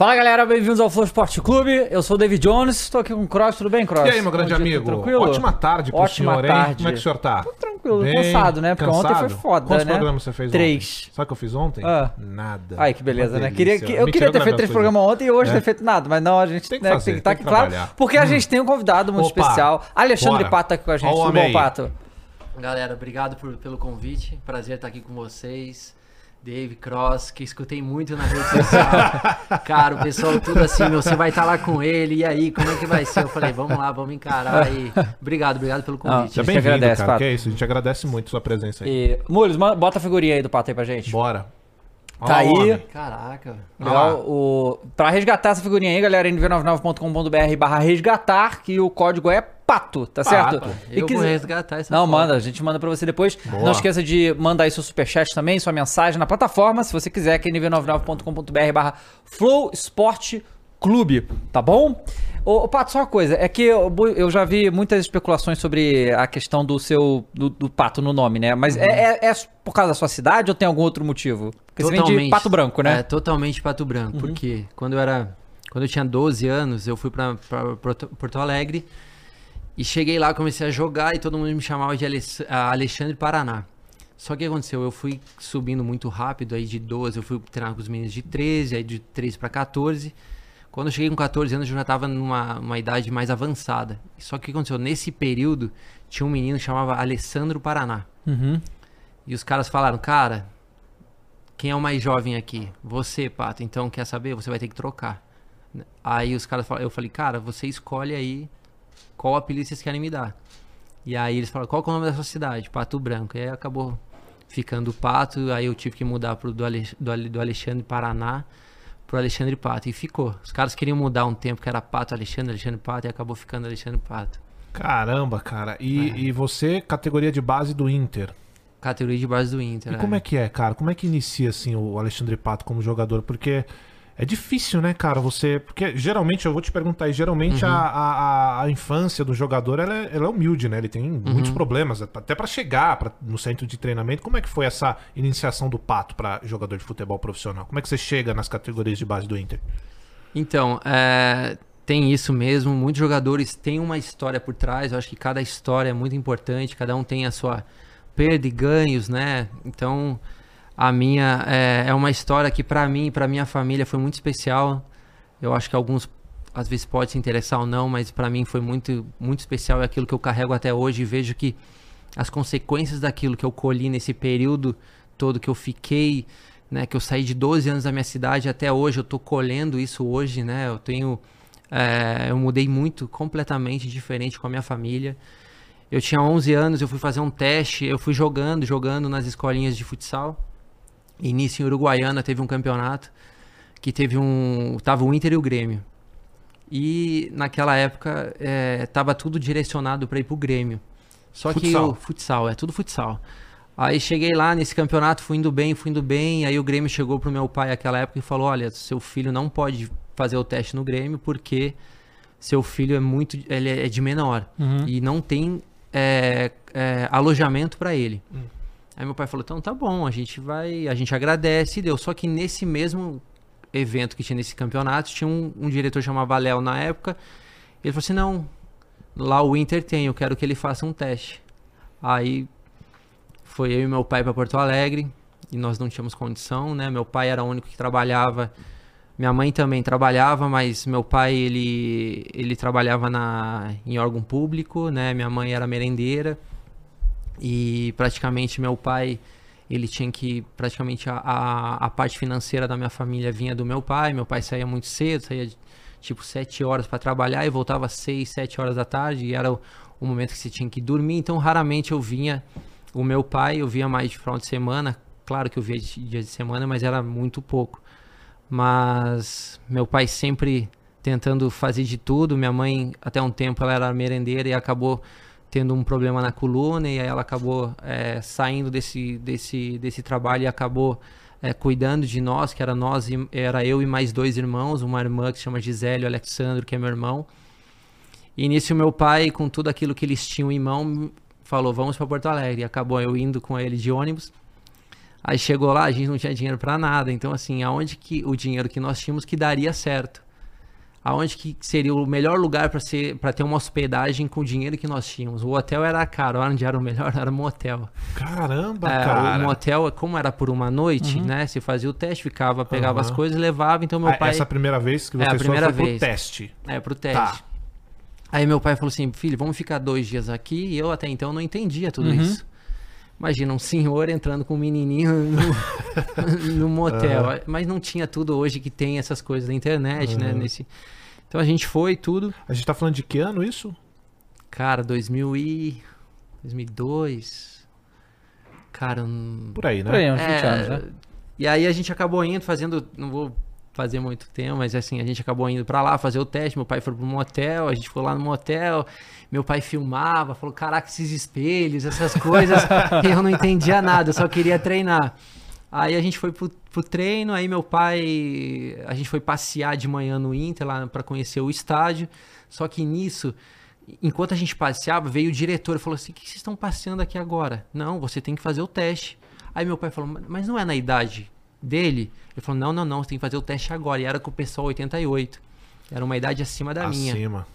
Fala galera, bem-vindos ao Flow Esporte Clube. Eu sou o David Jones, estou aqui com o Cross, tudo bem, Cross? E aí, meu grande Bom dia, amigo? tudo Tranquilo? Ótima tarde pro Ótima senhor, hein? tarde. Como é que o senhor tá? Tudo tranquilo, Bem cansado, né? Porque ontem cansado? foi foda, Quantos né? programas você fez Três. ontem? Sabe o que eu fiz ontem? Ah. Nada. Ai, que beleza, Uma né? Queria, delícia. que- eu Me tirou ter da feito minha três coisa. programas ontem e hoje É. ter feito nada, mas não, a gente Tem que né, fazer, tem que estar tem aqui que claro, trabalhar. porque a gente tem um convidado muito Opa. especial. Alexandre Bora. Pato tá aqui com a gente, Ó o tudo homem bom, aí. Pato? Galera, obrigado por- pelo convite. Prazer estar aqui com vocês. Dave Cross, que escutei muito na rede social. Cara, o pessoal tudo assim, meu, você vai estar lá com ele, e aí, como é que vai ser? Eu falei, vamos lá, vamos encarar aí. Obrigado, obrigado pelo convite. Seja A gente agradece, cara. Pato. Que é isso, a gente agradece muito sua presença aí. E, Mules, bota a figurinha aí do Pato aí pra gente. Bora. Tá aí. homem. Caraca. Legal, o... Pra resgatar essa figurinha aí, galera, nv99.com.br barra resgatar, que o código é PATO, tá certo? E Eu vou quiser- resgatar essa Não, foto. manda, a gente manda pra você depois. Boa. Não esqueça de mandar aí seu superchat também, sua mensagem na plataforma, se você quiser, que é nv99.com.br barra Flow Sport Clube, tá bom? Ô, Pato, só uma coisa, é que eu, eu já vi muitas especulações sobre a questão do seu, do, do Pato no nome, né? Mas é, é- é por causa da sua cidade ou tem algum outro motivo? Porque você vem de Pato Branco, né? É, totalmente Pato Branco. Porque quando eu era. Quando eu tinha 12 anos, eu fui pra, pra Porto Alegre e cheguei lá, comecei a jogar e todo mundo me chamava de Alexandre Paraná. Só que o que aconteceu? Eu fui subindo muito rápido, aí de 12 eu fui treinar com os meninos de 13, aí de 13 pra 14. Quando eu cheguei com 14 anos, eu já tava numa uma idade mais avançada. Só que o que aconteceu? Nesse período, tinha um menino que chamava Alessandro Paraná. Uhum. E os caras falaram, cara, quem é o mais jovem aqui? Você, Pato. Então, quer saber? Você vai ter que trocar. Aí os caras falaram, eu falei, cara, você escolhe aí qual apelido vocês querem me dar. E aí eles falaram, qual é o nome da sua cidade? Pato Branco. E aí acabou ficando Pato, aí eu tive que mudar pro do, Ale, do, do Alexandre Paraná pro Alexandre Pato. E ficou. Os caras queriam mudar um tempo que era Pato Alexandre, Alexandre Pato, e acabou ficando Alexandre Pato. Caramba, cara. E, e você, categoria de base do Inter. Categoria de base do Inter. E como é que é, cara? Como é que inicia, assim, o Alexandre Pato como jogador? Porque é difícil, né, cara? Você. Porque geralmente, eu vou te perguntar aí, geralmente Uhum. a, a, a- infância do jogador ela é, ela é humilde, né? Ele tem Uhum. muitos problemas, até pra chegar pra, no centro de treinamento. Como é que foi essa iniciação do Pato pra jogador de futebol profissional? Como é que você chega nas categorias de base do Inter? Então, é, tem isso mesmo. Muitos jogadores têm uma história por trás. Eu acho que cada história é muito importante. Cada um tem a sua perda e ganhos, né? Então, a minha é, é uma história que para mim, para minha família, foi muito especial. Eu acho que alguns às vezes pode se interessar ou não, mas para mim foi muito muito especial. É aquilo que eu carrego até hoje e vejo que as consequências daquilo que eu colhi nesse período todo que eu fiquei, né, que eu saí de 12 anos da minha cidade até hoje, eu tô colhendo isso hoje, né? Eu tenho é, eu mudei muito, completamente diferente com a minha família. Eu tinha 11 anos, eu fui fazer um teste, eu fui jogando, jogando nas escolinhas de futsal. Início em Uruguaiana teve um campeonato que teve um, tava o Inter e o Grêmio. E naquela época é, tava tudo direcionado para ir pro Grêmio. Só que Futsal. o futsal, é tudo futsal. Aí cheguei lá nesse campeonato, fui indo bem, fui indo bem. Aí o Grêmio chegou pro meu pai naquela época e falou: Olha, seu filho não pode fazer o teste no Grêmio porque seu filho é muito. Ele é de menor Uhum. e não tem é, é, alojamento para ele. Aí meu pai falou: Então tá bom, a gente vai. A gente agradece e deu. Só que nesse mesmo evento que tinha nesse campeonato, tinha um, um diretor chamado Léo na época. Ele falou assim: Não, lá o Inter tem, eu quero que ele faça um teste. Aí foi eu e meu pai para Porto Alegre e nós não tínhamos condição, né? Meu pai era o único que trabalhava. Minha mãe também trabalhava, mas meu pai ele ele trabalhava na em órgão público, né? Minha mãe era merendeira e praticamente meu pai ele tinha que praticamente a, a, a parte financeira da minha família vinha do meu pai. Meu pai saía muito cedo, saía tipo sete horas para trabalhar e voltava seis, sete horas da tarde e era o, o momento que você tinha que dormir. Então raramente eu vinha o meu pai, eu via mais de final de semana. Claro que eu via de dia de semana, mas era muito pouco. Mas meu pai sempre tentando fazer de tudo. Minha mãe, até um tempo, ela era merendeira e acabou tendo um problema na coluna e aí ela acabou é, saindo desse, desse, desse trabalho e acabou é, cuidando de nós, que era nós, era eu e mais dois irmãos, uma irmã que se chama Gisele o Alexandre, que é meu irmão. E nisso meu pai, com tudo aquilo que eles tinham em mão, falou, vamos para Porto Alegre. E acabou eu indo com ele de ônibus. Aí chegou lá, a gente não tinha dinheiro pra nada. Então, assim, aonde que o dinheiro que nós tínhamos que daria certo? Aonde que seria o melhor lugar pra ser para ter uma hospedagem com o dinheiro que nós tínhamos? O hotel era caro, onde era o melhor era motel. Caramba, É, cara. o motel, como era por uma noite, né? Se fazia o teste, ficava, pegava as Aham. coisas e levava. Então meu Ah, pai Essa primeira vez que É, você a foi primeira foi pro vez. teste. é pro teste. Tá. Aí meu pai falou assim, filho, vamos ficar dois dias aqui. E eu até então não entendia tudo Uhum. isso. Imagina um senhor entrando com um menininho no, no motel. Mas não tinha tudo hoje que tem essas coisas da internet, né? Nesse... Então a gente foi tudo. A gente tá falando de que ano isso? Cara, 2000 e... 2002... Cara, um... Por aí, né? Por aí, uns 20 É, anos, né? E aí a gente acabou indo fazendo, não vou fazer muito tempo, mas assim, a gente acabou indo pra lá fazer o teste, meu pai foi pro motel, a gente foi lá no motel, meu pai filmava, falou, caraca, esses espelhos, essas coisas, eu não entendia nada, eu só queria treinar. Aí a gente foi pro, pro treino, aí meu pai, a gente foi passear de manhã no Inter lá pra conhecer o estádio, só que nisso, enquanto a gente passeava, veio o diretor e falou assim, o que vocês estão passeando aqui agora? Não, você tem que fazer o teste. Aí meu pai falou, mas não é na idade dele? Ele falou, não, não, não, você tem que fazer o teste agora. E era com o pessoal 88. Era uma idade acima da minha. Acima.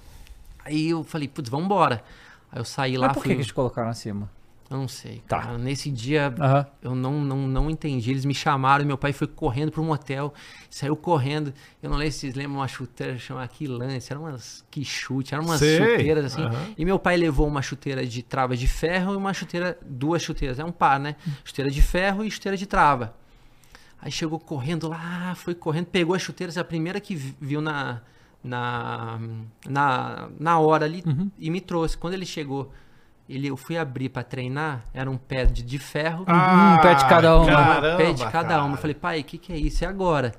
Aí eu falei, putz, vambora. Aí eu saí lá, Mas por que fui... que eles colocaram acima? Eu não sei. Tá. cara. Nesse dia, Aham. eu não, não, não entendi. Eles me chamaram meu pai foi correndo pro motel. Saiu correndo. Eu não lembro se vocês lembram uma chuteira chamada que lance. Eram umas que chute. Eram umas Sei. chuteiras assim. Aham. E meu pai levou uma chuteira de trava de ferro e uma chuteira, duas chuteiras. É um par, né? Chuteira de ferro e chuteira de trava. Aí chegou correndo lá, foi correndo, pegou as chuteiras, a primeira que vi- viu na, na, na, na hora ali e me trouxe. Quando ele chegou, ele, eu fui abrir pra treinar, era um pé de, de ferro, um pé de cada uma. um Ah, caramba, pé de cada cara. uma. Eu falei, pai, o que, que é isso? E agora?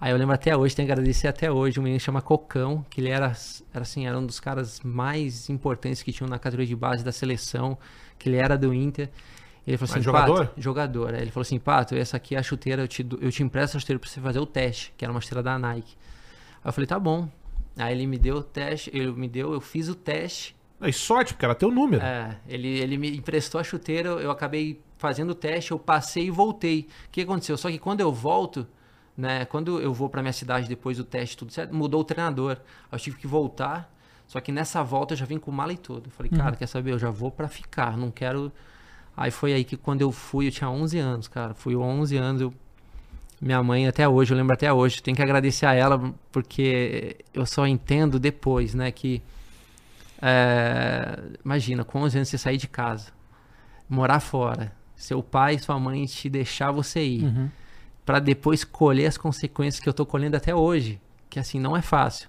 Aí eu lembro até hoje, tenho que agradecer até hoje, um menino chama Cocão, que ele era, era assim, era um dos caras mais importantes que tinham na categoria de base da seleção, que ele era do Inter. Ele falou assim, jogador? Pato, jogador. Ele falou assim, Pato, essa aqui é a chuteira, eu te, eu te empresto a chuteira pra você fazer o teste, que era uma chuteira da Nike. Aí eu falei, tá bom. Aí ele me deu o teste, ele me deu, eu fiz o teste, E sorte, porque era teu número. é, ele, ele me emprestou a chuteira, eu acabei fazendo o teste, eu passei e voltei. O que aconteceu? Só que quando eu volto, né, quando eu vou pra minha cidade depois do teste, tudo certo, mudou o treinador. Aí eu tive que voltar, só que nessa volta eu já vim com mala e tudo. Eu falei, cara, quer saber? Eu já vou pra ficar, não quero. Aí foi aí que quando eu fui, eu tinha 11 anos, cara. Fui 11 anos, eu minha mãe até hoje, eu lembro até hoje, tenho que agradecer a ela porque eu só entendo depois, né, que é, imagina, com 11 anos você sair de casa, morar fora, seu pai e sua mãe te deixar você ir, Uhum. pra depois colher as consequências que eu tô colhendo até hoje, que assim não é fácil.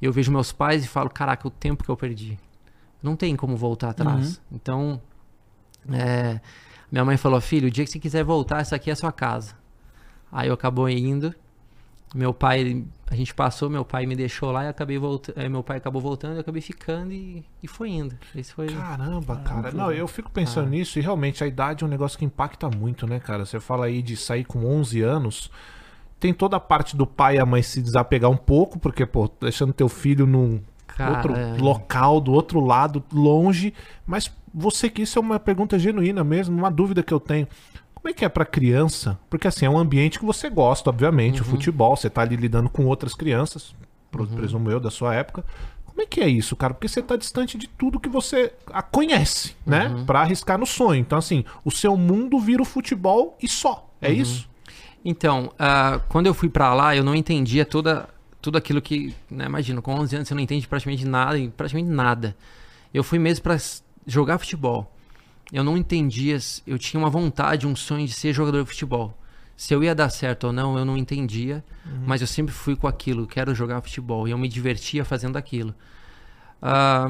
Eu vejo meus pais e falo, caraca, o tempo que eu perdi. Não tem como voltar atrás. Então, é, minha mãe falou, filho, o dia que você quiser voltar, essa aqui é a sua casa. Aí eu acabou indo. Meu pai, a gente passou, meu pai me deixou lá e acabei voltando. Meu pai acabou voltando, eu acabei ficando e, e foi indo. Esse foi. Caramba, cara. Não, eu fico pensando nisso e realmente a idade é um negócio que impacta muito, né, cara? Você fala aí de sair com 11 anos. Tem toda a parte do pai e a mãe se desapegar um pouco, porque, pô, deixando teu filho num Cara, outro é. local, do outro lado, longe. Mas você que isso é uma pergunta genuína mesmo, uma dúvida que eu tenho. Como é que é pra criança? Porque assim, é um ambiente que você gosta, obviamente, Uhum. o futebol, você tá ali lidando com outras crianças, pro- presumo eu, da sua época. Como é que é isso, cara? Porque você tá distante de tudo que você a conhece, né? Uhum. Pra arriscar no sonho. Então, assim, o seu mundo vira o futebol e só. É Uhum. isso? Então, ah, quando eu fui pra lá, eu não entendia toda, tudo aquilo que, né, imagina, com 11 anos você não entende praticamente nada, praticamente nada. Eu fui mesmo pra s- jogar futebol. Eu não entendia, eu tinha uma vontade, um sonho de ser jogador de futebol. Se eu ia dar certo ou não, eu não entendia, mas eu sempre fui com aquilo, quero jogar futebol, e eu me divertia fazendo aquilo. Ah,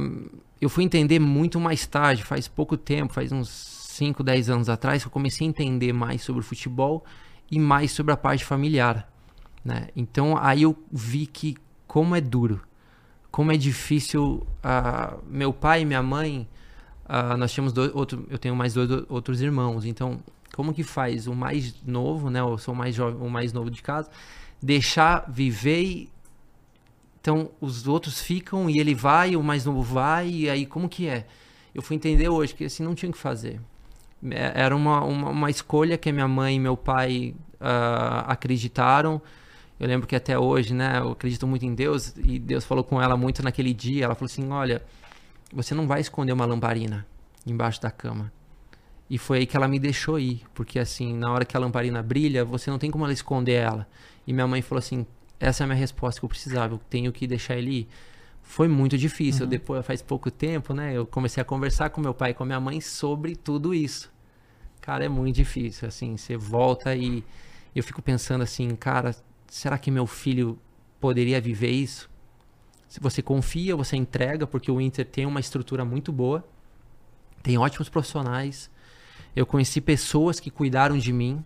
eu fui entender muito mais tarde, faz pouco tempo, faz uns 5, 10 anos atrás, que eu comecei a entender mais sobre o futebol e mais sobre a parte familiar, né? Então aí eu vi que como é duro, como é difícil. ah, meu pai e minha mãe, ah, nós tínhamos dois, outro, eu tenho mais dois outros irmãos, então como que faz o mais novo, né? Eu sou o mais jovem, o mais novo de casa, deixar viver e então os outros ficam e ele vai, o mais novo vai, e aí como que é? Eu fui entender hoje que assim não tinha que fazer. É, era uma, uma, uma escolha que minha mãe e meu pai uh, acreditaram. Eu lembro que até hoje, né, eu acredito muito em Deus e Deus falou com ela muito naquele dia. Ela falou assim: Olha, você não vai esconder uma lamparina embaixo da cama. E foi aí que ela me deixou ir, porque assim, na hora que a lamparina brilha, você não tem como ela esconder ela. E minha mãe falou assim: essa é a minha resposta que eu precisava, eu tenho que deixar ele ir. Foi muito difícil. Uhum. Depois, faz pouco tempo, né, eu comecei a conversar com meu pai e com minha mãe sobre tudo isso. Cara, é muito difícil, assim, você volta e eu fico pensando assim, cara, será que meu filho poderia viver isso? Se você confia, você entrega, porque o Inter tem uma estrutura muito boa, tem ótimos profissionais. Eu conheci pessoas que cuidaram de mim,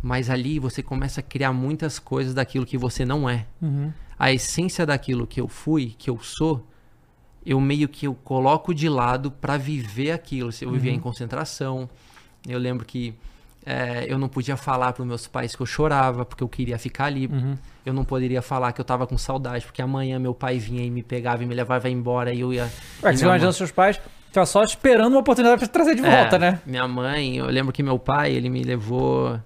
mas ali você começa a criar muitas coisas daquilo que você não é. Uhum. A essência daquilo que eu fui, que eu sou, eu meio que eu coloco de lado para viver aquilo. Eu vivia uhum. em concentração. Eu lembro que é, eu não podia falar para os meus pais que eu chorava, porque eu queria ficar ali. Uhum. Eu não poderia falar que eu tava com saudade, porque amanhã meu pai vinha e me pegava e me levava embora e eu ia. Ué, você imagina seus pais tava só esperando uma oportunidade para trazer de volta, é, né? Minha mãe, eu lembro que meu pai, ele me levou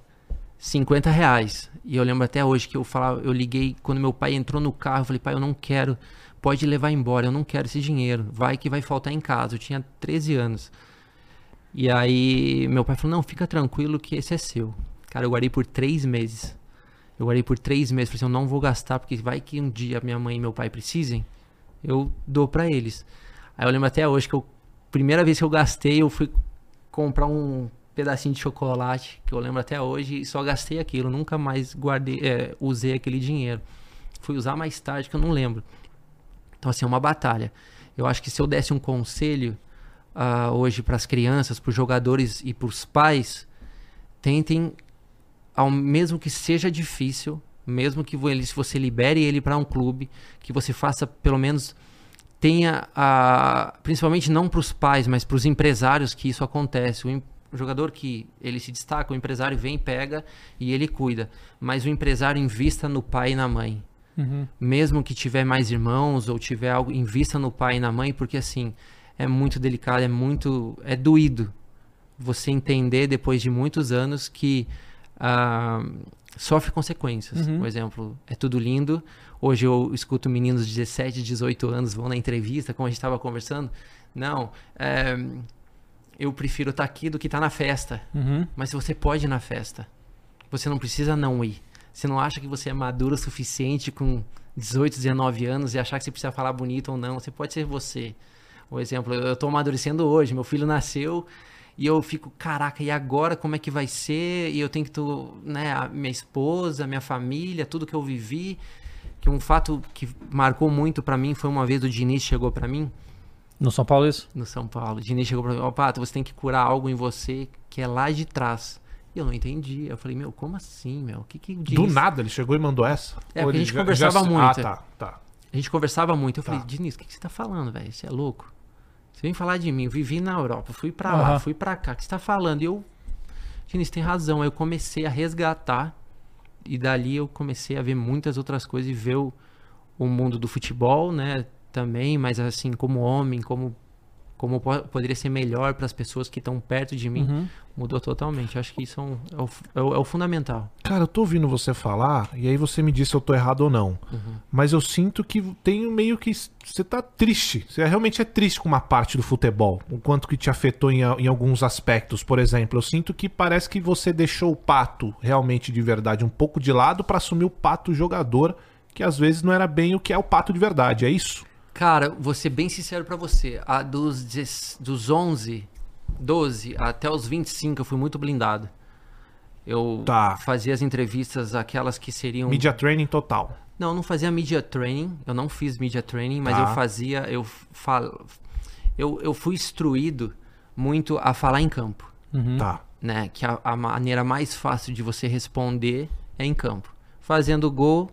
50 reais. E eu lembro até hoje que eu falava, eu liguei quando meu pai entrou no carro, eu falei, pai, eu não quero, pode levar embora, eu não quero esse dinheiro, vai que vai faltar em casa. Eu tinha 13 anos. E aí meu pai falou, não, fica tranquilo que esse é seu. Cara, eu guardei por três meses. Eu guardei por três meses, falei assim, eu não vou gastar, porque vai que um dia minha mãe e meu pai precisem, eu dou para eles. Aí eu lembro até hoje que eu, primeira vez que eu gastei, eu fui comprar um pedacinho de chocolate, que eu lembro até hoje, e só gastei aquilo, nunca mais guardei, é, usei aquele dinheiro. Fui usar mais tarde, que eu não lembro. Então, assim, é uma batalha. Eu acho que se eu desse um conselho uh, hoje para as crianças, para os jogadores e para os pais, tentem, ao mesmo que seja difícil, mesmo que ele, se você libere ele para um clube, que você faça pelo menos tenha a, principalmente não para os pais, mas para os empresários que isso acontece. O, o jogador que ele se destaca, o empresário vem, pega e ele cuida. Mas o empresário invista no pai e na mãe. Uhum. Mesmo que tiver mais irmãos ou tiver algo, invista no pai e na mãe, porque assim, é muito delicado, é muito. é doído você entender depois de muitos anos que uh, sofre consequências. Uhum. Por exemplo, é tudo lindo. Hoje eu escuto meninos de 17, 18 anos vão na entrevista, como a gente estava conversando. Não, é, eu prefiro estar tá aqui do que estar tá na festa. Uhum. Mas você pode ir na festa. Você não precisa não ir. Você não acha que você é maduro o suficiente com 18, 19 anos e achar que você precisa falar bonito ou não. Você pode ser você. Por exemplo, eu estou amadurecendo hoje, meu filho nasceu e eu fico, caraca, e agora como é que vai ser? E eu tenho que, tu, né, a minha esposa, minha família, tudo que eu vivi. Que um fato que marcou muito para mim foi uma vez o Diniz chegou para mim. No São Paulo isso? No São Paulo. O Diniz chegou para mim, ó, oh, Pato, você tem que curar algo em você que é lá de trás. E eu não entendi. Eu falei, meu, como assim, meu? O que que Diniz... Do nada ele chegou e mandou essa? É, porque a gente já, conversava já... muito. Ah, tá, tá. A gente conversava muito. Eu tá. falei, Diniz, o que, que você tá falando, velho? Você é louco? Você vem falar de mim, eu vivi na Europa, fui para uhum. lá, fui para cá. O que você tá falando? E eu, Diniz, tem razão. Aí eu comecei a resgatar e dali eu comecei a ver muitas outras coisas e ver o, o mundo do futebol, né? Também, mas assim, como homem, como como poderia ser melhor para as pessoas que estão perto de mim, uhum. mudou totalmente. Acho que isso é, um, é, o, é, o, é, o, fundamental. Cara, eu tô ouvindo você falar, e aí você me diz se eu tô errado ou não. Uhum. Mas eu sinto que tem meio que. Você tá triste. Você realmente é triste com uma parte do futebol. O quanto que te afetou em, em alguns aspectos. Por exemplo, eu sinto que parece que você deixou o pato realmente de verdade um pouco de lado para assumir o pato jogador, que às vezes não era bem o que é o pato de verdade. É isso? Cara, vou ser bem sincero para você. A dos, dos 11, 12 até os 25 eu fui muito blindado. Eu tá. fazia as entrevistas, aquelas que seriam. Media training total. Não, eu não fazia media training. Eu não fiz media training, mas tá. eu fazia. Eu, fal... eu, eu fui instruído muito a falar em campo. Uhum. Tá. Né? Que a, a maneira mais fácil de você responder é em campo. Fazendo gol,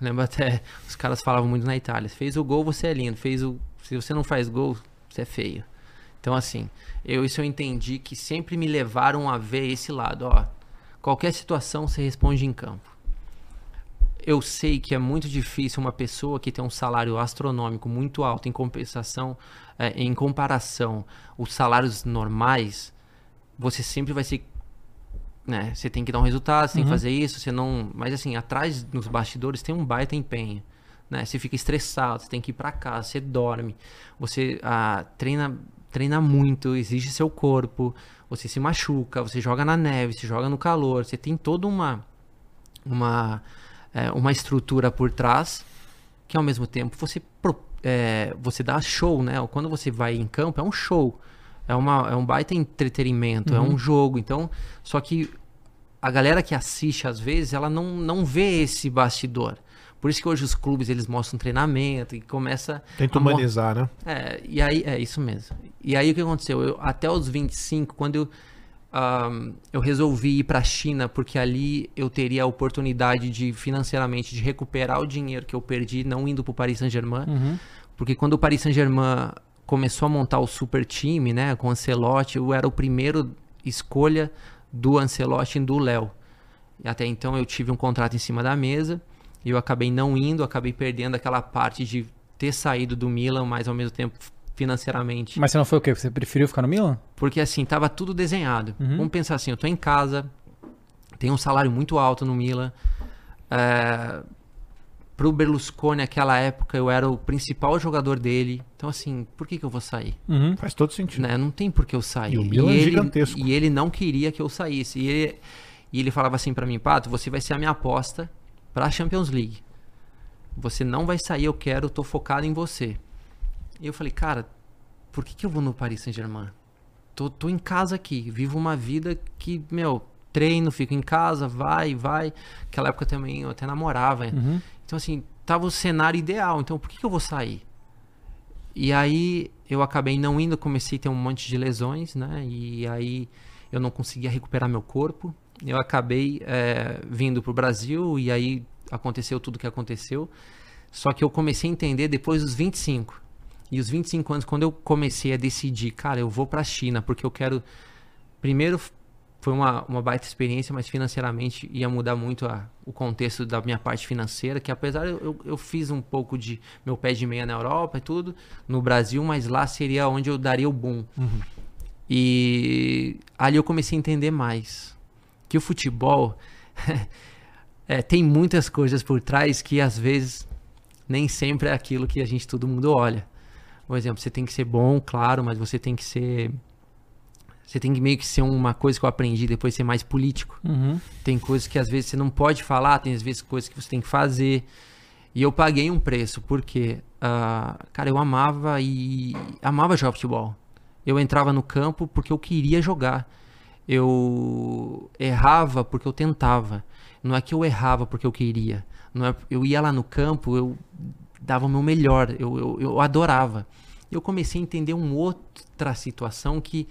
Lembro até, os caras falavam muito na Itália, fez o gol, você é lindo, fez o, se você não faz gol, você é feio. Então assim, eu isso eu entendi que sempre me levaram a ver esse lado, ó. Qualquer situação você responde em campo. Eu sei que é muito difícil uma pessoa que tem um salário astronômico muito alto em compensação, é, em comparação, os salários normais, você sempre vai ser né, você tem que dar um resultado, você tem que Uhum. fazer isso, você não, mas assim, atrás nos bastidores tem um baita empenho, né? Você fica estressado, você tem que ir pra casa, você dorme, você ah, treina treina muito, exige seu corpo, você se machuca, você joga na neve, você joga no calor, você tem toda uma uma é, uma estrutura por trás que ao mesmo tempo você é, você dá show, né? Quando você vai em campo é um show, é uma é um baita entretenimento, é um jogo. Então, só que a galera que assiste às vezes ela não não vê esse bastidor. Por isso que hoje os clubes eles mostram treinamento e começa Tenta humanizar, né? é, e aí, é isso mesmo. E aí o que aconteceu? Eu, até os 25, quando eu, ahm, eu resolvi ir para a China, porque ali eu teria a oportunidade de, financeiramente, de recuperar o dinheiro que eu perdi não indo para o Paris Saint-Germain. Uhum. Porque quando o Paris Saint-Germain começou a montar o super time, né, com o Ancelotti, eu era o primeiro escolha do Ancelotti e do Léo. E até então eu tive um contrato em cima da mesa e eu acabei não indo, acabei perdendo aquela parte de ter saído do Milan, mas ao mesmo tempo financeiramente. Mas você não foi o quê? Você preferiu ficar no Milan? Porque assim, tava tudo desenhado. Uhum. Vamos pensar assim, eu tô em casa, tenho um salário muito alto no Milan. É... Pro Berlusconi, naquela época, eu era o principal jogador dele. Então, assim, por que, que eu vou sair? Uhum. Faz todo sentido. Né? Não tem por que eu sair. E o Milan é ele, gigantesco. E ele não queria que eu saísse. E ele, e ele falava assim pra mim, Pato, você vai ser a minha aposta pra Champions League. Você não vai sair, eu quero, eu tô focado em você. E eu falei, cara, por que, que eu vou no Paris Saint-Germain? Tô, tô em casa aqui, vivo uma vida que, meu, treino, fico em casa, vai, vai. Naquela época também eu até namorava. Uhum. Então, assim, tava o cenário ideal. Então, por que, que eu vou sair? E aí, eu acabei não indo, comecei a ter um monte de lesões, né? E aí, eu não conseguia recuperar meu corpo. Eu acabei eh, vindo pro Brasil e aí aconteceu tudo que aconteceu. Só que eu comecei a entender depois dos 25. E os 25 anos, quando eu comecei a decidir, cara, eu vou pra China, porque eu quero. Primeiro, foi uma, uma baita experiência, mas financeiramente ia mudar muito a- o contexto da minha parte financeira, que apesar eu, eu, fiz um pouco de meu pé de meia na Europa e tudo, no Brasil, mas lá seria onde eu daria o boom. E ali eu comecei a entender mais que o futebol é, tem muitas coisas por trás que às vezes nem sempre é aquilo que a gente todo mundo olha. Por exemplo, você tem que ser bom, claro, mas você tem que ser você tem que meio que ser uma coisa que eu aprendi depois ser mais político. Uhum. Tem coisas que às vezes você não pode falar, tem às vezes coisas que você tem que fazer. E eu paguei um preço, porque, ah, cara, eu amava e amava jogar futebol. Eu entrava no campo porque eu queria jogar. Eu errava porque eu tentava. Não é que eu errava porque eu queria. Não é, eu ia lá no campo, eu dava o meu melhor, eu, eu, eu adorava. Eu comecei a entender uma outra situação que,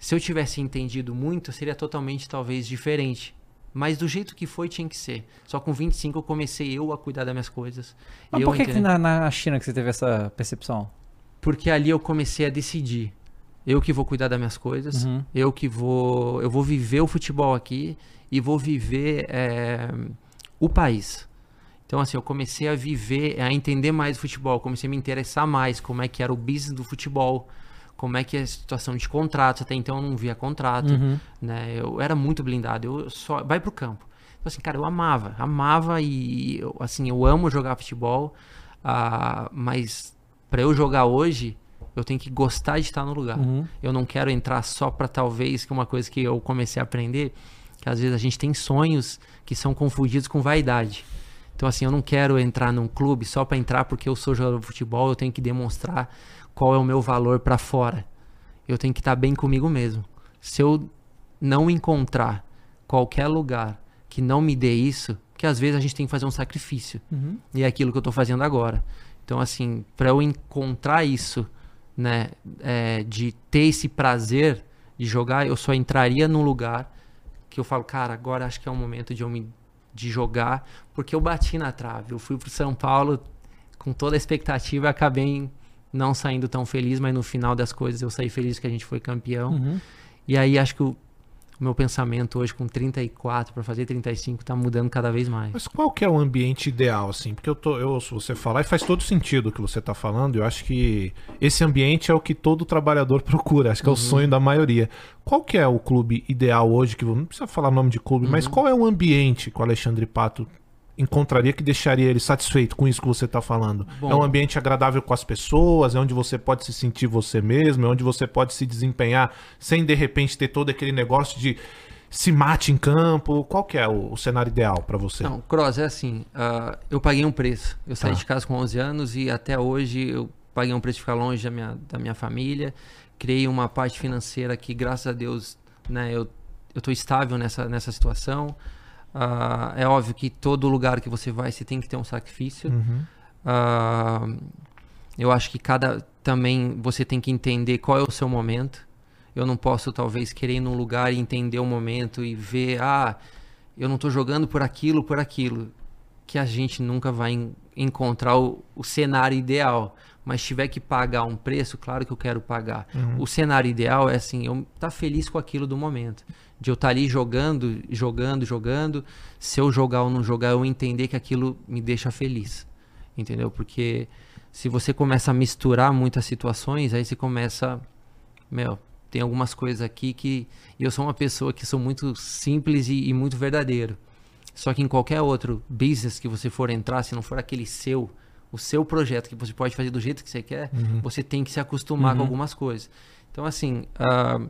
se eu tivesse entendido muito, seria totalmente talvez diferente. Mas do jeito que foi, tinha que ser. Só com 25 eu comecei eu a cuidar das minhas coisas. Mas eu por que, que na, na China que você teve essa percepção? Porque ali eu comecei a decidir. Eu que vou cuidar das minhas coisas. Uhum. Eu que vou. Eu vou viver o futebol aqui e vou viver é, o país. Então, assim, eu comecei a viver, a entender mais o futebol, comecei a me interessar mais como é que era o business do futebol, como é que é a situação de contratos. Até então eu não via contrato, Uhum. né? Eu era muito blindado. Eu só vai pro campo. Então, assim, cara, eu amava, amava e eu, assim, eu amo jogar futebol, ah, mas para eu jogar hoje, eu tenho que gostar de estar no lugar. Uhum. Eu não quero entrar só para talvez que é uma coisa que eu comecei a aprender, que às vezes a gente tem sonhos que são confundidos com vaidade. Então assim, eu não quero entrar num clube só para entrar porque eu sou jogador de futebol, eu tenho que demonstrar qual é o meu valor para fora. Eu tenho que estar bem comigo mesmo. Se eu não encontrar qualquer lugar que não me dê isso, que às vezes a gente tem que fazer um sacrifício. Uhum. E é aquilo que eu tô fazendo agora. Então, assim, para eu encontrar isso, né, é, de ter esse prazer de jogar, eu só entraria num lugar que eu falo, cara, agora acho que é o momento de eu me de jogar, porque eu bati na trave. Eu fui pro São Paulo com toda a expectativa, e acabei não saindo tão feliz, mas no final das coisas eu saí feliz que a gente foi campeão. Uhum. E aí acho que o, o meu pensamento hoje com 34 para fazer 35 tá mudando cada vez mais. Mas qual que é o ambiente ideal, assim? Porque eu, tô, eu ouço você falar e faz todo sentido o que você tá falando. Eu acho que esse ambiente é o que todo trabalhador procura. Acho que é o Uhum. sonho da maioria. Qual que é o clube ideal hoje? Que não precisa falar nome de clube, mas Uhum. qual é o ambiente que o Alexandre Pato encontraria que deixaria ele satisfeito com isso que você tá falando? Bom. É um ambiente agradável com as pessoas, é onde você pode se sentir você mesmo, é onde você pode se desempenhar sem de repente ter todo aquele negócio de se mate em campo. Qual que é o, o cenário ideal pra você? Não, Cross, é assim, ah, eu paguei um preço. Eu saí Tá. de casa com 11 anos e até hoje eu paguei um preço de ficar longe da minha, da minha família. Criei uma parte financeira que, graças a Deus, né, eu tô estável nessa, nessa situação. Ah, é óbvio que todo lugar que você vai, você tem que ter um sacrifício. Uhum. Ah, eu acho que cada também você tem que entender qual é o seu momento. Eu não posso talvez querer ir num lugar e entender o momento e ver, ah, eu não estou jogando por aquilo, por aquilo, que a gente nunca vai en- encontrar o, o cenário ideal. Mas tiver que pagar um preço, claro que eu quero pagar. O cenário ideal é assim, eu estar feliz com aquilo do momento. De eu estar ali jogando, jogando, jogando. Se eu jogar ou não jogar, eu entender que aquilo me deixa feliz entendeu? Porque se você começa a misturar muitas situações, aí você começa, meu, tem algumas coisas aqui que eu sou uma pessoa que sou muito simples e, e muito verdadeiro. Só que em qualquer outro business que você for entrar, se não for aquele seu, o seu projeto que você pode fazer do jeito que você quer, você tem que se acostumar com algumas coisas. Então assim, ah,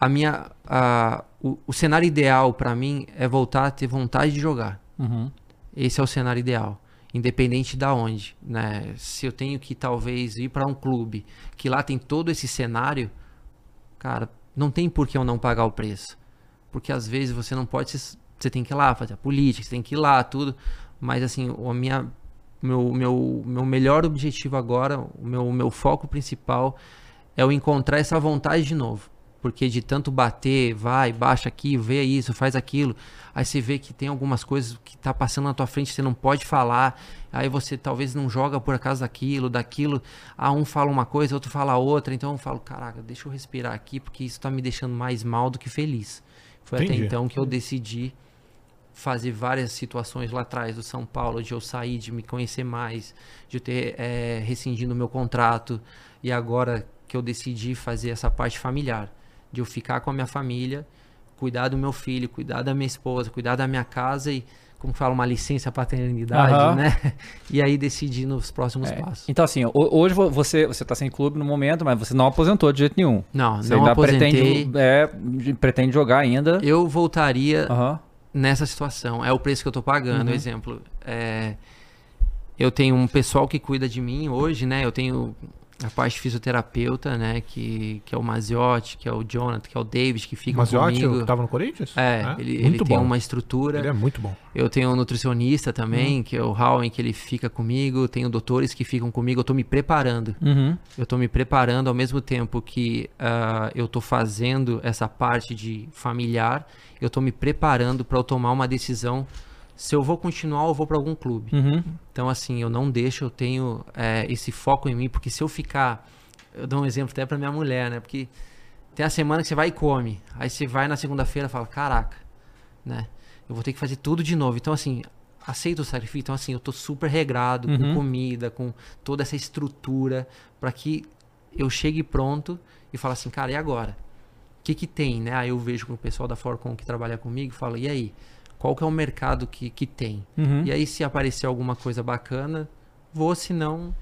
a minha, ah, o, o cenário ideal para mim é voltar a ter vontade de jogar. Uhum. Esse é o cenário ideal, independente da onde, né? Se eu tenho que talvez ir para um clube que lá tem todo esse cenário, cara, não tem por que eu não pagar o preço, porque às vezes você não pode, se- você tem que ir lá fazer a política, você tem que ir lá tudo, mas assim, a minha meu, meu, meu melhor objetivo agora, o meu, o meu foco principal é eu encontrar essa vontade de novo. Porque de tanto bater, vai, baixa aqui, vê isso, faz aquilo. Aí você vê que tem algumas coisas que tá passando na tua frente, você não pode falar. Aí você talvez não joga por causa daquilo, daquilo. Ah, um fala uma coisa, outro fala outra. Então eu falo, caraca, deixa eu respirar aqui, porque isso tá me deixando mais mal do que feliz. Foi Entendi. até então que eu decidi fazer várias situações lá atrás do São Paulo, de eu sair, de me conhecer mais, de eu ter é, rescindido o meu contrato, e agora que eu decidi fazer essa parte familiar, de eu ficar com a minha família, cuidar do meu filho, cuidar da minha esposa, cuidar da minha casa e, como fala, uma licença paternidade, Aham. né? E aí decidir nos próximos É, passos. Então, assim, ho- hoje vo- você, você tá sem clube no momento, mas você não aposentou de jeito nenhum. Não, Você não aposentei. pretende, é, pretende jogar ainda. Eu voltaria Aham. Nessa situação. É o preço que eu tô Uhum. pagando. Exemplo, é, eu tenho um pessoal que cuida de mim hoje, né? Eu tenho a parte fisioterapeuta, né? Que, que é o Maziotti, que é o Jonathan, que é o David, que ficam Maziotti, comigo. que tava no Corinthians? É, ele, ele muito tem bom. uma estrutura. Ele é muito bom. Eu tenho um nutricionista também, que é o Howen, que ele fica comigo. Tenho doutores que ficam comigo. Eu tô me preparando. Uhum. Eu tô me preparando ao mesmo tempo que ah, eu tô fazendo essa parte de familiar, eu tô me preparando para eu tomar uma decisão se eu vou continuar ou vou para algum clube. Uhum. Então assim, eu não deixo, eu tenho eh, esse foco em mim, porque se eu ficar, eu dou um exemplo até para minha mulher, né? Porque tem a semana que você vai e come, aí você vai na segunda-feira e fala, caraca, né? Eu vou ter que fazer tudo de novo. Então assim, aceito o sacrifício. Então assim, eu tô super regrado Uhum. com comida, com toda essa estrutura para que eu chegue pronto e fale assim, cara, e agora? O que que tem, né? Aí eu vejo com o pessoal da Forcom que trabalha comigo e falo, e aí? Qual que é o mercado que, que tem? Uhum. E aí, se aparecer alguma coisa bacana, vou, se não.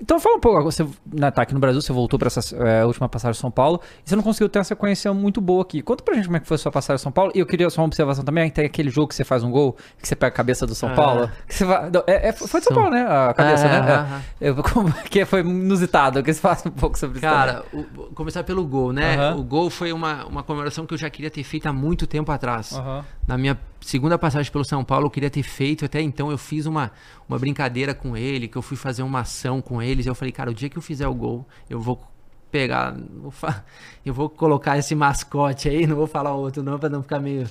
Então fala um pouco, você né, tá aqui no Brasil, você voltou para essa é, última passagem em São Paulo, e você não conseguiu ter uma sequência muito boa aqui. Conta pra gente como é que foi a sua passagem em São Paulo, e eu queria só uma observação também, tem aquele jogo que você faz um gol, que você pega a cabeça do São Ah. Paulo, que você vai, não, é, é- foi de São Paulo, né, a cabeça, É, né? Aham. Eu- como que foi inusitado, que você fala um pouco sobre isso Cara, o- vou começar pelo gol, né? Aham. O gol foi uma, uma comemoração que eu já queria ter feito há muito tempo atrás. Aham. Na minha segunda passagem pelo São Paulo, eu queria ter feito. Até então, eu fiz uma, uma brincadeira com ele, que eu fui fazer uma ação com eles. Eu falei, cara, o dia que eu fizer o gol, eu vou pegar. vou eu vou colocar esse mascote aí, não vou falar outro não, pra não ficar meio.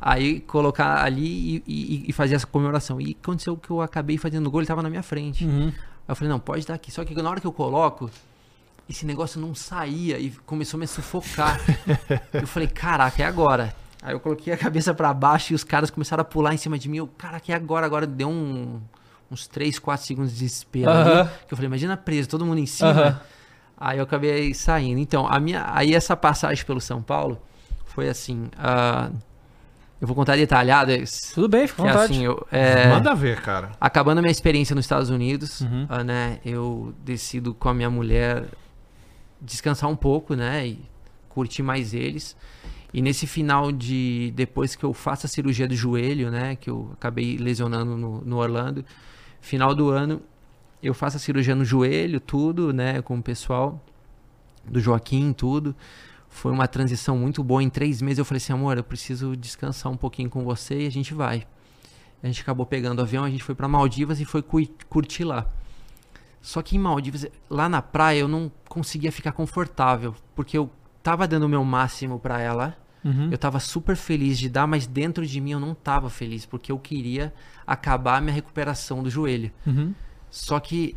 Aí colocar ali e, e- e fazer essa comemoração. E aconteceu que eu acabei fazendo o gol, ele tava na minha frente. Uhum. Aí eu falei, não, pode dar aqui. Só que na hora que eu coloco, esse negócio não saía e começou a me sufocar. eu falei, caraca, é agora. Aí eu coloquei a cabeça para baixo e os caras começaram a pular em cima de mim. Eu, caraca, é agora, agora deu um, uns 3, 4 segundos de desespero. Uh -huh. ali, que eu falei, imagina preso, todo mundo em cima. Uh -huh. Aí eu acabei saindo. Então, a minha, aí essa passagem pelo São Paulo foi assim. Uh, eu vou contar detalhadas. Tudo bem, fica à vontade. Assim, eu, é, Manda ver, cara. Acabando a minha experiência nos Estados Unidos, uhum. uh, né? Eu decido com a minha mulher descansar um pouco, né? E curtir mais eles. E nesse final de. Depois que eu faço a cirurgia do joelho, né? Que eu acabei lesionando no, no Orlando. Final do ano, eu faço a cirurgia no joelho, tudo, né? Com o pessoal do Joaquim, tudo. Foi uma transição muito boa. Em três meses eu falei assim, amor, eu preciso descansar um pouquinho com você e a gente vai. A gente acabou pegando o avião, a gente foi para Maldivas e foi curtir lá. Só que em Maldivas, lá na praia, eu não conseguia ficar confortável, porque eu tava dando o meu máximo para ela. Uhum. Eu tava super feliz de dar, mas dentro de mim eu não tava feliz, porque eu queria acabar a minha recuperação do joelho. Uhum. Só que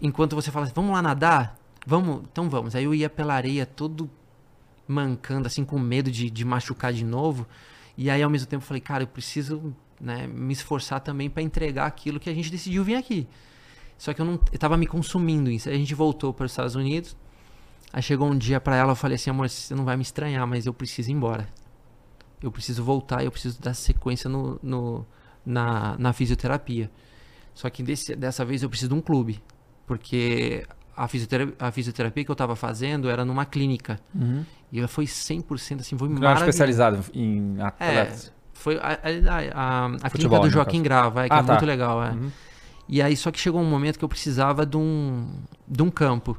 enquanto você fala assim, vamos lá nadar? Vamos, então vamos. Aí eu ia pela areia todo mancando, assim, com medo de, de machucar de novo. E aí, ao mesmo tempo, eu falei, cara, eu preciso né, me esforçar também para entregar aquilo que a gente decidiu vir aqui. Só que eu não eu tava me consumindo isso. Aí a gente voltou para os Estados Unidos. Aí chegou um dia para ela, eu falei assim, amor, você não vai me estranhar, mas eu preciso ir embora. Eu preciso voltar, eu preciso dar sequência no, no na, na fisioterapia. Só que desse, dessa vez eu preciso de um clube. Porque a fisioterapia, a fisioterapia que eu estava fazendo era numa clínica. Uhum. E ela foi 100% assim, foi Não maravilhoso. especializado em atletas. É, foi a, a, a, a clínica do Joaquim Grava, é, que Ah, é tá. muito legal. É. Uhum. E aí só que chegou um momento que eu precisava de um, de um campo.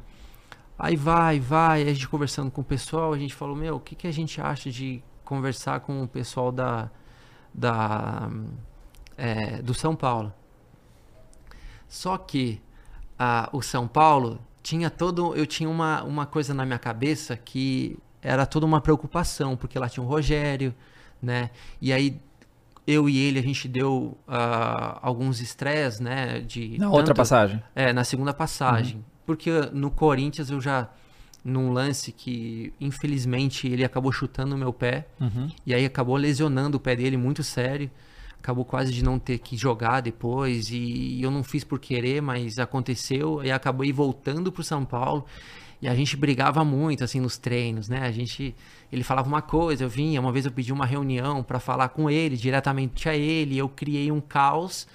Aí vai, vai, a gente conversando com o pessoal, a gente falou, meu, o que, que a gente acha de conversar com o pessoal da, da é, do São Paulo? Só que o São Paulo tinha todo, eu tinha uma, uma coisa na minha cabeça que era toda uma preocupação, porque lá tinha o Rogério, né? E aí eu e ele a gente deu ah, alguns estresses, né? De Na outra tanto- passagem. é, na segunda passagem. Porque no Corinthians eu já. Num lance que, infelizmente, ele acabou chutando o meu pé. Uhum. E aí acabou lesionando o pé dele muito sério. Acabou quase de não ter que jogar depois. E eu não fiz por querer, mas aconteceu. E acabei voltando pro São Paulo. E a gente brigava muito, assim, nos treinos, né? A gente... Ele falava uma coisa, eu vinha. Uma vez eu pedi uma reunião para falar com ele, diretamente a ele. Eu criei um caos.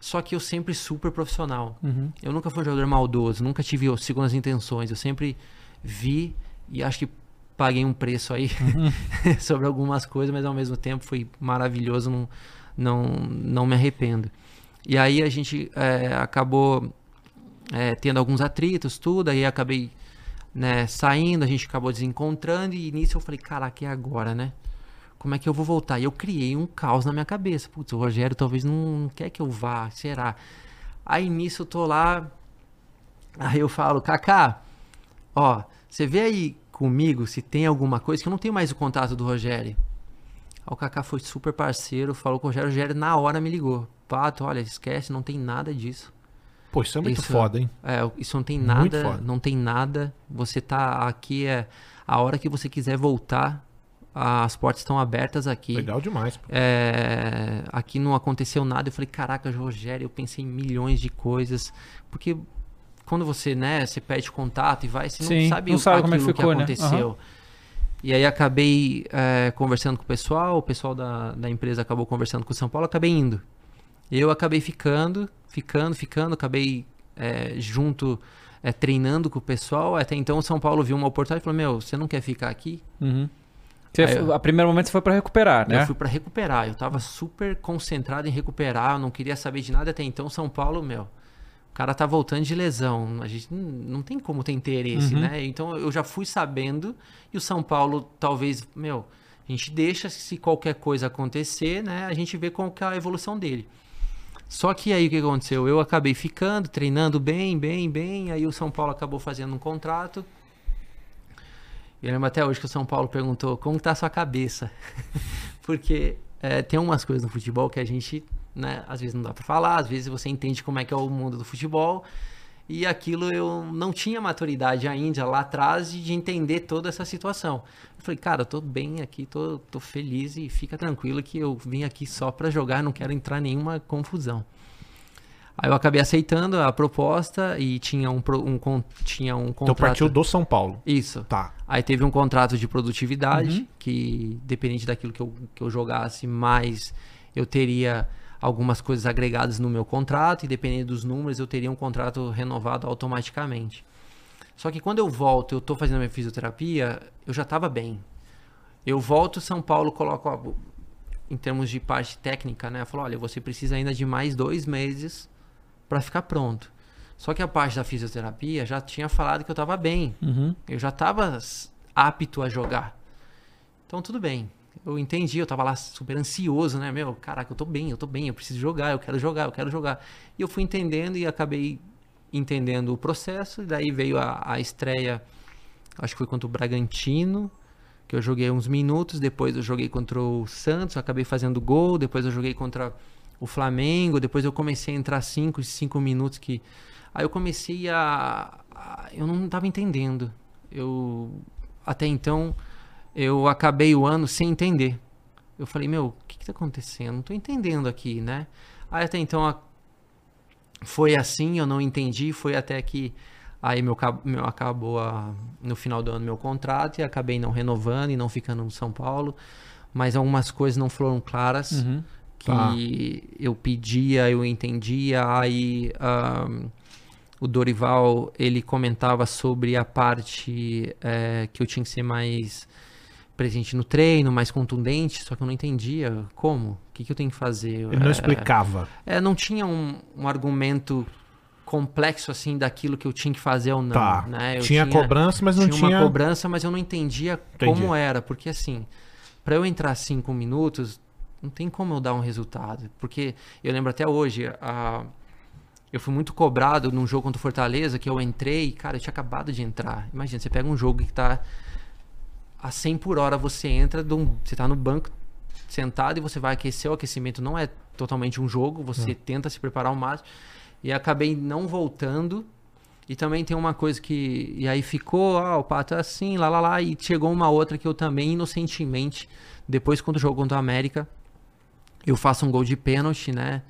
Só que eu sempre super profissional. Uhum. Eu nunca fui um jogador maldoso, nunca tive segundas intenções. Eu sempre vi e acho que paguei um preço aí sobre algumas coisas, mas ao mesmo tempo foi maravilhoso, não, não, não me arrependo. E aí a gente é, acabou é, tendo alguns atritos, tudo, aí acabei né, saindo, a gente acabou desencontrando e nisso eu falei, caraca, e agora, né? Como é que eu vou voltar? E eu criei um caos na minha cabeça. Putz, o Rogério talvez não, quer que eu vá, será? Aí nisso eu tô lá, aí eu falo, Kaká, ó, você vê aí comigo se tem alguma coisa que eu não tenho mais o contato do Rogério. Aí o Kaká foi super parceiro, falou com o Rogério, o Rogério na hora me ligou. Pato, olha, esquece, não tem nada disso. Pô, isso é muito Isso- foda, hein? É, isso não tem Muito nada, não tem nada. Você tá aqui é a hora que você quiser voltar, as portas estão abertas aqui. Legal demais. pô. É, aqui não aconteceu nada. Eu falei, caraca, Rogério, eu pensei em milhões de coisas. Porque quando você, né, você pede contato e vai, você Sim, não sabe, não o- sabe como é que ficou, né? aconteceu. E aí acabei é, conversando com o pessoal, o pessoal da, da empresa acabou conversando com o São Paulo, acabei indo. Eu acabei ficando, ficando, ficando, acabei é, junto, é, treinando com o pessoal. Até então o São Paulo viu uma oportunidade e falou, meu, você não quer ficar aqui? Uhum. Você, eu- a primeiro momento você foi pra recuperar, né? Eu fui pra recuperar. Eu tava super concentrado em recuperar. Eu não queria saber de nada até então. São Paulo, meu. O cara tá voltando de lesão. A gente não, não tem como ter interesse, Uhum. né? Então eu já fui sabendo. E o São Paulo, talvez, meu, a gente deixa se qualquer coisa acontecer, né? A gente vê qual que é a evolução dele. Só que aí o que aconteceu? Eu acabei ficando, treinando bem, bem, bem. Aí o São Paulo acabou fazendo um contrato. Eu lembro até hoje que o São Paulo perguntou como tá a sua cabeça. Porque é, tem umas coisas no futebol que a gente, né, às vezes não dá pra falar, às vezes você entende como é que é o mundo do futebol. E aquilo eu não tinha maturidade ainda lá atrás de entender toda essa situação. Eu falei, cara, eu tô bem aqui, tô, tô feliz e fica tranquilo que eu vim aqui só para jogar, não quero entrar em nenhuma confusão. Aí eu acabei aceitando a proposta e tinha um, um, tinha um contrato. Então partiu do São Paulo. Isso. Tá. Aí teve um contrato de produtividade, uhum. que dependente daquilo que eu, que eu jogasse, mais eu teria algumas coisas agregadas no meu contrato, e dependendo dos números, eu teria um contrato renovado automaticamente. Só que quando eu volto, eu estou fazendo a minha fisioterapia, eu já estava bem. Eu volto São Paulo, coloco, ó, em termos de parte técnica, né? Falou, olha, você precisa ainda de mais dois meses para ficar pronto. Só que a parte da fisioterapia já tinha falado que eu estava bem. Uhum. Eu já estava apto a jogar. Então tudo bem. Eu entendi, eu estava lá super ansioso, né? Meu, caraca, eu tô bem, eu tô bem, eu preciso jogar, eu quero jogar, eu quero jogar. E eu fui entendendo e acabei entendendo o processo. E daí veio a, a estreia, acho que foi contra o Bragantino, que eu joguei uns minutos. Depois eu joguei contra o Santos, acabei fazendo gol. Depois eu joguei contra o Flamengo, depois eu comecei a entrar 5, 5 minutos que. Aí eu comecei a, a. eu não estava entendendo. Eu. Até então, eu acabei o ano sem entender. Eu falei, meu, o que, está acontecendo? Não estou entendendo aqui, né? Aí até então a, foi assim, eu não entendi, foi até que aí meu, meu acabou a, no final do ano meu contrato e acabei não renovando e não ficando no São Paulo, mas algumas coisas não foram claras. Uhum que tá. eu pedia, eu entendia, aí um, o Dorival ele comentava sobre a parte é, que eu tinha que ser mais presente no treino, mais contundente, só que eu não entendia como, o que, que eu tenho que fazer. Ele não é, explicava. É, não tinha um, um, argumento complexo assim daquilo que eu tinha que fazer ou não. Tá. Né? Tinha, tinha, cobrança, mas não tinha. Tinha uma cobrança, mas eu não entendia Entendi. como era, porque assim, para eu entrar cinco minutos não tem como eu dar um resultado. Porque eu lembro até hoje, a, eu fui muito cobrado num jogo contra o Fortaleza, que eu entrei, cara, eu tinha acabado de entrar. Imagina, você pega um jogo que tá a 100 por hora, você entra, você tá no banco sentado e você vai aquecer. O aquecimento não é totalmente um jogo, você tenta se preparar ao máximo. E acabei não voltando. E também tem uma coisa que. E aí ficou, ah, o pato é assim, lá, lá, lá. E chegou uma outra que eu também, inocentemente, depois, quando o jogo contra o América, eu faço um gol de pênalti, né?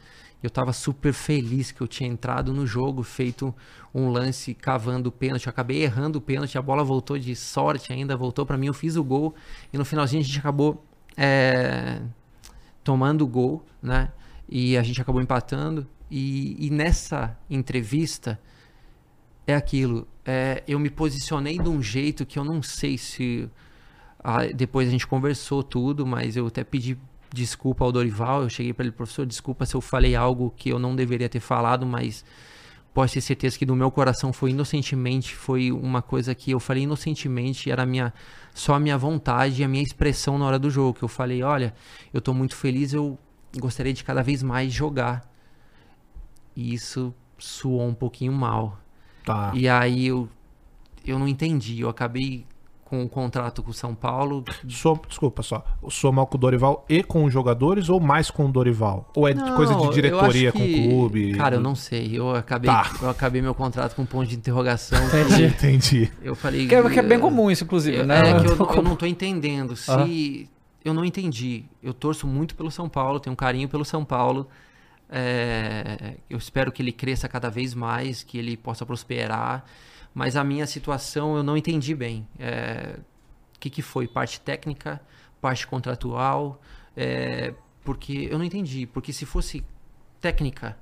Eu tava super feliz que eu tinha entrado no jogo, feito um lance cavando o pênalti. Eu acabei errando o pênalti, a bola voltou de sorte ainda, voltou para mim. Eu fiz o gol e no finalzinho a gente acabou é, tomando o gol, né? E a gente acabou empatando. E, e nessa entrevista é aquilo. É, eu me posicionei de um jeito que eu não sei se. Ah, depois a gente conversou tudo, mas eu até pedi desculpa ao Dorival. Eu cheguei para ele, professor, desculpa se eu falei algo que eu não deveria ter falado, mas pode ter certeza que do meu coração foi inocentemente, foi uma coisa que eu falei inocentemente, era a minha só a minha vontade e a minha expressão na hora do jogo, que eu falei, olha, eu estou muito feliz, eu gostaria de cada vez mais jogar. E isso suou um pouquinho mal. Tá. E aí eu eu não entendi, eu acabei com o contrato com o São Paulo. Sou, desculpa só. Sou mal com o Dorival e com os jogadores ou mais com o Dorival? Ou é não, coisa de diretoria que, com o clube? Cara, eu não sei. Eu acabei, tá. eu acabei meu contrato com um ponto de interrogação. Entendi. Entendi. Eu falei. Que é, que é bem comum isso, inclusive, eu, né? É que eu, eu não tô entendendo. Se. Uhum. Eu não entendi. Eu torço muito pelo São Paulo, tenho um carinho pelo São Paulo. É, eu espero que ele cresça cada vez mais, que ele possa prosperar mas a minha situação eu não entendi bem. É, o que, que foi? Parte técnica, parte contratual, é, porque eu não entendi. Porque se fosse técnica,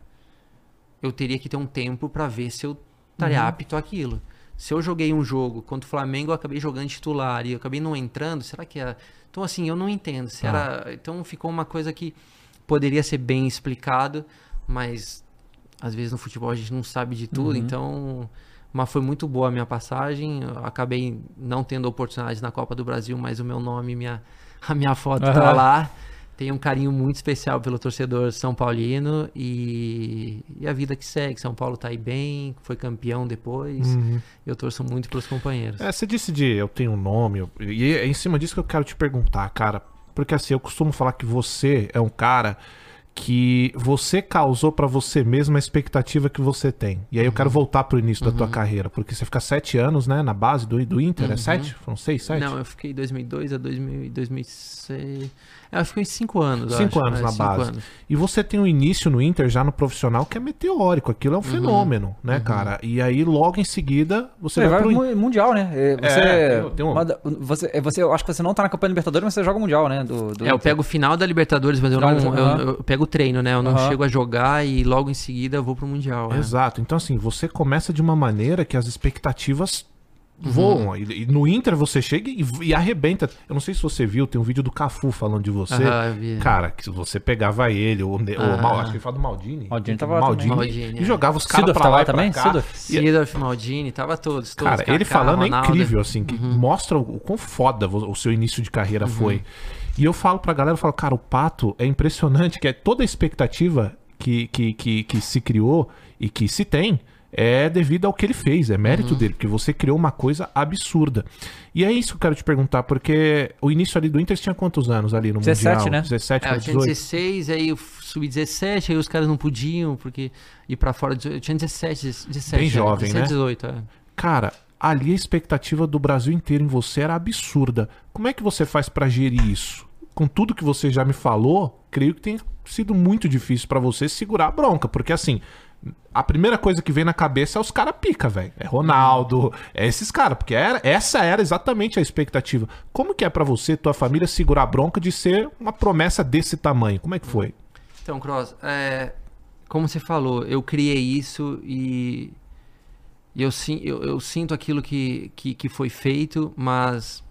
eu teria que ter um tempo para ver se eu estaria uhum. apto àquilo. Se eu joguei um jogo contra o Flamengo, eu acabei jogando titular e eu acabei não entrando, será que é. Então, assim, eu não entendo. Se ah. era... Então, ficou uma coisa que poderia ser bem explicado, mas às vezes no futebol a gente não sabe de tudo, uhum. então mas foi muito boa a minha passagem. Eu acabei não tendo oportunidade na Copa do Brasil, mas o meu nome, minha, a minha foto uhum. tá lá. Tenho um carinho muito especial pelo torcedor São Paulino e, e a vida que segue. São Paulo tá aí bem, foi campeão depois. Uhum. Eu torço muito pelos companheiros. É, você disse de eu tenho um nome, e é em cima disso que eu quero te perguntar, cara. Porque assim, eu costumo falar que você é um cara que você causou pra você mesmo a expectativa que você tem. E aí eu Uhum. quero voltar pro início da tua carreira, porque você fica sete anos, né, na base do, do Inter, é sete? Foram seis, sete? Uhum. Não, eu fiquei 2002 a 2000, 2006. É, eu fiquei cinco anos. eu Cinco acho, anos é, na cinco base. anos. E você tem um início no Inter já no profissional que é meteórico. Aquilo Uhum. é um fenômeno, né, cara? E aí, logo em seguida, você Você vai vai pro pro mu- Mundial, né? É, Você, É, tem- tem um- você, é, você, eu acho que você não tá na campanha Libertadores, mas você joga o Mundial, né? Do, do É, eu pego o final da Libertadores, mas eu Final não. Eu, Aham. eu pego o treino, né? Eu não Aham. chego a jogar e logo em seguida eu vou pro Mundial. é. Exato. Então, assim, você começa de uma maneira que as expectativas Uhum. voam. E, e no Inter você chega e, e arrebenta. Eu não sei se você viu, tem um vídeo do Cafu falando de você. Vi. Cara, que se você pegava ele, o, Ne- o Ah. Mal, acho que ele fala do Maldini. Maldini tava lá Maldini, também. Maldini, e é. jogava os caras pra lá e pra também? cá. Sidorf? E- Sidorf, Maldini, tava todos. todos Cara, ele Kaká, falando Ronaldo. é incrível, assim, que Uhum. mostra o, o quão foda o seu início de carreira foi. E eu falo pra galera, eu falo, cara, o Pato é impressionante, que é toda a expectativa que, que, que, que se criou e que se tem é devido ao que ele fez, é mérito Uhum. dele, porque você criou uma coisa absurda. E é isso que eu quero te perguntar, porque o início ali do Inter tinha quantos anos ali no 17, Mundial? né? 17 É, para eu tinha 18? 16, aí eu subi 17, aí os caras não podiam, porque ir pra fora. Eu tinha 17, 17. Bem é, jovem, 17, né? 18, é. Cara, ali a expectativa do Brasil inteiro em você era absurda. Como é que você faz pra gerir isso? Com tudo que você já me falou, creio que tem sido muito difícil pra você segurar a bronca, porque assim, a primeira coisa que vem na cabeça é os cara pica, velho. É Ronaldo, é esses caras, porque era, essa era exatamente a expectativa. Como que é pra você, tua família segurar a bronca de ser uma promessa desse tamanho? Como é que foi? Então, Cross, é, como você falou, eu criei isso e, e eu, eu, eu sinto aquilo que, que, que foi feito, mas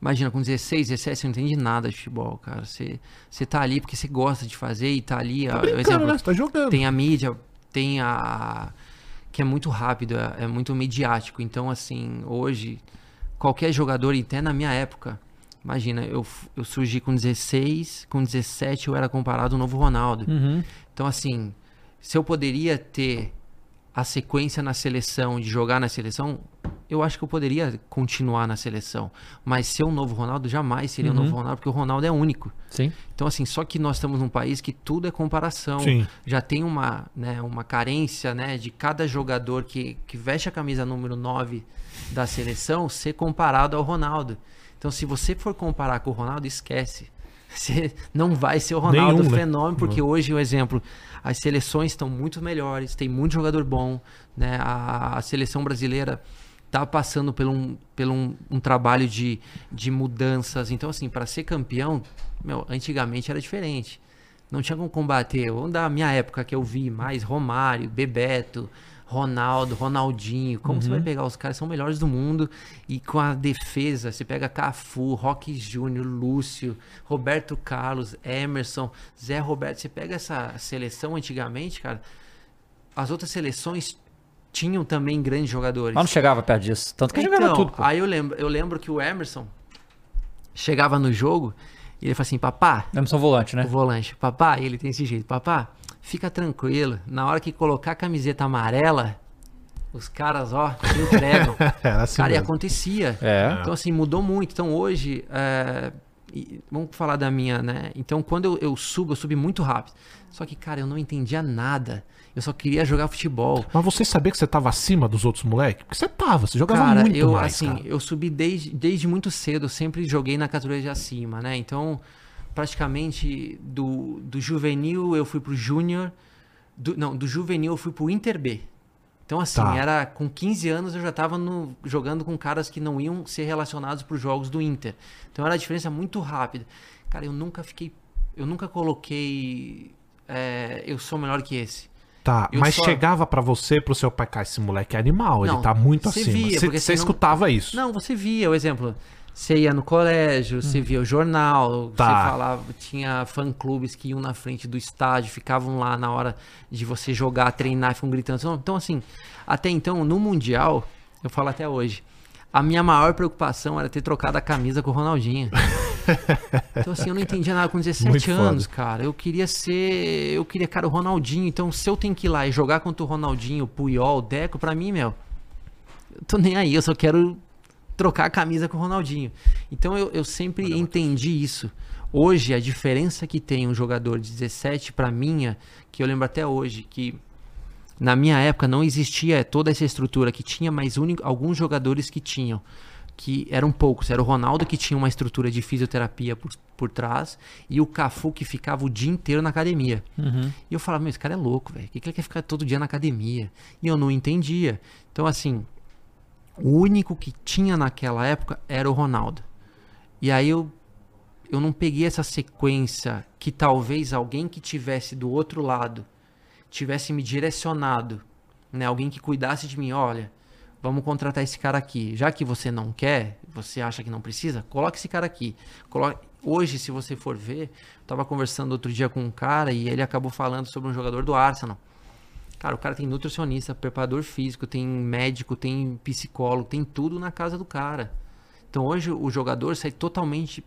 imagina, com 16, 17, você não entende nada de futebol, cara. Você, você tá ali porque você gosta de fazer e tá ali. Tá brincando, exemplo, né? Você tá jogando. tem a mídia, tem a. que é muito rápido, é, é muito midiático. Então, assim, hoje, qualquer jogador, e até na minha época, imagina, eu, eu surgi com 16, com 17 eu era comparado ao novo Ronaldo. Uhum. Então, assim, se eu poderia ter a sequência na seleção, de jogar na seleção, eu acho que eu poderia continuar na seleção. Mas ser o novo Ronaldo, jamais seria o Uhum. novo Ronaldo, porque o Ronaldo é único. Sim. Então, assim, só que nós estamos num país que tudo é comparação. Sim. Já tem uma, né, uma carência né, de cada jogador que, que veste a camisa número 9 da seleção ser comparado ao Ronaldo. Então, se você for comparar com o Ronaldo, esquece. Você não vai ser o Ronaldo Nenhum, né? fenômeno, porque hoje, um exemplo, as seleções estão muito melhores, tem muito jogador bom, né? A, a seleção brasileira tá passando por um, por um, um trabalho de, de mudanças. Então, assim, para ser campeão, meu, antigamente era diferente. Não tinha como combater. Vamos da minha época que eu vi mais Romário, Bebeto, Ronaldo, Ronaldinho. Como você vai pegar os caras? São melhores do mundo. E com a defesa, você pega Cafu, Roque Júnior, Lúcio, Roberto Carlos, Emerson, Zé Roberto. Você pega essa seleção antigamente, cara. As outras seleções tinham também grandes jogadores. Mas não chegava perto disso. Tanto que jogava Então, tudo, pô. aí eu lembro, eu lembro que o Emerson chegava no jogo e ele falava assim, papá, Emerson Volante, né? o volante, papá, ele tem esse jeito, papá, fica tranquilo, na hora que colocar a camiseta amarela, os caras, ó, entregam. Era assim Cara, e mesmo. acontecia. É. Então, assim, mudou muito. Então, hoje, é, e vamos falar da minha, né? Então, quando eu, eu subo, eu subi muito rápido. Só que, cara, eu não entendia nada. Eu só queria jogar futebol. Mas você sabia que você tava acima dos outros moleques? Porque você tava, você jogava Cara, muito eu, mais, assim, cara. eu subi desde, desde muito cedo, eu sempre joguei na categoria de acima, né? Então, praticamente do, do juvenil eu fui pro júnior, do- não, do juvenil eu fui pro Inter B. Então, assim, Tá. era com 15 anos eu já tava no, jogando com caras que não iam ser relacionados pros jogos do Inter. Então, era uma diferença muito rápida. Cara, eu nunca fiquei, eu nunca coloquei, é, eu sou melhor que esse. Tá, eu mas só- chegava pra você, pro seu pai, cara, esse moleque é animal, ele Não, tá muito acima. via, Você você senão- escutava isso. Não, você via, o exemplo. Você ia no colégio, você via o jornal, Hum. Tá. você falava, tinha fã-clubes que iam na frente do estádio, ficavam lá na hora de você jogar, treinar, ficam gritando. Então, Então, assim, até então, no Mundial, eu falo até hoje, a minha maior preocupação era ter trocado a camisa com o Ronaldinho. Então, assim, eu não entendia nada com 17 Muito foda. anos, cara. Eu queria ser. Eu queria, cara, o Ronaldinho. Então, se eu tenho que ir lá e jogar contra o Ronaldinho, o Puyol, o Deco, pra mim, meu. Eu tô nem aí, eu só quero trocar a camisa com o Ronaldinho. Então eu, eu sempre entendi isso. Hoje, a diferença que tem um jogador de 17 para minha, que eu lembro até hoje, que na minha época não existia toda essa estrutura que tinha, mas único, alguns jogadores que tinham que eram poucos. Era o Ronaldo que tinha uma estrutura de fisioterapia por, por trás e o Cafu que ficava o dia inteiro na academia. Uhum. E eu falava, meu, esse cara é louco, velho. Por que, que ele quer ficar todo dia na academia? E eu não entendia. Então, assim, o único que tinha naquela época era o Ronaldo. E aí eu, eu não peguei essa sequência que talvez alguém que tivesse do outro lado tivesse me direcionado, né? Alguém que cuidasse de mim, olha, vamos contratar esse cara aqui. Já que você não quer, você acha que não precisa, coloque esse cara aqui. Coloque... Hoje, se você for ver, eu tava conversando outro dia com um cara e ele acabou falando sobre um jogador do Arsenal. Cara, o cara tem nutricionista, preparador físico, tem médico, tem psicólogo, tem tudo na casa do cara. Então hoje o jogador sai totalmente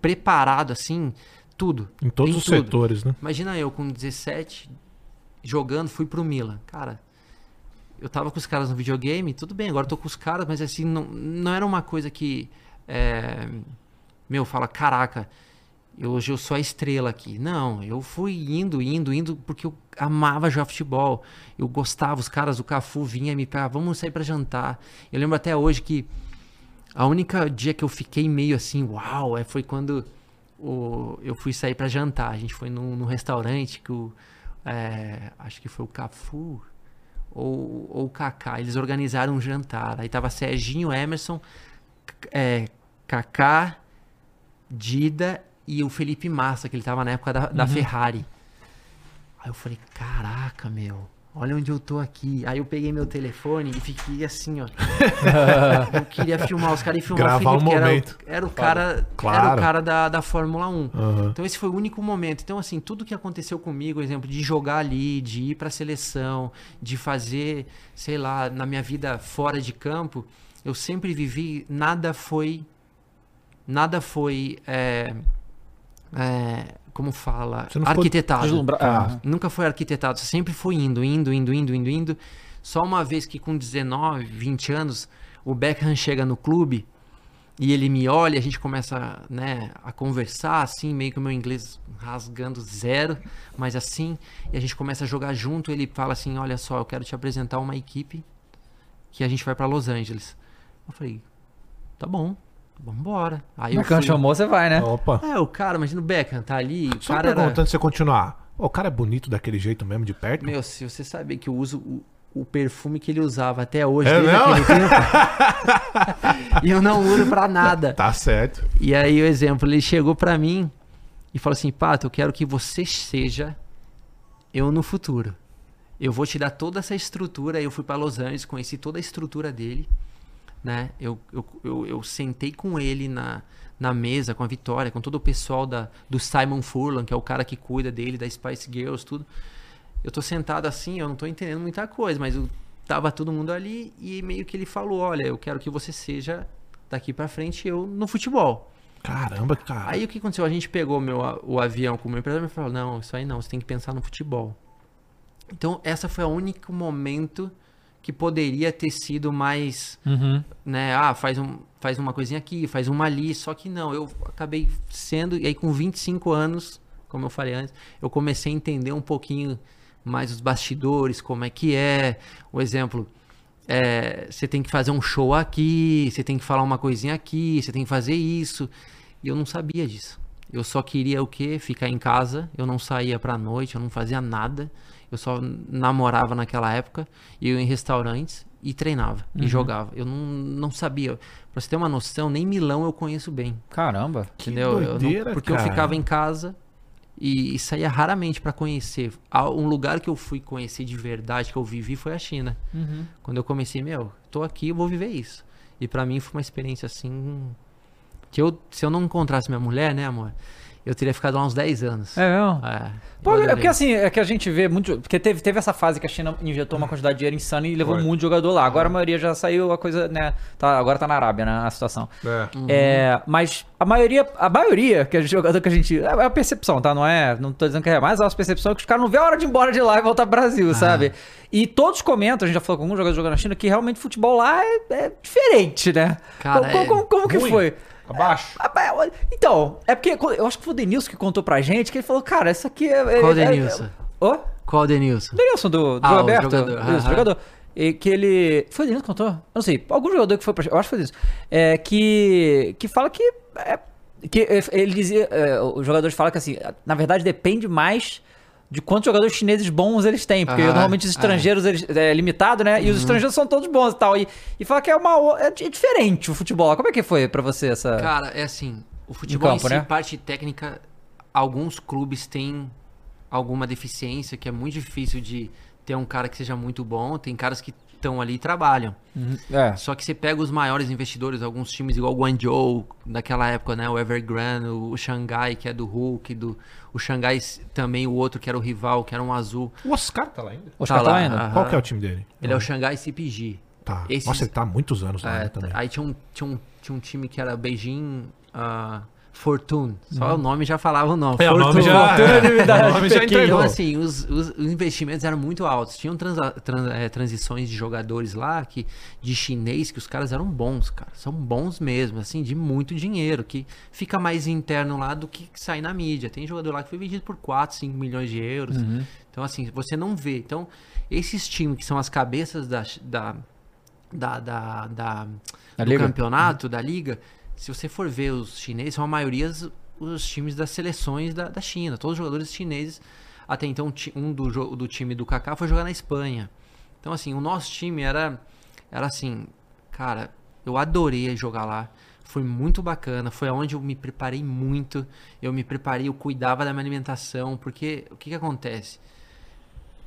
preparado, assim, tudo. Em todos os tudo. setores, né? Imagina eu com 17 jogando, fui pro Milan. Cara, eu tava com os caras no videogame, tudo bem, agora eu tô com os caras, mas assim, não, não era uma coisa que. é, meu, fala, caraca, eu, hoje eu sou a estrela aqui. Não, eu fui indo, indo, indo, porque eu amava jogar futebol. Eu gostava, os caras, o Cafu vinha me pegar, vamos sair pra jantar. Eu lembro até hoje que a única dia que eu fiquei meio assim, uau, é, foi quando o, eu fui sair pra jantar. A gente foi num, num restaurante que o. é, acho que foi o Cafu ou, ou o Kaká. Eles organizaram um jantar. Aí tava Serginho, Emerson, é, Kaká, Dida e o Felipe Massa, que ele tava na época da, da Ferrari. Aí eu falei, caraca, meu. Olha onde eu tô aqui. Aí eu peguei meu telefone e fiquei assim, ó. eu queria filmar os caras e filmar Gravar o Felipe, era, momento. o- era o cara, era Claro. o cara da, da Fórmula 1. Aham. Então esse foi o único momento. Então assim, tudo que aconteceu comigo, exemplo, de jogar ali, de ir pra seleção, de fazer, sei lá, na minha vida fora de campo, eu sempre vivi, nada foi nada foi é, é, como fala, arquitetado. Ah, Nunca foi arquitetado, sempre foi indo, indo, indo, indo, indo, indo. Só uma vez que com 19, 20 anos, o Beckham chega no clube e ele me olha, a gente começa, né, a conversar assim, meio que o meu inglês rasgando zero, mas assim, e a gente começa a jogar junto, ele fala assim, olha só, eu quero te apresentar uma equipe que a gente vai pra Los Angeles. Eu falei, tá bom, vamos embora. Aí o Beckham fui. chamou, você vai, né? Opa. É, o cara, imagina o Beckham, tá ali, o Só cara era... perguntando se você continuar. O cara é bonito daquele jeito mesmo, de perto? Meu, se você saber que eu uso o, o perfume que ele usava até hoje, É desde mesmo? aquele tempo, e eu não uso pra nada. Tá certo. E aí, o exemplo, ele chegou pra mim e falou assim: Pato, eu quero que você seja eu no futuro. Eu vou te dar toda essa estrutura. Aí Eu fui pra Los Angeles, conheci toda a estrutura dele, né? Eu, eu, eu, eu sentei com ele na, na mesa, com a Vitória, com todo o pessoal da, do Simon Furlan, que é o cara que cuida dele, da Spice Girls, tudo. Eu tô sentado assim, eu não tô entendendo muita coisa, mas eu, tava todo mundo ali e meio que ele falou: Olha, eu quero que você seja daqui pra frente eu no futebol. Caramba, cara. Aí o que aconteceu? A gente pegou meu, o avião com o meu empresário e falou: Não, isso aí não, você tem que pensar no futebol. Então, essa foi o único momento que poderia ter sido mais, Uhum. né? Ah, faz, um, faz uma coisinha aqui, faz uma ali. Só que não, eu acabei sendo. E aí, com 25 anos, como eu falei antes, eu comecei a entender um pouquinho mais os bastidores, como é que é. O exemplo. é, você tem que fazer um show aqui, você tem que falar uma coisinha aqui, você tem que fazer isso. E eu não sabia disso. Eu só queria o quê? Ficar em casa. Eu não saía pra noite, eu não fazia nada. Eu só namorava naquela época, ia em restaurantes e treinava e jogava. Eu não, não sabia. Pra você ter uma noção, nem Milão eu conheço bem. Caramba. Entendeu? Eu não- doideira, porque eu cara. ficava em casa e, e saía raramente pra conhecer. Um lugar que eu fui conhecer de verdade, que eu vivi, foi a China. Uhum. Quando eu comecei, meu, tô aqui, eu vou viver isso. E pra mim foi uma experiência assim. Que eu, se eu não encontrasse minha mulher, né, amor? Eu teria ficado lá uns 10 anos. É mesmo? É, Pô, é porque assim, é que a gente vê muito. Porque teve, teve essa fase que a China injetou uma quantidade de dinheiro insana e levou Foi. muito jogador lá. Agora a maioria já saiu, a coisa, né? Tá, agora tá na Arábia, né? A situação. É. É, mas a maioria, a maioria que gente, jogador que a gente. É a percepção, tá? Não é. Não tô dizendo que é mais, é a percepção é que os caras não vê a hora de ir embora de lá e voltar pro Brasil, sabe? E todos comentam, a gente já falou com alguns jogadores jogando na China, que realmente futebol lá é, é diferente, né? Cara, como, é como- como que foi? Abaixo. É, então, é porque eu acho que foi o Denilson que contou pra gente que ele falou, cara, isso aqui é. Qual é, Denilson? É, oh? Qual Denilson? Denilson do, do Ah, o Roberto. jogador, Isso, jogador. E que ele. Foi o Denilson que contou? Eu não sei. Algum jogador que foi pra. Eu acho que foi isso. É, que. Que fala que. é, que é, ele dizia. É, os jogadores falam que assim, na verdade depende mais de quantos jogadores chineses bons eles têm. Porque Aham, normalmente os estrangeiros eles, é limitado, né? E os estrangeiros são todos bons e tal. E, e fala que é uma. É di- diferente o futebol. Como é que foi pra você essa. Cara, é assim, o futebol campo, em si, né? parte técnica, alguns clubes têm alguma deficiência que é muito difícil de ter um cara que seja muito bom, tem caras que estão ali e trabalham. É. Só que você pega os maiores investidores, alguns times igual o Guangzhou, daquela época, né? O Evergrande, o, o Xangai, que é do Hulk, do, o Xangai também, o outro que era o rival, que era um azul. O Oscar tá lá ainda. Oscar Tá tá lá, ainda? aham. Qual que é o time dele? Ele é o Xangai CPG. Tá. Esses- Nossa, ele tá há muitos anos lá É, né, também. aí tinha um, tinha, um, tinha um time que era Beijing ah, Fortune. Só Uhum. o nome já falava o nome. É, o nome Fortune. já, é, o nome já entregou. Então, assim, os, os- os investimentos eram muito altos. Tinham transa- tran- eh, transições de jogadores lá, que, de chinês, que os caras eram bons, cara. São bons mesmo, assim, de muito dinheiro, que fica mais interno lá do que sai na mídia. Tem jogador lá que foi vendido por 4, 5 milhões de euros. Uhum. Então, assim, você não vê. Então, esses times que são as cabeças da, da, da, da, da- do liga? campeonato, da liga, se você for ver os chineses, são a maioria os, os times das seleções da, da China. Todos os jogadores chineses. Até então, um do, do time do Kaká foi jogar na Espanha. Então, assim, o nosso time era, era assim, cara, eu adorei jogar lá. Foi muito bacana, foi onde eu me preparei muito. Eu me preparei, eu cuidava da minha alimentação, porque o que, que acontece?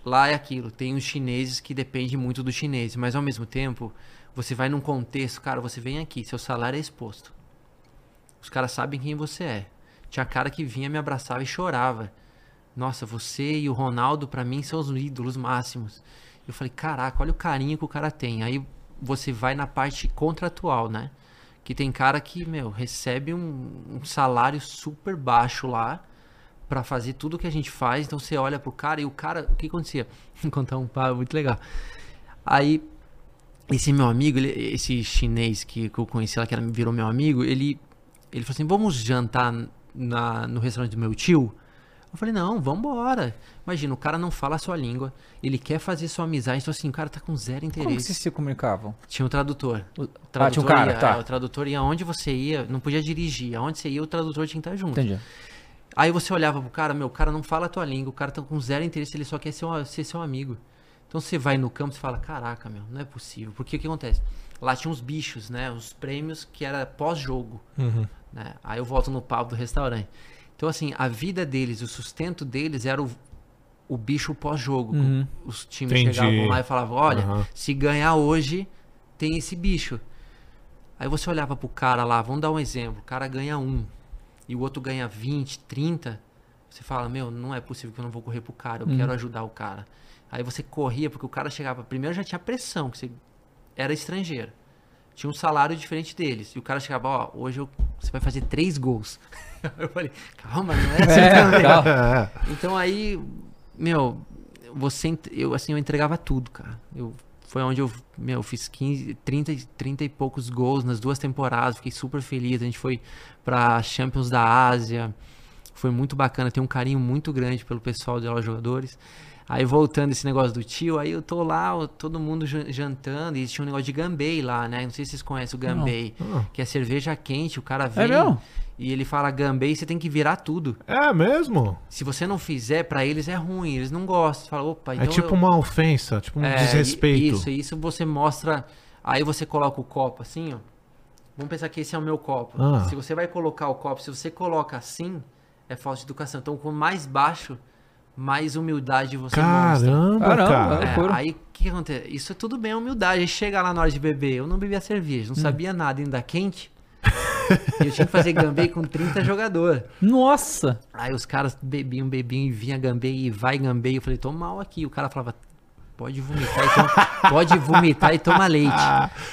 Lá é aquilo, tem os chineses que dependem muito dos chineses, mas ao mesmo tempo, você vai num contexto, cara, você vem aqui, seu salário é exposto. Os caras sabem quem você é. Tinha cara que vinha, me abraçava e chorava. Nossa, você e o Ronaldo, pra mim, são os ídolos máximos. Eu falei, caraca, olha o carinho que o cara tem. Aí você vai na parte contratual, né? Que tem cara que, meu, recebe um, um salário super baixo lá pra fazer tudo que a gente faz. Então você olha pro cara e o cara, o que acontecia? Vou contar um papo muito legal. Aí esse meu amigo, ele- esse chinês que, que eu conheci lá, que era, virou meu amigo, ele, ele falou assim: vamos jantar na, no restaurante do meu tio? Eu falei, não, vambora. Imagina, o cara não fala a sua língua, ele quer fazer sua amizade, então assim, o cara tá com zero Como que interesse. vocês se comunicavam? Tinha um tradutor. O- O Ah, tinha um tradutor cara, ia, tá. é, o tradutor ia onde você ia, não podia dirigir. Aonde você ia, o tradutor tinha que estar junto. Entendi. Aí você olhava pro cara, meu, o cara não fala a tua língua, o cara tá com zero interesse, ele só quer ser, um, ser seu amigo. Então você vai no campo e fala, caraca, meu, não é possível. Porque o que acontece? Lá tinha uns bichos, né? Os prêmios que era pós-jogo. Uhum. Né? Aí eu volto no papo do restaurante. Então, assim, a vida deles, o sustento deles era o, o bicho pós-jogo. Uhum. Os times Entendi. chegavam lá e falavam, olha, Aham. se ganhar hoje, tem esse bicho. Aí você olhava pro cara lá, vamos dar um exemplo, o cara ganha um e o outro ganha 20, 30, você fala, meu, não é possível que eu não vou correr pro cara, eu quero ajudar o cara. Aí você corria, porque o cara chegava, primeiro já tinha pressão, que você era estrangeiro. Tinha um salário diferente deles. E o cara chegava, ó, hoje eu- você vai fazer três gols. eu falei, calma, não é assim É, calma. Então aí, meu, você eu assim, eu entregava tudo, cara. Eu foi onde eu, meu, fiz 15, 30, e- 30 e poucos gols nas duas temporadas, fiquei super feliz. A gente foi pra Champions da Ásia. Foi muito bacana, tenho um carinho muito grande pelo pessoal de lá, jogadores. Aí voltando esse negócio do tio, aí eu tô lá, todo mundo jan- jantando, e tinha um negócio de gambei lá, né? Não sei se vocês conhecem o gambei, Ah. que é cerveja quente, o cara vem mesmo? e ele fala gambei, você tem que virar tudo. É mesmo? Se você não fizer, pra eles é ruim, eles não gostam. Fala, opa, então é tipo eu- uma ofensa, tipo um É, desrespeito. Isso, isso você mostra. Aí você coloca o copo assim, ó. Vamos pensar que esse é o meu copo. Ah. Se você vai colocar o copo, se você coloca assim, é falta de educação. Então, quanto mais baixo, mais humildade você mostra. Caramba, Caramba, cara. É, loucura. aí o que, que acontece? Isso é tudo bem, é humildade. Aí chega lá na hora de beber, eu não bebia cerveja, não Hum. sabia nada, ainda quente. e eu tinha que fazer gambê com 30 jogadores. Nossa! Aí os caras bebiam, bebiam e vinha gambê e vai gambê. Eu falei, tô mal aqui. O cara falava, pode vomitar e toma, pode vomitar e toma leite.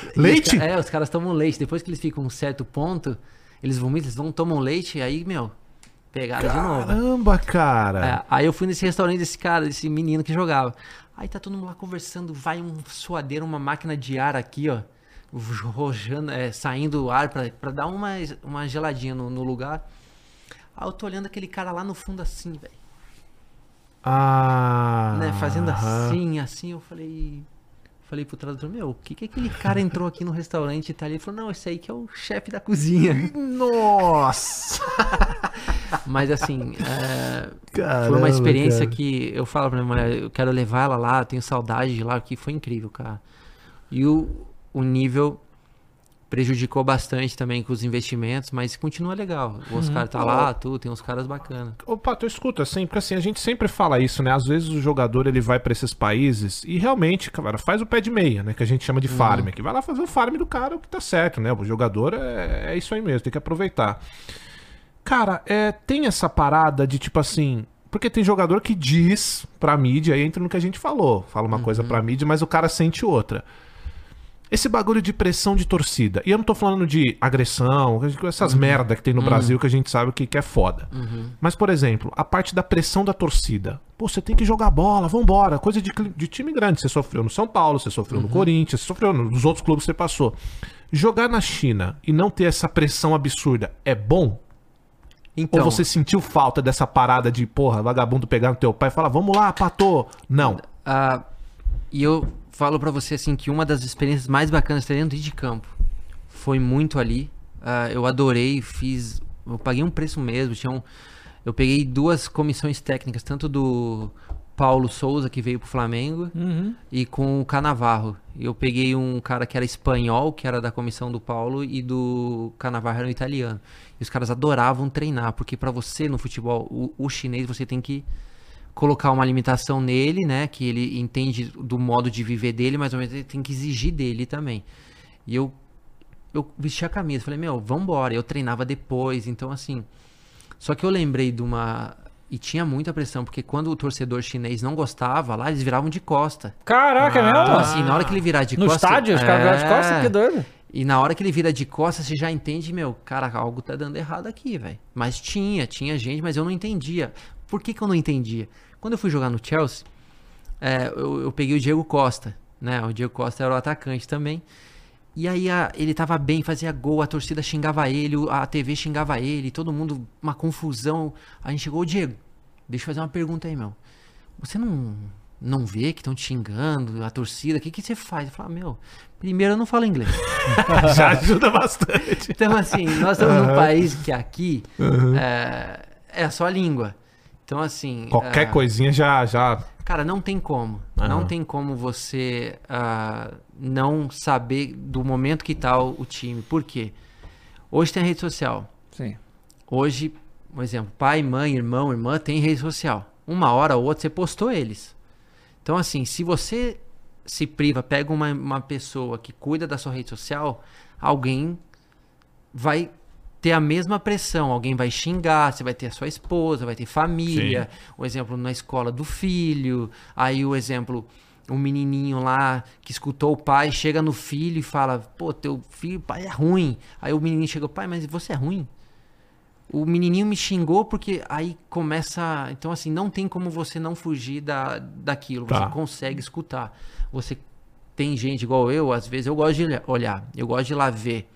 E os Leite? ca- é, os caras tomam leite. Depois que eles ficam um certo ponto, eles vomitam, eles vão tomam leite e aí, meu, pegaram de novo. Caramba, cara. É, aí eu fui nesse restaurante desse cara, desse menino que jogava. Aí tá todo mundo lá conversando, vai um suadeiro, uma máquina de ar aqui, ó. rojando, é, saindo o ar pra, pra dar uma, uma geladinha no, no lugar. Aí eu tô olhando aquele cara lá no fundo assim, velho. Ah. Né, fazendo assim, assim, eu falei. Falei pro tradutor, meu, o que que aquele cara entrou aqui no restaurante e tá ali? Ele falou, não, esse aí que é o chefe da cozinha. Nossa! Mas assim, é, foi Caramba, uma experiência cara. que eu falo pra minha mulher, eu quero levar ela lá, eu tenho saudade de lá, que foi incrível, cara. E o, o nível prejudicou bastante também com os investimentos, mas continua legal. O Oscar tá lá, tudo, tem uns caras bacanas. Ô, Pato, escuta, assim, porque assim, a gente sempre fala isso, né? Às vezes o jogador ele vai pra esses países e realmente, cara, faz o pé de meia, né? Que a gente chama de farm aqui. Vai lá fazer o farm do cara, o que tá certo, né? O jogador é, é isso aí mesmo, tem que aproveitar. Cara, é, tem essa parada de tipo assim. Porque tem jogador que diz pra mídia, aí entra no que a gente falou. Fala uma coisa pra mídia, mas o cara sente outra. Esse bagulho de pressão de torcida. E eu não tô falando de agressão, essas merda que tem no Brasil que a gente sabe que, que é foda. Mas, por exemplo, a parte da pressão da torcida. Pô, você tem que jogar bola, vambora. Coisa de, de time grande. Você sofreu no São Paulo, você sofreu no Corinthians, você sofreu nos outros clubes que você passou. Jogar na China e não ter essa pressão absurda é bom? Então, Ou você sentiu falta dessa parada de, porra, vagabundo pegar no teu pai e falar, vamos lá, patô? Não. ah, e eu falo pra você assim que uma das experiências mais bacanas dentro de campo foi muito ali. Ah, eu adorei, fiz, eu paguei um preço mesmo. Tinha um, eu peguei duas comissões técnicas, tanto do Paulo Souza que veio pro Flamengo e com o Canavarro. Eu peguei um cara que era espanhol, que era da comissão do Paulo e do Canavarro era um italiano. E os caras adoravam treinar, porque pra você no futebol, o, o chinês você tem que colocar uma limitação nele, né? Que ele entende do modo de viver dele, mas ao mesmo tempo tem que exigir dele também. E eu, eu vesti a camisa, falei, meu, vambora. Eu treinava depois, então assim. Só que eu lembrei de uma. E tinha muita pressão, porque quando o torcedor chinês não gostava, lá eles viravam de costa. Caraca, é mesmo? Então, assim, na hora que ele virar de no costa. estádio, os caras viraram de costas, É. que doido. E na hora que ele vira de costas, você já entende, meu, cara, algo tá dando errado aqui, velho. Mas tinha, tinha gente, mas eu não entendia. Por que, que eu não entendia? Quando eu fui jogar no Chelsea, é, eu, eu peguei o Diego Costa, né? O Diego Costa era o atacante também. E aí a- ele tava bem, fazia gol, a torcida xingava ele, o- a TV xingava ele, todo mundo, uma confusão. A gente chegou, ô Diego, deixa eu fazer uma pergunta aí, meu. Você não, não vê que estão te xingando, a torcida, o que, que você faz? Eu falo, ah, meu, primeiro eu não falo inglês. Já ajuda bastante. Então, assim, nós estamos num país que aqui é, é só a língua. Então, assim. Qualquer é, coisinha já, já. Cara, não tem como. Não tem como você ah, não saber do momento que tá o, o time. Por quê? Hoje tem a rede social. Sim. Hoje, por exemplo, pai, mãe, irmão, irmã tem rede social. Uma hora ou outra você postou eles. Então, assim, se você se priva, pega uma, uma pessoa que cuida da sua rede social, alguém vai ter a mesma pressão. Alguém vai xingar, você vai ter a sua esposa, vai ter família. O exemplo na escola do filho. Aí o exemplo, um menininho lá que escutou o pai, chega no filho e fala: Pô, teu filho, pai é ruim. Aí o menininho chega: Pai, mas você é ruim? O menininho me xingou porque aí começa. Então, assim, não tem como você não fugir da, daquilo. Tá. Você consegue escutar. Você tem gente igual eu, às vezes eu gosto de olha- olhar, eu gosto de ir lá ver.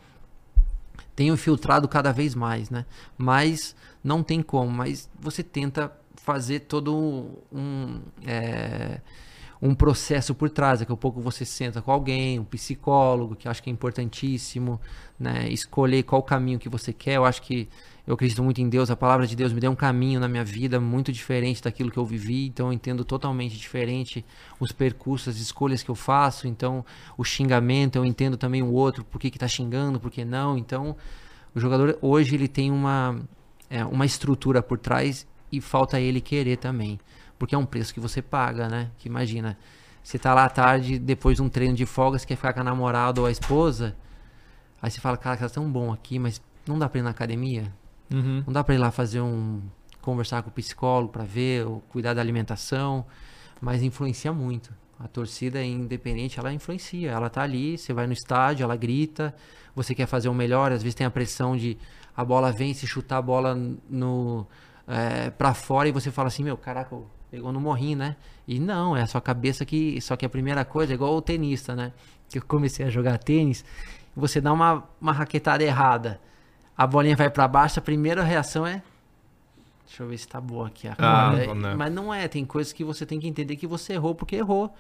Tenho filtrado cada vez mais, né? Mas não tem como. Mas você tenta fazer todo um. é, um processo por trás. Daqui a pouco você senta com alguém, um psicólogo, que eu acho que é importantíssimo, né? Escolher qual caminho que você quer. Eu acho que eu acredito muito em Deus. A palavra de Deus me deu um caminho na minha vida muito diferente daquilo que eu vivi. Então eu entendo totalmente diferente os percursos, as escolhas que eu faço. Então o xingamento, eu entendo também o outro, por que que tá xingando, por que não. Então o jogador hoje ele tem uma, é, uma estrutura por trás e falta ele querer também. Porque é um preço que você paga, né? Que imagina, você tá lá à tarde, depois de um treino de folga, você quer ficar com a namorada ou a esposa. Aí você fala, cara, tá tão bom aqui, mas não dá pra ir na academia? Não dá pra ir lá fazer um. conversar com o psicólogo pra ver, ou cuidar da alimentação. Mas influencia muito. A torcida independente, ela influencia. Ela tá ali, você vai no estádio, ela grita, você quer fazer o melhor, às vezes tem a pressão de a bola vem, se chutar a bola no, é, para fora e você fala assim, meu, caraca, pegou no morrinho, né? E não, é a sua cabeça que. Só que a primeira coisa é igual o tenista, né? Que eu comecei a jogar tênis, você dá uma, uma raquetada errada, a bolinha vai para baixo, a primeira reação é. Deixa eu ver se tá boa aqui a Ah, é, não é. Mas não é, tem coisas que você tem que entender que você errou porque errou.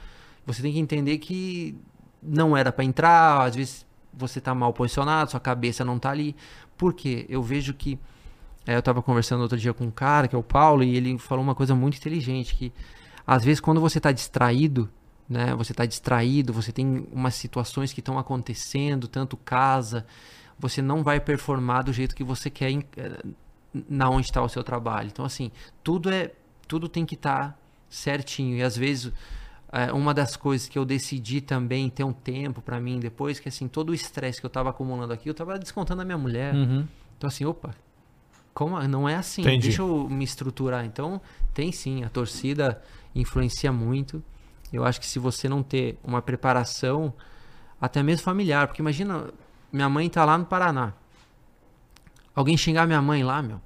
Você tem que entender que não era para entrar, às vezes você tá mal posicionado, sua cabeça não tá ali. Por quê? Eu vejo que é, eu tava conversando outro dia com um cara, que é o Paulo, e ele falou uma coisa muito inteligente, que às vezes quando você tá distraído, né, você tá distraído, você tem umas situações que estão acontecendo, tanto casa, você não vai performar do jeito que você quer em- eh, na onde está o seu trabalho. Então assim, tudo é tudo tem que estar certinho e às vezes é, uma das coisas que eu decidi também ter um tempo pra mim depois que assim todo o estresse que eu tava acumulando aqui eu tava descontando na minha mulher Uhum. então assim opa como não é assim Entendi. deixa eu me estruturar então tem sim a torcida influencia muito eu acho que se você não ter uma preparação até mesmo familiar porque imagina minha mãe tá lá no Paraná alguém xingar minha mãe lá meu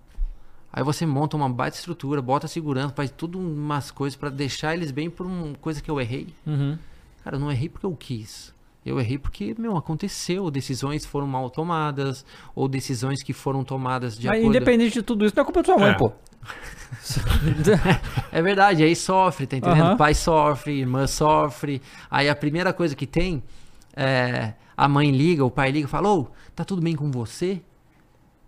Aí você monta uma baita estrutura, bota segurança, faz tudo umas coisas pra deixar eles bem por uma coisa que eu errei. Uhum. Cara, eu não errei porque eu quis. Eu errei porque, meu, aconteceu. Decisões foram mal tomadas, ou decisões que foram tomadas de Mas acordo... independente de tudo isso, não é culpa da sua mãe, É. pô. É verdade, aí sofre, tá entendendo? Aham. Pai sofre, irmã sofre. Aí a primeira coisa que tem é a mãe liga, o pai liga e fala: Ô, tá tudo bem com você?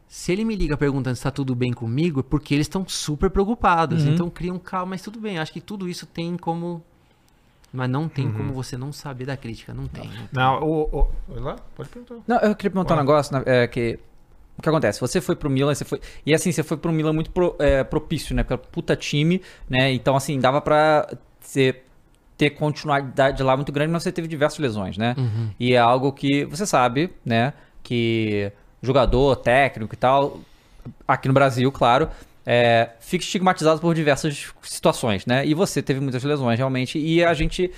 Se ele me liga perguntando se tá tudo bem comigo, é porque eles estão super preocupados. Uhum. Então criam calma, mas tudo bem. Acho que tudo isso tem como. Mas não tem como você não saber da crítica. Não tem. né? Não, o. o... Lá? Pode perguntar. Não, eu queria perguntar um negócio, é, que... O que acontece? Você foi pro Milan, você foi... E assim, você foi pro Milan muito pro- é, propício, né? Porque era um puta time, né? Então, assim, dava pra você ter continuidade lá muito grande, mas você teve diversas lesões, né? Uhum. E é algo que você sabe, né? Que jogador, técnico e tal, aqui no Brasil, claro, é, fica estigmatizado por diversas situações, né? E você teve muitas lesões, realmente, e a gente.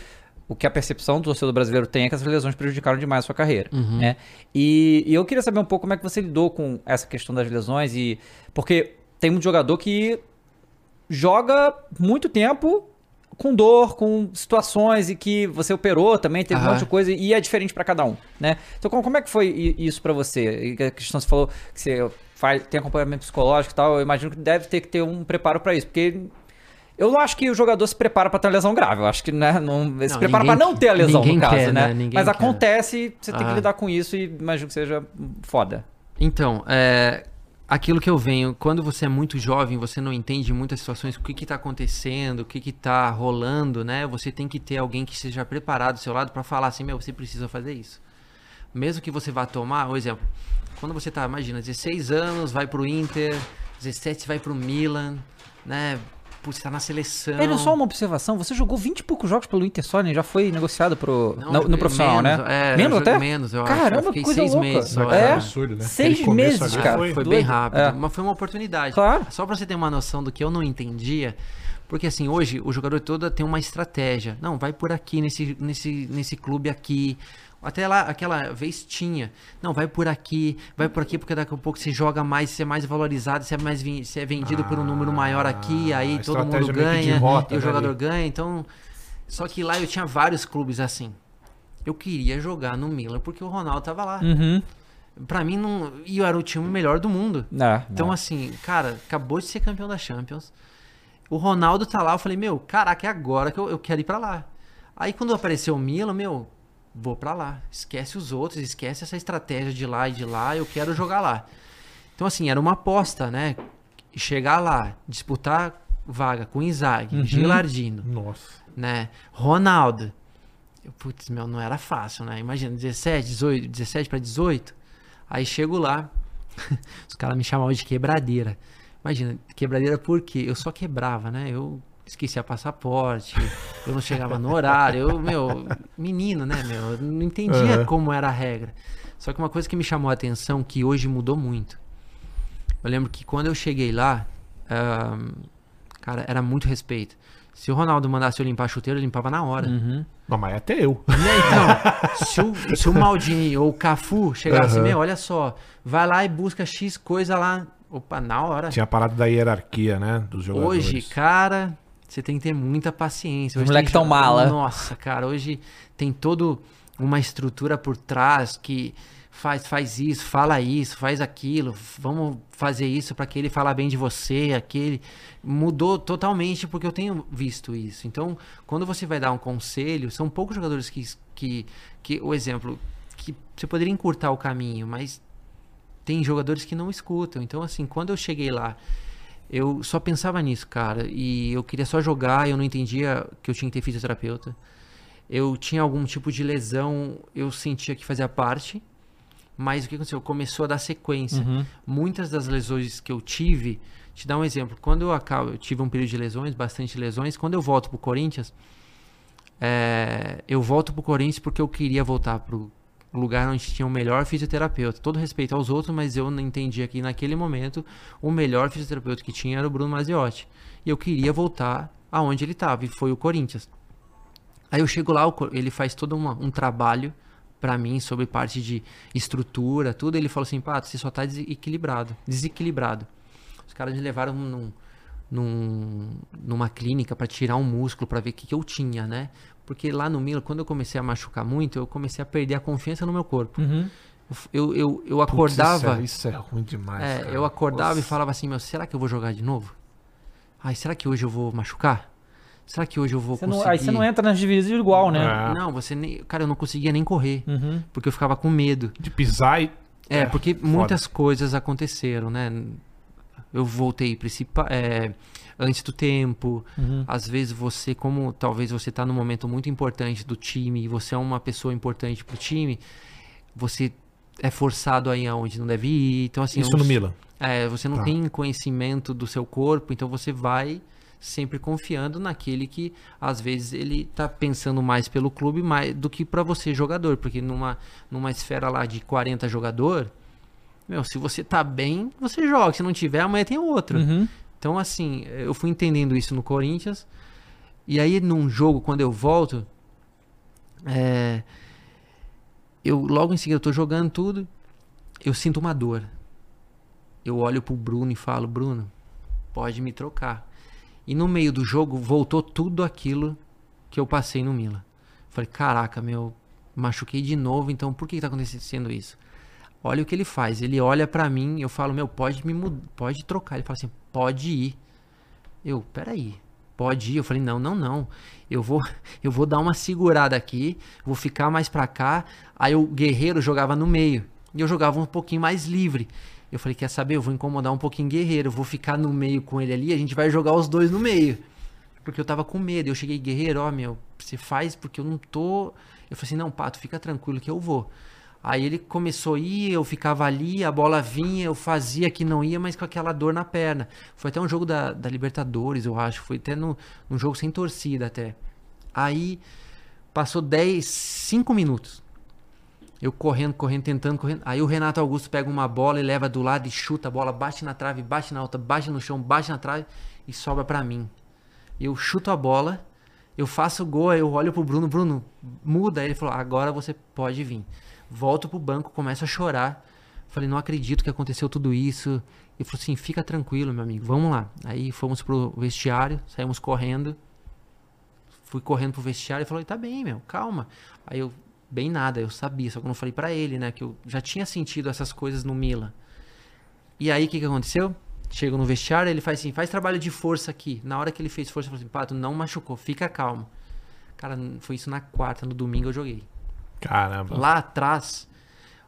O que a percepção do torcedor brasileiro tem é que essas lesões prejudicaram demais a sua carreira, Uhum. né? E, e eu queria saber um pouco como é que você lidou com essa questão das lesões e porque tem muito jogador que joga muito tempo com dor, com situações e que você operou também, teve um Aham. monte de coisa e é diferente pra cada um, né? Então como, é que foi isso pra você? E a questão você falou que você faz, tem acompanhamento psicológico e tal, eu imagino que deve ter que ter um preparo pra isso, porque eu não acho que o jogador se prepara pra ter uma lesão grave, eu acho que né, não, se Não, prepara pra ninguém- não ter a lesão no caso, quer, né? né? Mas quer. acontece, você tem que Ah. lidar com isso e imagino que seja foda. Então, é, aquilo que eu venho, quando você é muito jovem, você não entende muitas situações, o que está acontecendo, o que está rolando, né? Você tem que ter alguém que esteja preparado do seu lado para falar assim, meu, você precisa fazer isso. Mesmo que você vá tomar, um exemplo, quando você tá, imagina, 16 anos, vai pro Inter, 17 você vai pro Milan, né? Putz, tá na seleção. Ele só uma observação, você jogou 20 e poucos jogos pelo Inter só, né? Já foi negociado pro, Não, no, no profissional, menos, né? é, menos eu até? menos, eu acho. Eu Caramba, fiquei que coisa seis louca. meses só, é, é. absurdo, né? Seis meses, ali cara. foi- Foi bem rápido, É. mas foi uma oportunidade. Claro. Só pra você ter uma noção do que eu não entendia, porque assim, hoje o jogador todo tem uma estratégia. Não, vai por aqui nesse nesse nesse clube aqui. Até lá, aquela vez tinha. Não, vai por aqui, vai por aqui, porque daqui a pouco você joga mais, você é mais valorizado, você é mais você é vendido por um número maior aqui, Ah, aí todo mundo ganha, rota, e o né, jogador ali. ganha. Então, só que lá eu tinha vários clubes assim. Eu queria jogar no Milan porque o Ronaldo tava lá. Uhum. Pra mim, não, e eu era o time melhor do mundo. É, Então, é. assim, cara, acabou de ser campeão da Champions. O Ronaldo tá lá, eu falei, meu, caraca, é agora que eu, eu quero ir pra lá. Aí quando apareceu o Milan, meu, vou pra lá. Esquece os outros, esquece essa estratégia de lá e de lá, eu quero jogar lá. Então, assim, era uma aposta, né? Chegar lá, disputar vaga com Inzaghi, Gilardino, Nossa. né? Ronaldo. Putz, meu, não era fácil, né? Imagina, 17, 18, 17 para 18. Aí chego lá, os caras me chamavam de quebradeira. Imagina, quebradeira por quê? Eu só quebrava, né? Eu esquecia passaporte, eu não chegava no horário, eu, meu, menino, né, meu? Eu não entendia Aham. como era a regra. Só que uma coisa que me chamou a atenção, que hoje mudou muito. Eu lembro que quando eu cheguei lá, cara, era muito respeito. Se o Ronaldo mandasse eu limpar a chuteira, eu limpava na hora. Uhum. Não, mas até eu. Né, Então, se o, se o Maldini ou o Cafu chegasse, Aham. meu, olha só, vai lá e busca X coisa lá Opa, na hora. Tinha a parada da hierarquia, né? Dos jogadores. Hoje, cara, você tem que ter muita paciência. Os Hoje moleques tem tão jo- mala. Nossa, cara, hoje tem todo uma estrutura por trás que faz, faz isso, fala isso, faz aquilo, vamos fazer isso para que ele falar bem de você, aquele mudou totalmente porque eu tenho visto isso. Então, quando você vai dar um conselho, são poucos jogadores que que, que o exemplo que você poderia encurtar o caminho, mas tem jogadores que não escutam. Então, assim, quando eu cheguei lá, eu só pensava nisso, cara. E eu queria só jogar, eu não entendia que eu tinha que ter fisioterapeuta. Eu tinha algum tipo de lesão, eu sentia que fazia parte. Mas o que aconteceu? Começou a dar sequência. Muitas das lesões que eu tive, te dar um exemplo. Quando eu acabo, eu tive um período de lesões, bastante lesões. Quando eu volto pro Corinthians, é, eu volto pro Corinthians porque eu queria voltar pro lugar onde tinha o melhor fisioterapeuta. Todo respeito aos outros, mas eu não entendia que naquele momento o melhor fisioterapeuta que tinha era o Bruno Maziotti. E eu queria voltar aonde ele estava, e foi o Corinthians. Aí eu chego lá, ele faz todo uma- um trabalho pra mim sobre parte de estrutura, tudo. Ele falou assim, Pato, você só tá desequilibrado. Desequilibrado. Os caras me levaram num, num- numa clínica pra tirar um músculo pra ver o que, que eu tinha, né? Porque lá no Milan, quando eu comecei a machucar muito, eu comecei a perder a confiança no meu corpo. Uhum. Eu, eu, eu Putz, acordava. Isso é, isso é ruim demais. É, eu acordava e Nossa. falava assim, meu, será que eu vou jogar de novo? Ai, será que hoje eu vou machucar? Será que hoje eu vou Você não- conseguir? aí você não entra nas divisões igual, né? É. Não, você nem. Cara, eu não conseguia nem correr. Uhum. Porque eu ficava com medo. De pisar e. É, É, porque foda. muitas coisas aconteceram, né? Eu voltei principal, é, antes do tempo. Uhum. Às vezes você, como talvez você tá num momento muito importante do time e você é uma pessoa importante pro time, você é forçado a ir aonde não deve ir. Então, assim, Isso eu no Milan. é, você não Tá. tem conhecimento do seu corpo, então você vai sempre confiando naquele que às vezes ele tá pensando mais pelo clube mais do que para você jogador, porque numa numa esfera lá de 40 jogador, meu, se você tá bem, você joga, se não tiver, amanhã tem outro. Uhum. Então assim, eu fui entendendo isso no Corinthians. E aí num jogo quando eu volto, é, eu logo em seguida eu tô jogando tudo, eu sinto uma dor. Eu olho pro Bruno e falo, Bruno, pode me trocar. E no meio do jogo voltou tudo aquilo que eu passei no Milan. Falei, caraca, meu, machuquei de novo, então por que, que tá acontecendo isso? Olha o que ele faz. Ele olha pra mim, eu falo, meu, pode me pode trocar. Ele fala assim, pode ir. Eu, peraí, pode ir? Eu falei, não, não, não. Eu vou, eu vou dar uma segurada aqui, vou ficar mais pra cá. Aí o Guerreiro jogava no meio. E eu jogava um pouquinho mais livre. Eu falei, quer saber? Eu vou incomodar um pouquinho o Guerreiro. Vou ficar no meio com ele ali, a gente vai jogar os dois no meio. Porque eu tava com medo. Eu cheguei, Guerreiro, ó, meu, você faz porque eu não tô. Eu falei assim, não, Pato, fica tranquilo que eu vou. Aí ele começou a ir, eu ficava ali, a bola vinha, eu fazia que não ia, mas com aquela dor na perna. Foi até um jogo da, da Libertadores, eu acho. Foi até no, num jogo sem torcida até. Aí passou 10, 5 minutos. Eu correndo, correndo, tentando, correndo. Aí o Renato Augusto pega uma bola e leva do lado e chuta a bola, bate na trave, bate na alta, bate no chão, bate na trave e sobra pra mim. Eu chuto a bola, eu faço o gol, aí eu olho pro Bruno, Bruno, muda. Ele falou, agora você pode vir. Volto pro banco, começo a chorar. Falei, não acredito que aconteceu tudo isso. Ele falou assim, fica tranquilo, meu amigo, vamos lá. Aí fomos pro vestiário, saímos correndo. Fui correndo pro vestiário e falou, tá bem, meu, calma. Aí eu, bem nada, eu sabia, só que eu não falei pra ele, né, que eu já tinha sentido essas coisas no Milan. E aí, o que que aconteceu? Chego no vestiário, ele faz assim, faz trabalho de força aqui. Na hora que ele fez força, eu falei assim, Pato, não machucou, fica calmo. Cara, foi isso na quarta, no domingo eu joguei. Caramba. Lá atrás,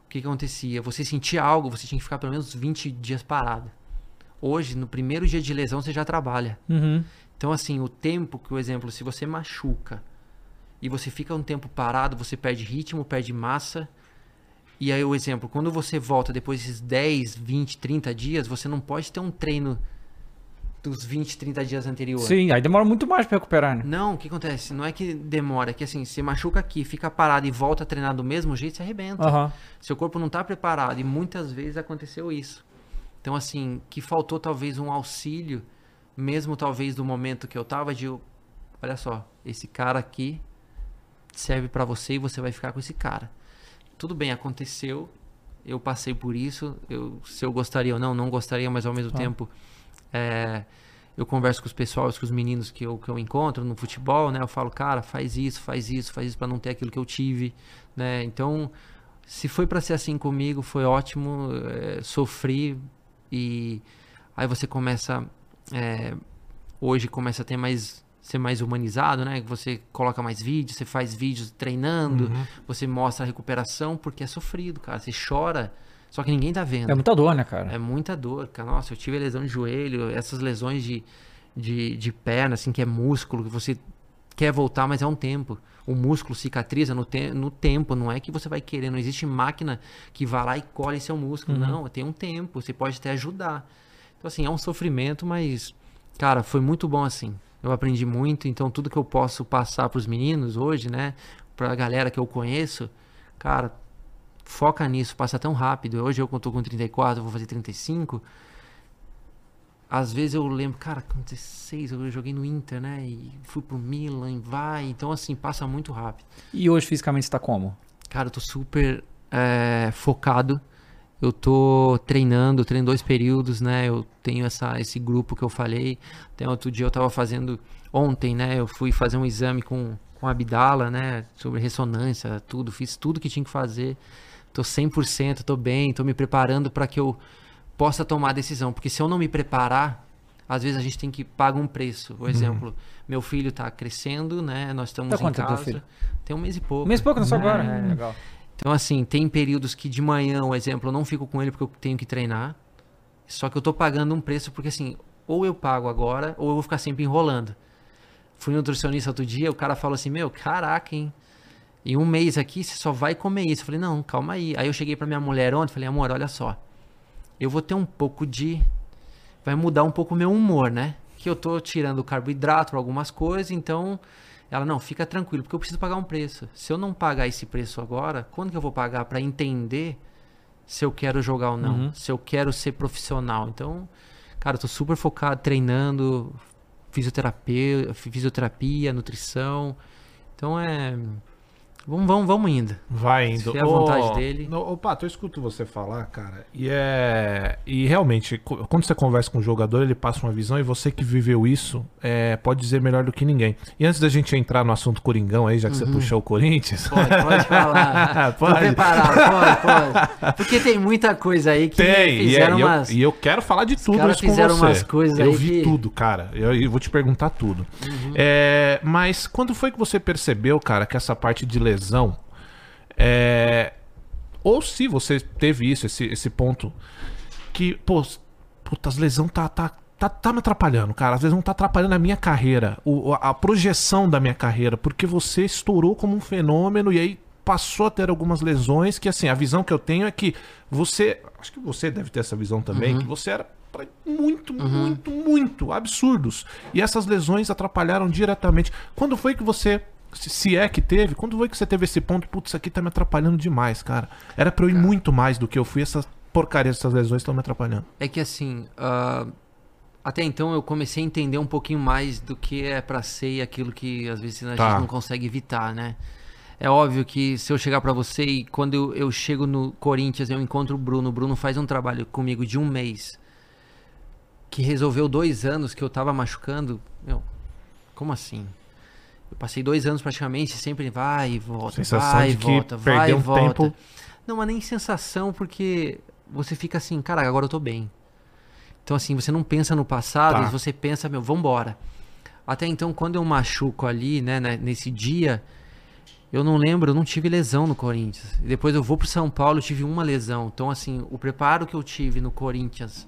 o que, que acontecia? Você sentia algo, você tinha que ficar pelo menos 20 dias parado. Hoje, no primeiro dia de lesão, você já trabalha. Uhum. Então, assim, o tempo que, o exemplo, se você machuca e você fica um tempo parado, você perde ritmo, perde massa. E aí, o exemplo, quando você volta depois desses 10, 20, 30 dias, você não pode ter um treino dos 20, 30 dias anteriores. Sim, aí demora muito mais pra recuperar, né? Não, o que acontece? Não é que demora, é que assim, você machuca aqui, fica parado e volta a treinar do mesmo jeito, você arrebenta. Aham. Seu corpo não tá preparado e muitas vezes aconteceu isso. Então, assim, que faltou talvez um auxílio, mesmo talvez do momento que eu tava, de olha só, esse cara aqui serve pra você e você vai ficar com esse cara. Tudo bem, aconteceu, eu passei por isso. Eu, se eu gostaria ou não, não gostaria, mas ao mesmo tempo é, eu converso com os pessoal, com os meninos que eu, que eu encontro no futebol, né? Eu falo, cara, faz isso, faz isso, faz isso para não ter aquilo que eu tive, né? Então, se foi para ser assim comigo, foi ótimo. É, sofri e aí você começa é, hoje começa a ter mais ser mais humanizado, né? Você coloca mais vídeos, você faz vídeos treinando, uhum. você mostra a recuperação, porque é sofrido, cara. Você chora, só que ninguém tá vendo. É muita dor, né, cara? É muita dor, cara. Nossa, eu tive lesão de joelho, essas lesões de, de, de perna, assim, que é músculo, que você quer voltar, mas é um tempo. O músculo cicatriza no, te no tempo, não é que você vai querer, não existe máquina que vá lá e colhe seu músculo, uhum. não. Tem um tempo, você pode até ajudar. Então, assim, é um sofrimento, mas, cara, foi muito bom assim eu aprendi muito, então tudo que eu posso passar para os meninos hoje, né, para a galera que eu conheço, cara, foca nisso, passa tão rápido. Hoje eu tô com 34, vou fazer 35. Às vezes eu lembro, cara, com 16 eu joguei no Inter, né? E fui pro Milan, vai. Então, assim, passa muito rápido. E hoje fisicamente está como? Cara, eu tô super é, focado eu tô treinando, treino dois períodos, né? Eu tenho essa, esse grupo que eu falei. Tem outro dia eu tava fazendo ontem, né? Eu fui fazer um exame com, com a Abdala, né? Sobre ressonância, tudo. Fiz tudo que tinha que fazer. Tô 100%, tô bem, tô me preparando para que eu possa tomar a decisão. Porque se eu não me preparar, às vezes a gente tem que pagar um preço. Por uhum. exemplo, meu filho tá crescendo, né? Nós estamos tá em casa. Tem um mês e pouco. Um mês e pouco, não só agora. É, legal. Então, assim, tem períodos que de manhã, um exemplo, eu não fico com ele porque eu tenho que treinar. Só que eu tô pagando um preço porque, assim, ou eu pago agora, ou eu vou ficar sempre enrolando. Fui nutricionista outro dia, o cara falou assim: Meu, caraca, hein? Em um mês aqui você só vai comer isso. Eu falei: Não, calma aí. Aí eu cheguei pra minha mulher ontem falei: Amor, olha só. Eu vou ter um pouco de. Vai mudar um pouco o meu humor, né? Que eu tô tirando carboidrato algumas coisas, então ela, não, fica tranquilo, porque eu preciso pagar um preço. Se eu não pagar esse preço agora, quando que eu vou pagar para entender se eu quero jogar ou não? Uhum. Se eu quero ser profissional? Então, cara, eu tô super focado, treinando, fisioterapia, fisioterapia, nutrição. Então é Vamos, vamos, vamos indo. Vai indo. Se a vontade dele. No, Pato, eu escuto você falar, cara, e é. E realmente, quando você conversa com o jogador, ele passa uma visão e você que viveu isso é, pode dizer melhor do que ninguém. E antes da gente entrar no assunto Coringão aí, já que uhum. você puxou o Corinthians. Pode, pode falar. pode. Tô preparado, pode, pode. Porque tem muita coisa aí que tem, fizeram e, é, umas. E eu, eu quero falar de tudo isso com fizeram você. umas coisas eu aí. vi que... tudo, cara. Eu, eu, vou te perguntar tudo. Uhum. É, mas quando foi que você percebeu, cara, que essa parte de lesão lesão, é, ou se você teve isso, esse, esse ponto, que, pô, puta, as lesão tá, tá, tá, tá me atrapalhando, cara. Às vezes não tá atrapalhando a minha carreira, o, a projeção da minha carreira, porque você estourou como um fenômeno e aí passou a ter algumas lesões que, assim, a visão que eu tenho é que você, acho que você deve ter essa visão também, uhum. que você era muito, uhum. muito, muito absurdos. E essas lesões atrapalharam diretamente. Quando foi que você se é que teve, quando foi que você teve esse ponto? Putz, isso aqui tá me atrapalhando demais, cara. Era pra eu ir cara. muito mais do que eu fui, essas porcarias, essas lesões estão me atrapalhando. É que assim, uh, até então eu comecei a entender um pouquinho mais do que é pra ser e aquilo que às vezes a tá. gente não consegue evitar, né? É óbvio que se eu chegar para você e quando eu, eu, chego no Corinthians eu encontro o Bruno, o Bruno faz um trabalho comigo de um mês que resolveu dois anos que eu tava machucando, meu, como assim? Eu passei dois anos praticamente, sempre vai e volta, sensação vai e volta, vai e um volta. Tempo... Não, mas nem sensação, porque você fica assim, cara, agora eu tô bem. Então, assim, você não pensa no passado, tá. você pensa, meu, vambora. Até então, quando eu machuco ali, né, né, nesse dia, eu não lembro, eu não tive lesão no Corinthians. Depois eu vou pro São Paulo, eu tive uma lesão. Então, assim, o preparo que eu tive no Corinthians,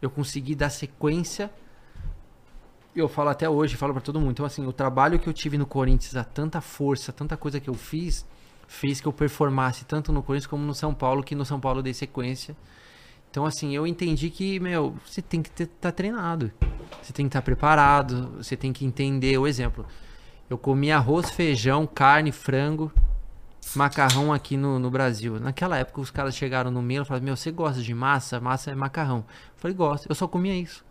eu consegui dar sequência eu falo até hoje, falo para todo mundo. Então, assim, o trabalho que eu tive no Corinthians, a tanta força, tanta coisa que eu fiz, fez que eu performasse tanto no Corinthians como no São Paulo, que no São Paulo eu dei sequência. Então, assim, eu entendi que, meu, você tem que estar tá treinado. Você tem que estar tá preparado, você tem que entender. O exemplo, eu comi arroz, feijão, carne, frango, macarrão aqui no, no Brasil. Naquela época, os caras chegaram no meio e falaram: Meu, você gosta de massa? Massa é macarrão. Eu falei: Gosto. Eu só comia isso.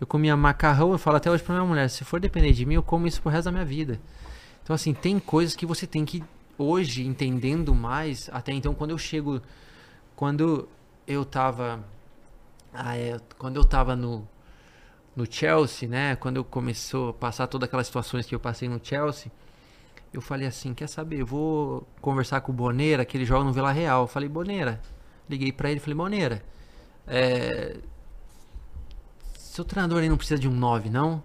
Eu comia macarrão, eu falo até hoje pra minha mulher, se for depender de mim, eu como isso pro resto da minha vida. Então, assim, tem coisas que você tem que, hoje, entendendo mais, até então, quando eu chego quando eu tava. Ah, é, quando eu tava no, no Chelsea, né? Quando eu começou a passar todas aquelas situações que eu passei no Chelsea, eu falei assim, quer saber, eu vou conversar com o Boneira, que ele joga no Vila Real. Eu falei, Boneira, liguei para ele, falei, Boneira, é... seu treinador aí não precisa de um 9, não?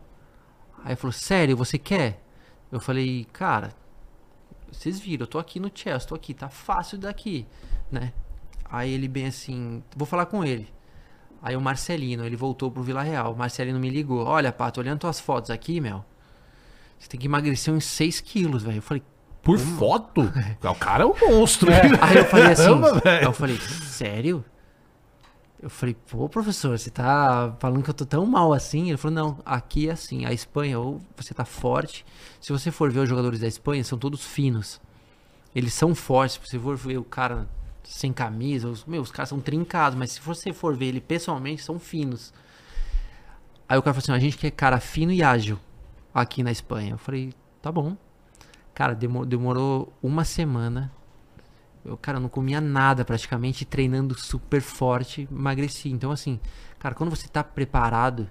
Aí ele falou, sério, você quer? Eu falei, cara, vocês viram, eu tô aqui no Chelsea, tô aqui, tá fácil daqui, né? Aí ele bem assim, vou falar com ele. Aí o Marcelino, ele voltou pro Vila Real. O Marcelino me ligou, olha, Pato, olhando tuas fotos aqui, meu, você tem que emagrecer uns 6 quilos, velho. Eu falei, por Como? foto? o cara é um monstro. É. Aí eu falei assim, Caramba, eu falei, sério? Eu falei, pô, professor, você tá falando que eu tô tão mal assim? Ele falou, não, aqui é assim, a Espanha, ou você tá forte. Se você for ver os jogadores da Espanha, são todos finos. Eles são fortes. Se você for ver o cara sem camisa, os, meu, os caras são trincados, mas se você for ver ele pessoalmente, são finos. Aí o cara falou assim, a gente quer cara fino e ágil aqui na Espanha. Eu falei, tá bom. Cara, demorou, demorou uma semana eu, cara, não comia nada praticamente, treinando super forte, emagreci. Então, assim, cara, quando você tá preparado,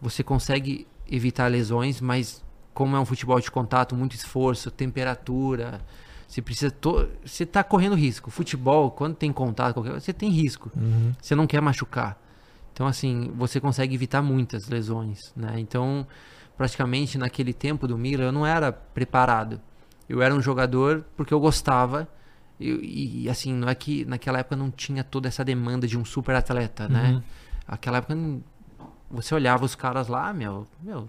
você consegue evitar lesões, mas como é um futebol de contato, muito esforço, temperatura, você precisa. To... Você tá correndo risco. Futebol, quando tem contato, qualquer... você tem risco. Uhum. Você não quer machucar. Então, assim, você consegue evitar muitas lesões, né? Então, praticamente naquele tempo do Mira, eu não era preparado. Eu era um jogador porque eu gostava e, e, assim, não é que naquela época não tinha toda essa demanda de um super atleta, né? Uhum. Aquela época você olhava os caras lá, meu, meu.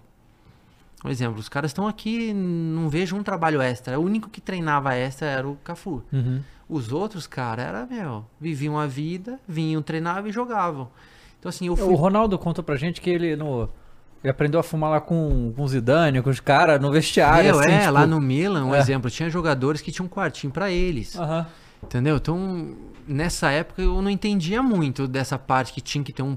Por exemplo, os caras estão aqui, não vejo um trabalho extra. O único que treinava extra era o Cafu. Uhum. Os outros, cara, era, meu, viviam a vida, vinham, treinavam e jogavam. Então, assim, eu fui... O Ronaldo conta pra gente que ele no ele aprendeu a fumar lá com, com o Zidane, com os caras no vestiário. Meu, assim, é, tipo... lá no Milan, um é. exemplo, tinha jogadores que tinham um quartinho para eles. Uhum. Entendeu? Então, nessa época eu não entendia muito dessa parte que tinha que ter um,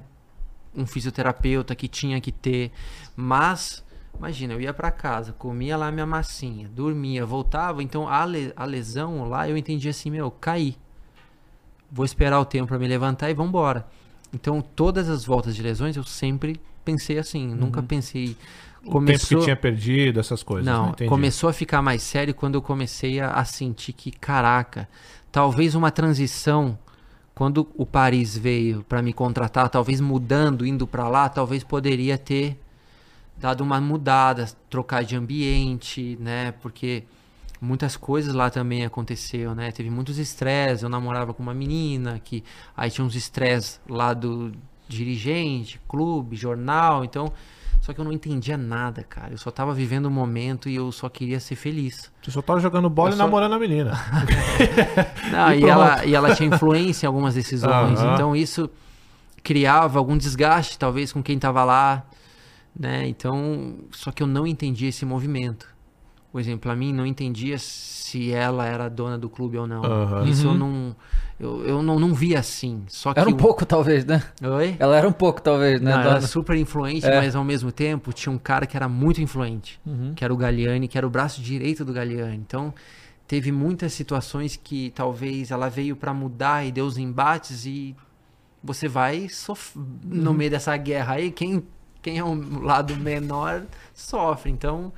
um fisioterapeuta, que tinha que ter. Mas, imagina, eu ia para casa, comia lá minha massinha, dormia, voltava. Então, a, le, a lesão lá eu entendia assim, meu, caí. Vou esperar o tempo para me levantar e vambora. Então, todas as voltas de lesões eu sempre pensei assim, uhum. nunca pensei. Começou... O tempo que tinha perdido, essas coisas. Não, não começou a ficar mais sério quando eu comecei a, a sentir que, caraca, talvez uma transição quando o Paris veio para me contratar, talvez mudando, indo para lá, talvez poderia ter dado uma mudada, trocar de ambiente, né? Porque muitas coisas lá também aconteceu, né? Teve muitos estresses. Eu namorava com uma menina que aí tinha uns estresses lá do dirigente, clube, jornal, então. Só que eu não entendia nada, cara. Eu só tava vivendo o um momento e eu só queria ser feliz. Você só tava jogando bola eu e só... namorando a menina. não, e, e ela, e ela tinha influência em algumas decisões. Uhum. Então isso criava algum desgaste, talvez, com quem tava lá. Né? Então, só que eu não entendia esse movimento. Por exemplo, a mim não entendia se ela era dona do clube ou não. Uhum. Isso eu não eu, eu não, não vi assim. Só era um pouco, talvez, né? Oi? Ela era um pouco, talvez, né? Não, era super influente, é. mas ao mesmo tempo tinha um cara que era muito influente, uhum. que era o Galliani, que era o braço direito do Galliani. Então, teve muitas situações que talvez ela veio para mudar e deu os embates e você vai sof... uhum. no meio dessa guerra aí, quem, quem é um lado menor sofre. Então,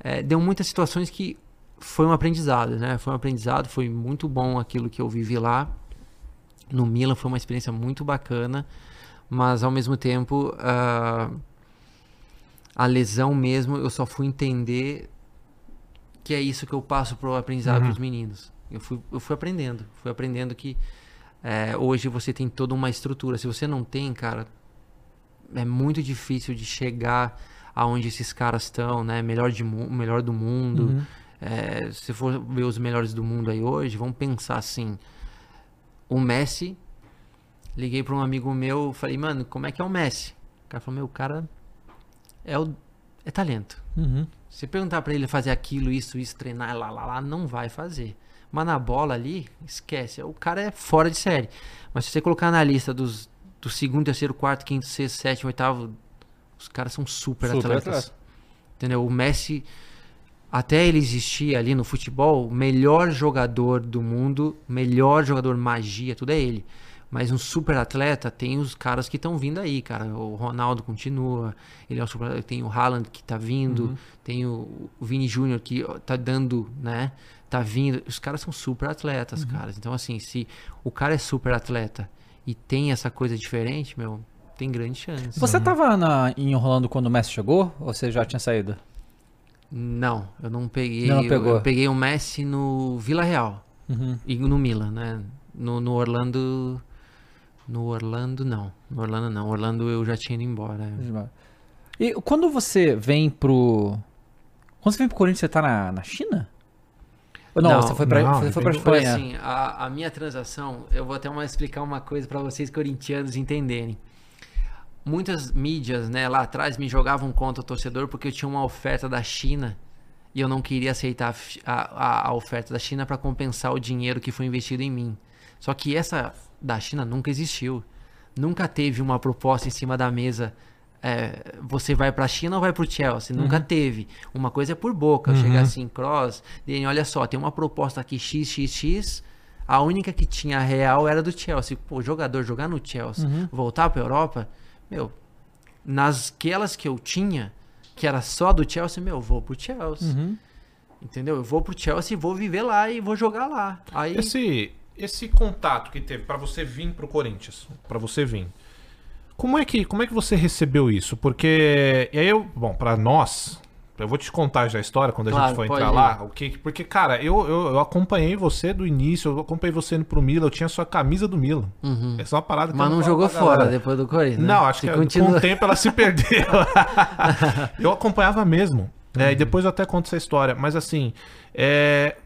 é, deu muitas situações que foi um aprendizado, né? Foi um aprendizado, foi muito bom aquilo que eu vivi lá no Milan foi uma experiência muito bacana, mas ao mesmo tempo uh, a lesão mesmo eu só fui entender que é isso que eu passo pro aprendizado uhum. para os meninos. Eu fui, eu fui aprendendo, fui aprendendo que é, hoje você tem toda uma estrutura. Se você não tem, cara, é muito difícil de chegar aonde esses caras estão, né? Melhor, de, melhor do mundo. Uhum. É, se for ver os melhores do mundo aí hoje, vamos pensar assim o Messi. Liguei para um amigo meu, falei, mano, como é que é o Messi? O cara falou, meu, o cara é, o, é talento. Uhum. Se perguntar para ele fazer aquilo, isso, isso, treinar, lá, lá, lá, não vai fazer. Mas na bola ali, esquece. O cara é fora de série. Mas se você colocar na lista dos do segundo, terceiro, quarto, quinto, sexto, sétimo, oitavo, os caras são super, super atletas. Atleta. Entendeu? O Messi até ele existir ali no futebol, o melhor jogador do mundo, melhor jogador magia, tudo é ele. Mas um super atleta tem os caras que estão vindo aí, cara. O Ronaldo continua, ele é um super, tem o Haaland que tá vindo, uhum. tem o, Vini Júnior que tá dando, né? Tá vindo. Os caras são super atletas, uhum. caras. Então assim, se o cara é super atleta e tem essa coisa diferente, meu, tem grande chance. Você uhum. tava na, em Orlando quando o Messi chegou ou você já tinha saído? Não, eu não peguei. Não pegou. Eu, eu peguei o Messi no Vila Real uhum. e no Milan, né? No, no Orlando no Orlando, não. No Orlando, não. Orlando eu já tinha ido embora. E quando você vem pro. Quando você vem pro Corinthians, você tá na, na China? Ou não, não, você foi pra, não, você foi pra Espanha. Assim, a, a minha transação, eu vou até uma, explicar uma coisa para vocês corintianos entenderem. Muitas mídias, né, lá atrás me jogavam contra o torcedor porque eu tinha uma oferta da China e eu não queria aceitar a, a, a oferta da China para compensar o dinheiro que foi investido em mim. Só que essa da China nunca existiu. Nunca teve uma proposta em cima da mesa. É, você vai para a China ou vai para o Chelsea? Uhum. Nunca teve. Uma coisa é por boca. Uhum. Chegar assim, cross, e olha só, tem uma proposta aqui XXX. A única que tinha real era do Chelsea. Pô, jogador jogar no Chelsea, uhum. voltar para Europa, meu, nas aquelas que eu tinha, que era só do Chelsea, meu, eu vou pro Chelsea. Uhum. Entendeu? Eu vou pro Chelsea e vou viver lá e vou jogar lá. Aí... Esse, esse contato que teve para você vir pro Corinthians, para você vir. Como é que como é que você recebeu isso? Porque e aí eu, bom, para nós, eu vou te contar já a história quando a claro, gente for entrar ir. lá, o que porque cara, eu, eu, eu, acompanhei você do início, eu acompanhei você indo pro Milan, eu tinha sua camisa do Milan. Uhum. Essa é uma parada que Mas não jogou fora depois do Corinthians. Né? Não, acho que continua... com o tempo ela se perdeu. eu acompanhava mesmo. Uhum. É, e depois eu até conto essa história, mas assim, é,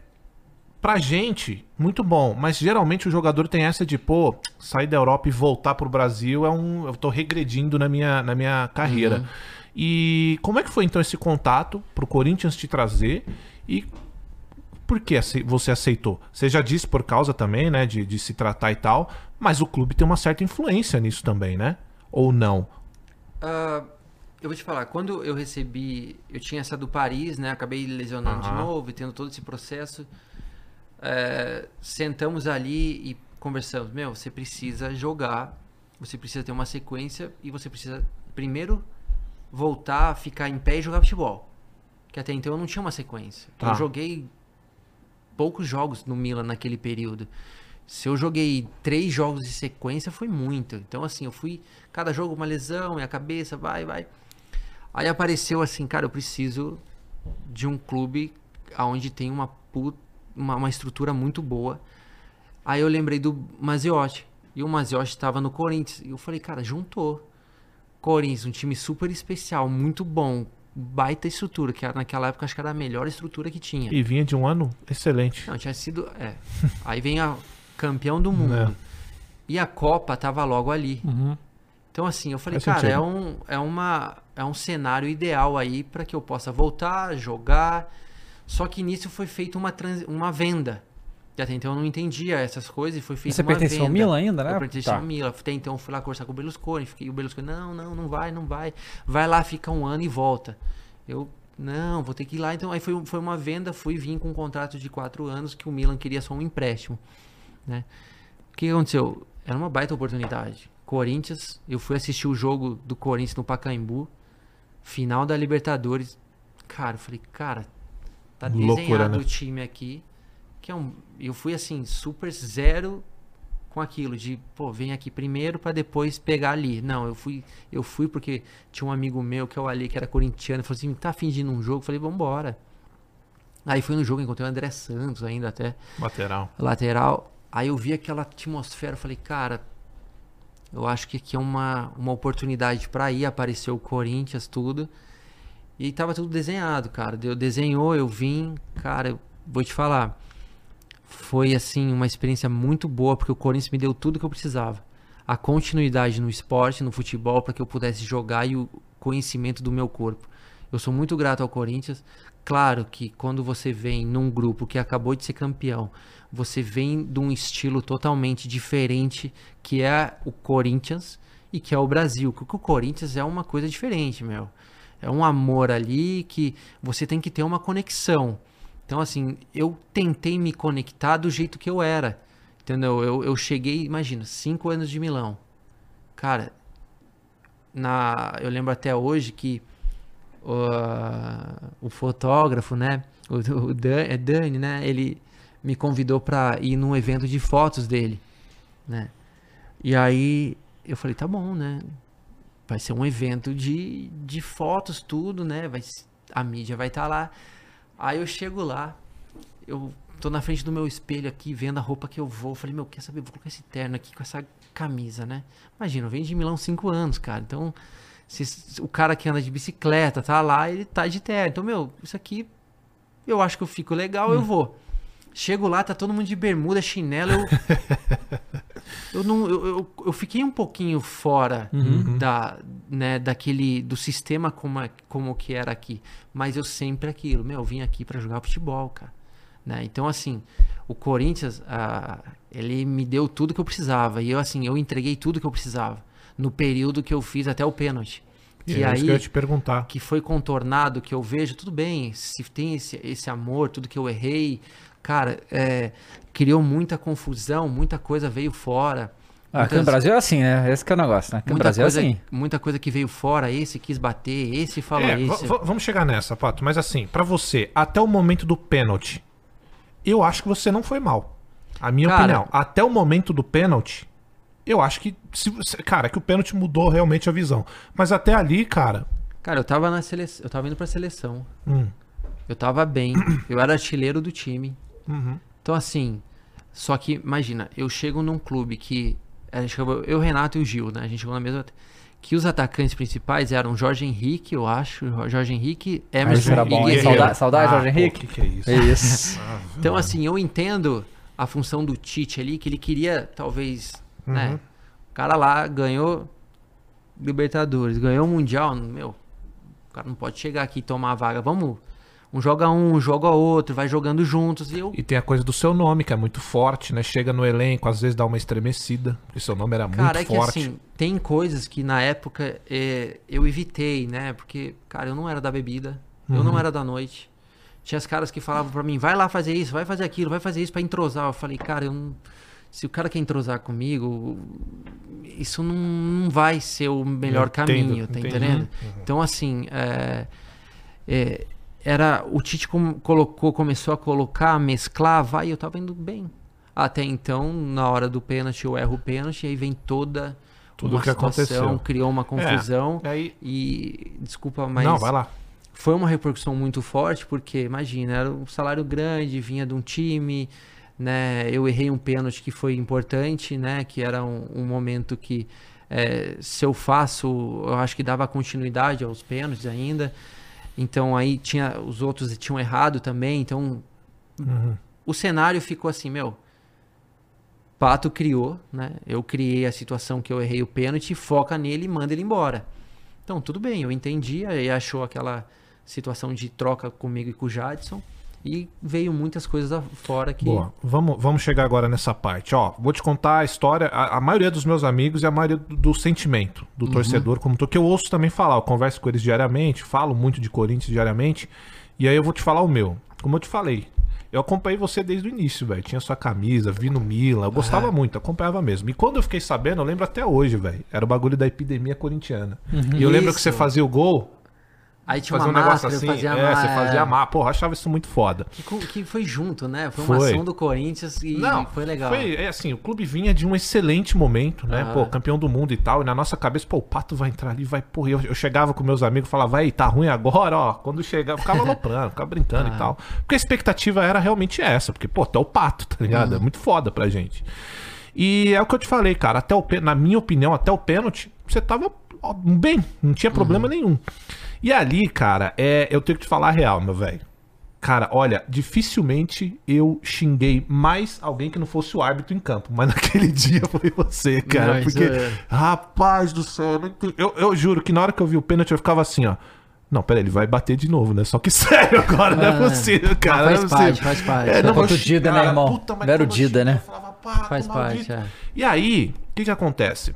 pra gente, muito bom. Mas geralmente o jogador tem essa de, pô, sair da Europa e voltar pro Brasil é um. Eu tô regredindo na minha, na minha carreira. Uhum. E como é que foi então esse contato pro Corinthians te trazer? E por que você aceitou? Você já disse por causa também, né, de, de se tratar e tal, mas o clube tem uma certa influência nisso também, né? Ou não? Uh, eu vou te falar, quando eu recebi, eu tinha essa do Paris, né? Acabei lesionando uhum. de novo, tendo todo esse processo é, sentamos ali e conversamos. Meu, você precisa jogar, você precisa ter uma sequência e você precisa primeiro voltar, ficar em pé e jogar futebol. Que até então eu não tinha uma sequência. Tá. Eu joguei poucos jogos no Milan naquele período. Se eu joguei três jogos de sequência, foi muito. Então, assim, eu fui. Cada jogo uma lesão, minha cabeça, vai, vai. Aí apareceu assim, cara, eu preciso de um clube onde tem uma puta uma, uma estrutura muito boa. Aí eu lembrei do Maziotti. E o Maziotti estava no Corinthians. E eu falei, cara, juntou. Corinthians, um time super especial, muito bom, baita estrutura, que naquela época acho que era a melhor estrutura que tinha. E vinha de um ano excelente. Não, tinha sido. É. Aí vem a campeão do mundo. É. E a Copa tava logo ali. Uhum. Então, assim, eu falei, Faz cara, é um, é, uma, é um cenário ideal aí para que eu possa voltar, jogar só que nisso foi feita uma, trans, uma venda. E até então eu não entendia essas coisas e foi feita Você uma venda. Você pertencia ao Milan ainda, né? Eu pertencia tá. ao Milan. Até então eu fui lá conversar com o Berlusconi. Fiquei, o Berlusconi, não, não, não vai, não vai. Vai lá, fica um ano e volta. Eu, não, vou ter que ir lá. Então aí foi, foi uma venda, fui vir com um contrato de quatro anos que o Milan queria só um empréstimo. Né? O que aconteceu? Era uma baita oportunidade. Corinthians, eu fui assistir o jogo do Corinthians no Pacaembu, final da Libertadores. Cara, eu falei, cara, Tá Loucura, desenhado né? o time aqui. Que é um, eu fui assim, super zero com aquilo de, pô, vem aqui primeiro para depois pegar ali. Não, eu fui, eu fui porque tinha um amigo meu que é o Ali, que era corintiano, falou assim: "Tá fingindo um jogo?" Eu falei: "Vambora". Aí fui no jogo, encontrei o André Santos ainda até. Lateral. Lateral. Aí eu vi aquela atmosfera, falei: "Cara, eu acho que aqui é uma, uma oportunidade para ir, apareceu o Corinthians tudo". E tava tudo desenhado, cara. Eu desenhou, eu vim, cara, eu vou te falar. Foi assim uma experiência muito boa porque o Corinthians me deu tudo que eu precisava. A continuidade no esporte, no futebol, para que eu pudesse jogar e o conhecimento do meu corpo. Eu sou muito grato ao Corinthians. Claro que quando você vem num grupo que acabou de ser campeão, você vem de um estilo totalmente diferente, que é o Corinthians e que é o Brasil. Porque o Corinthians é uma coisa diferente, meu. é um amor ali que você tem que ter uma conexão. Então, assim, eu tentei me conectar do jeito que eu era. Entendeu? Eu, eu cheguei, imagina, cinco anos de Milão. Cara, na, eu lembro até hoje que uh, o fotógrafo, né? O, o Dan, é Dani, né? Ele me convidou para ir num evento de fotos dele, né? E aí eu falei, tá bom, né? Vai ser um evento de, de fotos, tudo, né? Vai, a mídia vai estar tá lá. Aí eu chego lá, eu tô na frente do meu espelho aqui, vendo a roupa que eu vou. Falei, meu, quer saber? Vou colocar esse terno aqui com essa camisa, né? Imagina, eu venho de Milão cinco anos, cara. Então, se o cara que anda de bicicleta tá lá, ele tá de terno. Então, meu, isso aqui eu acho que eu fico legal, hum. eu vou. Chego lá, tá todo mundo de bermuda, chinelo. Eu, eu não, eu, eu, eu, fiquei um pouquinho fora uhum. da, né, daquele do sistema como, como que era aqui. Mas eu sempre aquilo, meu, eu vim aqui para jogar futebol, cara. Né? Então, assim, o Corinthians, ah, ele me deu tudo que eu precisava. E eu, assim, eu entreguei tudo que eu precisava. No período que eu fiz até o pênalti. Que é aí, que eu ia te perguntar. Que foi contornado, que eu vejo, tudo bem, se tem esse, esse amor, tudo que eu errei, cara, é, criou muita confusão, muita coisa veio fora. Ah, aqui no Brasil é assim, né? Esse que é o negócio, né? Aqui no Brasil coisa, é assim. Muita coisa que veio fora, esse quis bater, esse falou é, isso. Vamos chegar nessa, Pato. Mas assim, para você, até o momento do pênalti, eu acho que você não foi mal. A minha cara, opinião. Até o momento do pênalti, eu acho que. Se, cara, que o pênalti mudou realmente a visão. Mas até ali, cara. Cara, eu tava na seleção. Eu tava indo pra seleção. Hum. Eu tava bem. Eu era artilheiro do time. Uhum. Então, assim. Só que, imagina, eu chego num clube que. Eu, Renato e o Gil, né? A gente chegou na mesma. Que os atacantes principais eram Jorge Henrique, eu acho. Jorge Henrique, Emerson era bom, e Saudade, saudade ah, Jorge Henrique? Pô, que, que é isso? É isso. ah, então, assim, eu entendo a função do Tite ali, que ele queria, talvez, né, uhum. né? O cara lá ganhou Libertadores, ganhou o Mundial, meu. O cara não pode chegar aqui e tomar a vaga. Vamos um joga um, joga outro, vai jogando juntos e eu... E tem a coisa do seu nome, que é muito forte, né? Chega no elenco, às vezes dá uma estremecida, porque seu nome era cara, muito é forte. Que, assim, tem coisas que na época é, eu evitei, né? Porque, cara, eu não era da bebida, uhum. eu não uhum. era da noite. Tinha as caras que falavam para mim, vai lá fazer isso, vai fazer aquilo, vai fazer isso para entrosar. Eu falei, cara, eu não... se o cara quer entrosar comigo, isso não, não vai ser o melhor entendo, caminho, tá entendendo? Uhum. Então, assim, é, é, era o Tite colocou, começou a colocar, mesclar, vai, eu tava indo bem. Até então, na hora do pênalti, eu erro o pênalti, aí vem toda tudo uma que situação, aconteceu. criou uma confusão. É, aí... E desculpa, mas Não, vai lá. Foi uma repercussão muito forte, porque imagina, era um salário grande, vinha de um time, né? Eu errei um pênalti que foi importante, né? Que era um, um momento que é, se eu faço, eu acho que dava continuidade aos pênaltis ainda. Então aí tinha os outros tinham errado também. Então uhum. o cenário ficou assim, meu. Pato criou, né? Eu criei a situação que eu errei o pênalti, foca nele e manda ele embora. Então tudo bem, eu entendi, aí achou aquela situação de troca comigo e com o Jadson. E veio muitas coisas fora que. Boa, vamos, vamos chegar agora nessa parte. Ó, vou te contar a história. A, a maioria dos meus amigos e a maioria do, do sentimento do uhum. torcedor, como tô, que eu ouço também falar. Eu converso com eles diariamente, falo muito de Corinthians diariamente. E aí eu vou te falar o meu. Como eu te falei, eu acompanhei você desde o início, velho. Tinha sua camisa, vi no Mila, eu gostava muito, acompanhava mesmo. E quando eu fiquei sabendo, eu lembro até hoje, velho. Era o bagulho da epidemia corintiana. Uhum. E eu lembro que você fazia o gol, Aí tinha fazer uma um negócio assim, fazia é, você fazia a mapa. Porra, achava isso muito foda. Que, que foi junto, né? Foi uma foi. ação do Corinthians e Não, foi legal. Foi, é assim, o clube vinha de um excelente momento, né? Ah. Pô, campeão do mundo e tal. E na nossa cabeça, pô, o Pato vai entrar ali, vai, porra. Eu, eu chegava com meus amigos, falava, vai, tá ruim agora, ó. Quando chegava, ficava aloprando, ficava brincando ah. e tal. Porque a expectativa era realmente essa, porque, pô, tá o Pato, tá ligado? Hum. É muito foda pra gente. E é o que eu te falei, cara, até o na minha opinião, até o pênalti, você tava bem, não tinha problema uhum. nenhum. E ali, cara, é, eu tenho que te falar a real, meu velho. Cara, olha, dificilmente eu xinguei mais alguém que não fosse o árbitro em campo. Mas naquele dia foi você, cara. Não, porque, é... rapaz do céu, eu, eu, eu, juro que na hora que eu vi o pênalti eu ficava assim, ó. Não, peraí, ele vai bater de novo, né? Só que sério agora, ah, não é possível, cara. Faz não é parte, faz parte. É, não, o Dida, né, irmão? Puta, Era o Dida, né? Falava, faz parte, é. E aí, o que que acontece?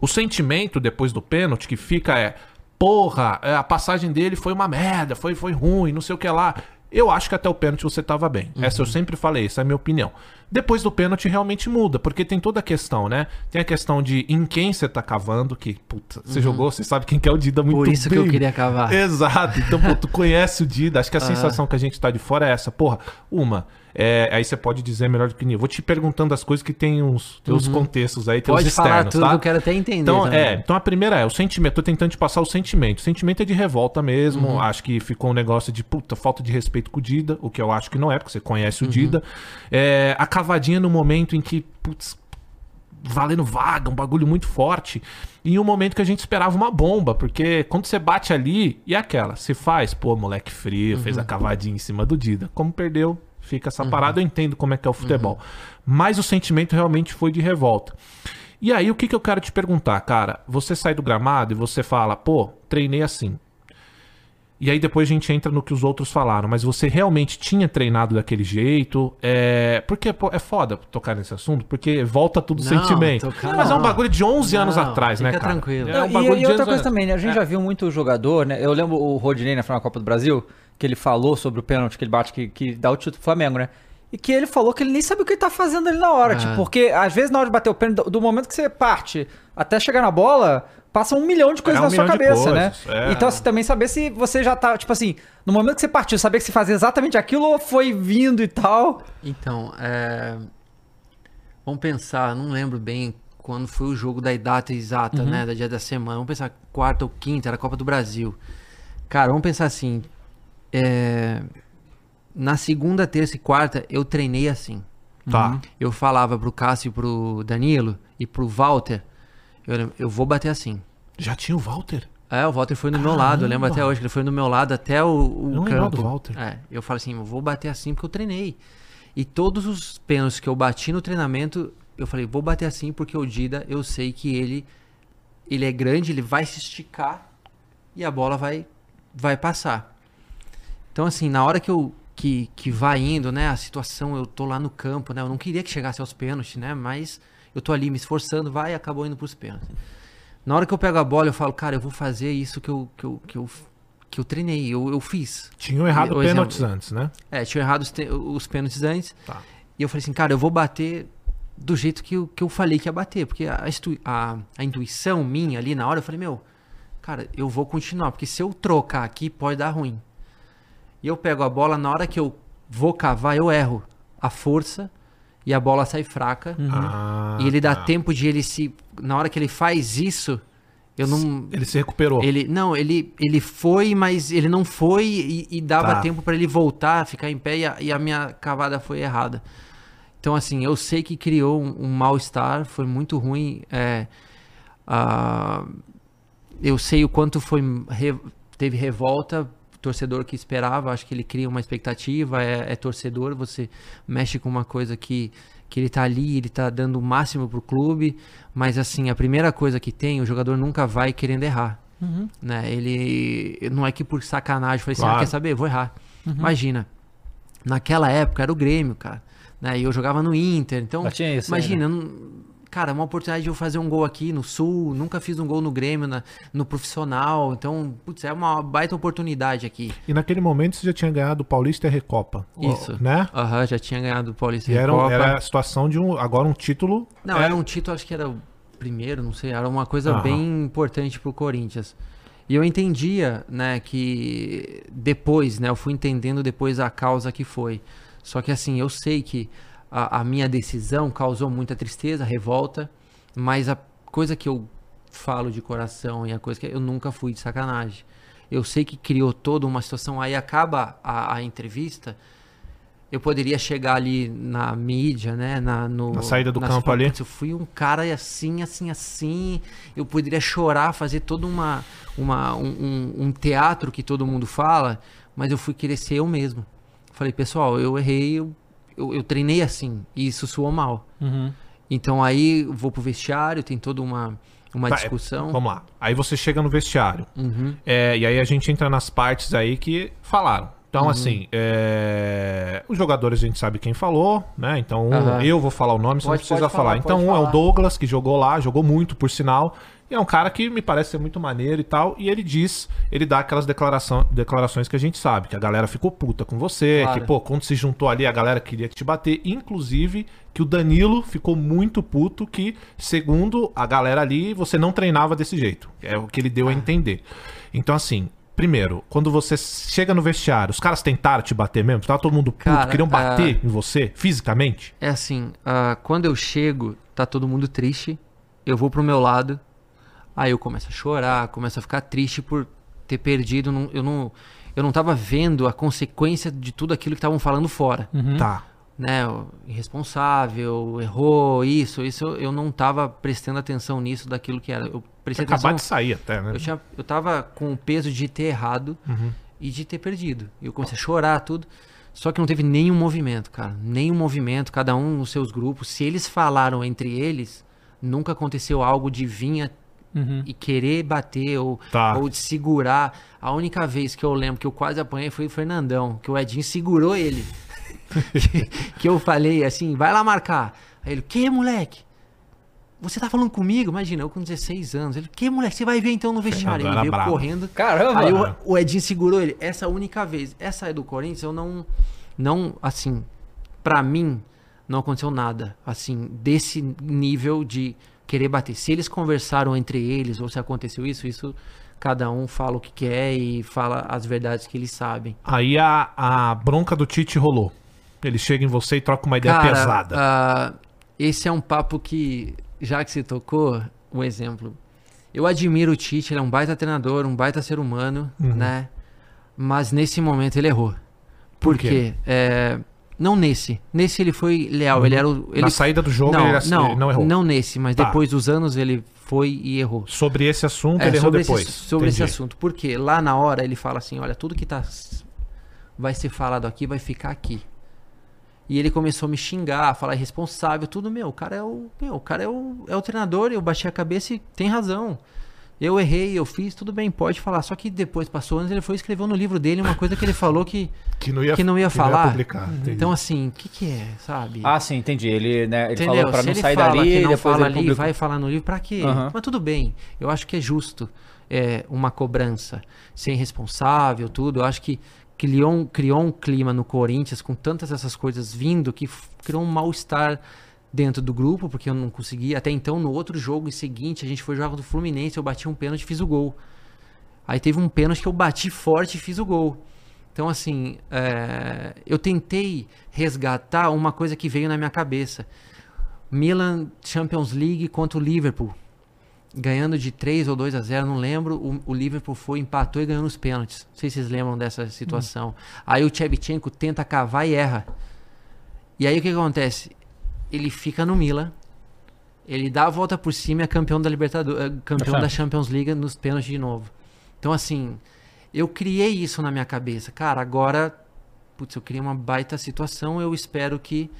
O sentimento depois do pênalti que fica é porra, é, a passagem dele foi uma merda, foi, foi ruim, não sei o que lá. Eu acho que até o pênalti você tava bem. Uhum. Essa eu sempre falei, essa é a minha opinião. Depois do pênalti realmente muda, porque tem toda a questão, né? Tem a questão de em quem você tá cavando, que, puta, você jogou, você sabe quem que é o Dida muito Uhum. Por isso que bem. eu queria cavar. Exato. Então, pô, tu conhece o Dida. Acho que a sensação que a gente tá de fora é essa. Porra, uma, é, aí você pode dizer melhor do que mim. Eu vou te perguntando as coisas que tem uns, tem uns contextos aí, tem Uhum. Pode os falar externos, tudo, tá? eu quero até entender. Então, também. é, então a primeira é o sentimento. Tô tentando te passar o sentimento. O sentimento é de revolta mesmo. Uhum. Acho que ficou um negócio de puta, falta de respeito com o Dida, o que eu acho que não é, porque você conhece o Uhum. Dida. É, a cavadinha no momento em que, putz, valendo vaga, um bagulho muito forte. E em um momento que a gente esperava uma bomba, porque quando você bate ali, e aquela, se faz, pô, moleque frio, fez Uhum. a cavadinha em cima do Dida. Como perdeu, fica essa parada, eu entendo como é que é o futebol. Uhum. Mas o sentimento realmente foi de revolta. E aí, o que, que eu quero te perguntar, cara? Você sai do gramado e você fala, pô, treinei assim. E aí depois a gente entra no que os outros falaram, mas você realmente tinha treinado daquele jeito? É... Porque pô, é foda tocar nesse assunto, porque volta tudo Não, sentimento. tocar mas é um bagulho de 11 anos Não, atrás, né, fica cara? tranquilo. É um e- e, outra 11 coisa anos- também, né? A gente já viu muito jogador, né? Eu lembro o Rodinei na final da Copa do Brasil, que ele falou sobre o pênalti que ele bate, que, que dá o título pro Flamengo, né? E que ele falou que ele nem sabe o que ele tá fazendo ali na hora. É. Tipo, porque às vezes na hora de bater o pênalti, do, do momento que você parte até chegar na bola, passa um milhão de coisas É, um na sua cabeça, né? é. Então, assim, também saber se você já tá, tipo assim, no momento que você partiu, saber que você fazia exatamente aquilo ou foi vindo e tal. Então, é... vamos pensar, não lembro bem quando foi o jogo da data exata, né, da dia da semana. Vamos pensar quarta ou quinta, era a Copa do Brasil. Cara, vamos pensar assim, é... na segunda, terça e quarta eu treinei assim. Tá. Eu falava pro Cássio e pro Danilo e pro Walter, eu, eu vou bater assim. Já tinha o Walter? É, o Walter foi do meu lado, eu lembro Caramba. até hoje que ele foi do meu lado até o, o Eu não campo. do Walter. É, eu falei assim, eu vou bater assim porque eu treinei. E todos os pênaltis que eu bati no treinamento, eu falei, vou bater assim porque o Dida, eu sei que ele ele é grande, ele vai se esticar e a bola vai vai passar. Então assim, na hora que eu que, que vai indo, né, a situação, eu tô lá no campo, né, eu não queria que chegasse aos pênaltis, né, mas eu tô ali me esforçando, vai e acabou indo pros pênaltis. Na hora que eu pego a bola, eu falo, cara, eu vou fazer isso que eu, que eu, que eu, que eu treinei, eu, eu fiz. Tinham errado O pênaltis exemplo- antes, né? É, tinha errado os, os pênaltis antes. Tá. E eu falei assim, cara, eu vou bater do jeito que eu, que eu falei que ia bater. Porque a, a, a intuição minha ali na hora, eu falei, meu, cara, eu vou continuar. Porque se eu trocar aqui, pode dar ruim. E eu pego a bola, na hora que eu vou cavar, eu erro a força e a bola sai fraca. Ah, e ele dá tá. tempo de ele se. Na hora que ele faz isso, eu não. Ele se recuperou. Ele não, ele, ele foi, mas ele não foi e, e dava Tá. tempo pra ele voltar, ficar em pé e a, e a minha cavada foi errada. Então assim, eu sei que criou um, um mal-estar, foi muito ruim. é, ah, eu sei o quanto foi re- teve revolta, torcedor que esperava, acho que ele cria uma expectativa, é, é torcedor, você mexe com uma coisa que que ele tá ali, ele tá dando o máximo pro clube, mas assim, a primeira coisa que tem, o jogador nunca vai querendo errar. Né? Ele não é que por sacanagem, foi assim, Claro. ah, quer saber? Vou errar. Imagina. Naquela época era o Grêmio, cara. Né? E eu jogava no Inter, então isso aí, imagina, eu não- cara, uma oportunidade de eu fazer um gol aqui no Sul, nunca fiz um gol no Grêmio, na- no profissional, então, putz, é uma baita oportunidade aqui. E naquele momento você já tinha ganhado o Paulista e a Recopa. Isso. Né? Aham, já tinha ganhado o Paulista E era, um- Recopa. era a situação de um. Agora um título. Não, é- era um título, acho que era o primeiro, não sei, era uma coisa Aham. bem importante pro Corinthians. E eu entendia, né, que depois, né, eu fui entendendo depois a causa que foi. Só que assim, eu sei que a, a minha decisão causou muita tristeza, revolta, mas a coisa que eu falo de coração e a coisa que eu nunca fui de sacanagem. Eu sei que criou toda uma situação, aí acaba a, a entrevista, eu poderia chegar ali na mídia, né? Na, no, Na saída do nas campo ali. Eu fui um cara assim, assim, assim. Eu poderia chorar, fazer todo uma, uma, um, um- um teatro que todo mundo fala, mas eu fui querer ser eu mesmo. Falei, pessoal, eu errei, eu, eu, eu treinei assim, e isso soou mal. Então aí vou pro vestiário, tem toda uma, uma Tá, é, discussão. Vamos lá. Aí você chega no vestiário. Uhum. É, e aí a gente entra nas partes aí que falaram. Então, Uhum. assim, é, os jogadores a gente sabe quem falou, né? Então, um, eu vou falar o nome, você não Pode- precisa pode falar. falar, Então, um é o falar. Douglas, que jogou lá, jogou muito, por sinal. E é um cara que me parece ser muito maneiro e tal. E ele diz, ele dá aquelas declaração, declarações que a gente sabe, que a galera ficou puta com você, Claro. que, pô, quando se juntou ali, a galera queria te bater. Inclusive, que o Danilo ficou muito puto, que, segundo a galera ali, você não treinava desse jeito. É o que ele deu a entender. Então, assim. Primeiro, quando você chega no vestiário, os caras tentaram te bater mesmo? Tava todo mundo puto, Cara, queriam bater ah, em você, fisicamente? É assim, ah, quando eu chego, tá todo mundo triste, eu vou pro meu lado, aí eu começo a chorar, começo a ficar triste por ter perdido, não- eu não eu não tava vendo a consequência de tudo aquilo que estavam falando fora, Tá. né? Irresponsável, errou, isso, isso eu não tava prestando atenção nisso daquilo que era. Eu prestei atenção de sair até, né? eu, tinha, eu tava com o peso de ter errado e de ter perdido. Eu comecei a chorar, tudo. Só que não teve nenhum movimento, cara. Nenhum movimento, cada um nos seus grupos. Se eles falaram entre eles, nunca aconteceu algo de vir a- e querer bater ou, Tá. ou de segurar. A única vez que eu lembro que eu quase apanhei foi o Fernandão, que o Edinho segurou ele. que, que eu falei assim, vai lá marcar. Aí ele, que moleque? Você tá falando comigo? Imagina, eu com 16 anos. Ele, que moleque? Você vai ver então no vestiário. Ele veio brabo. correndo. Caramba! Aí o, o Edinho segurou ele. Essa única vez. Essa é do Corinthians, eu não. Não, assim. Pra mim, não aconteceu nada. Assim, desse nível de querer bater. Se eles conversaram entre eles, ou se aconteceu isso, isso. Cada um fala o que quer e fala as verdades que eles sabem. Aí a, a bronca do Tite rolou. Ele chega em você e troca uma ideia Cara, pesada. ah, esse é um papo que, já que você tocou, um exemplo. Eu admiro o Tite, ele é um baita treinador, um baita ser humano, Uhum. né? Mas nesse momento ele errou. Por, Por quê? quê? É, não nesse. Nesse ele foi leal. Ele era o. Ele... Na saída do jogo não, ele, ass- não, ele não errou. não nesse, mas Tá. depois dos anos ele foi e errou. Sobre esse assunto É, ele errou depois. Esse, sobre esse Entendi. assunto. Porque lá na hora ele fala assim: olha, tudo que tá, vai ser falado aqui vai ficar aqui. E ele começou a me xingar, a falar irresponsável, tudo meu. O cara é o. Meu, o cara é o, é o treinador, eu baixei a cabeça e tem razão. Eu errei, eu fiz, tudo bem, pode falar. Só que depois passou anos, ele foi e escreveu no livro dele uma coisa que ele falou que, Que não ia, que não ia falar. publicar. entendi. Então, assim, o que, que é, sabe? Ah, sim, entendi. Ele, né, ele Entendeu? falou pra Se não ele sair dali que e não depois fala ali, publicou. vai falar no livro, pra quê? Aham. Mas tudo bem. Eu acho que é justo é, uma cobrança ser responsável, tudo. Eu acho que criou um, criou um clima no Corinthians com tantas essas coisas vindo que criou um mal-estar dentro do grupo, porque eu não consegui. Até então, no outro jogo em seguinte, a gente foi jogar contra o Fluminense, eu bati um pênalti e fiz o gol. Aí teve um pênalti que eu bati forte e fiz o gol. Então, assim, é, eu tentei resgatar uma coisa que veio na minha cabeça. Milan Champions League contra o Liverpool. Ganhando de 3 ou 2 a 0, não lembro. O, o Liverpool foi, empatou e ganhou nos pênaltis. Não sei se vocês lembram dessa situação. Aí o Shevchenko tenta cavar e erra. E aí o que acontece? Ele fica no Milan. Ele dá a volta por cima e é campeão da Libertadores, campeão da Champions. League nos pênaltis de novo. Então assim, eu criei isso na minha cabeça. Cara, agora, putz, eu criei uma baita situação, eu espero que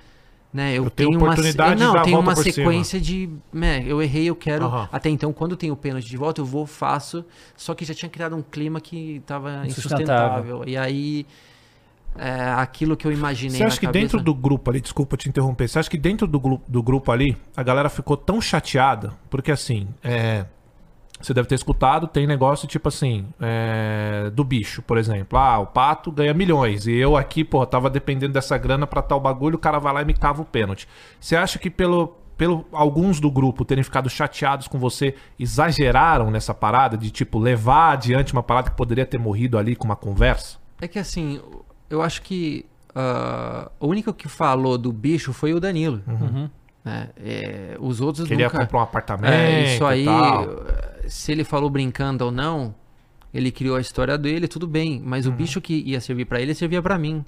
né, eu, Eu tenho tenho uma, eu, não, tenho uma por cima. sequência de, né, eu errei, eu quero, Aham. até então quando tem o pênalti de volta, eu vou, faço, só que já tinha criado um clima que tava Insustentável. insustentável. E aí é, aquilo que eu imaginei Você acha que cabeça, dentro do grupo ali, desculpa te interromper, você acha que dentro do, gru- do grupo ali, a galera ficou tão chateada? Porque assim, é, você deve ter escutado, tem negócio tipo assim, é, do bicho, por exemplo. Ah, o pato ganha milhões e eu aqui, pô, tava dependendo dessa grana pra tal bagulho, o cara vai lá e me cava o pênalti. Você acha que pelo. Pelo alguns do grupo terem ficado chateados com você, exageraram nessa parada de tipo levar adiante uma parada que poderia ter morrido ali com uma conversa? É que assim, eu acho que ah, o único que falou do bicho foi o Danilo. né? É, os outros Que ele ia nunca... comprar um apartamento. É, isso e aí, tal. se ele falou brincando ou não, ele criou a história dele, tudo bem. Mas Uhum. o bicho que ia servir pra ele, servia pra mim.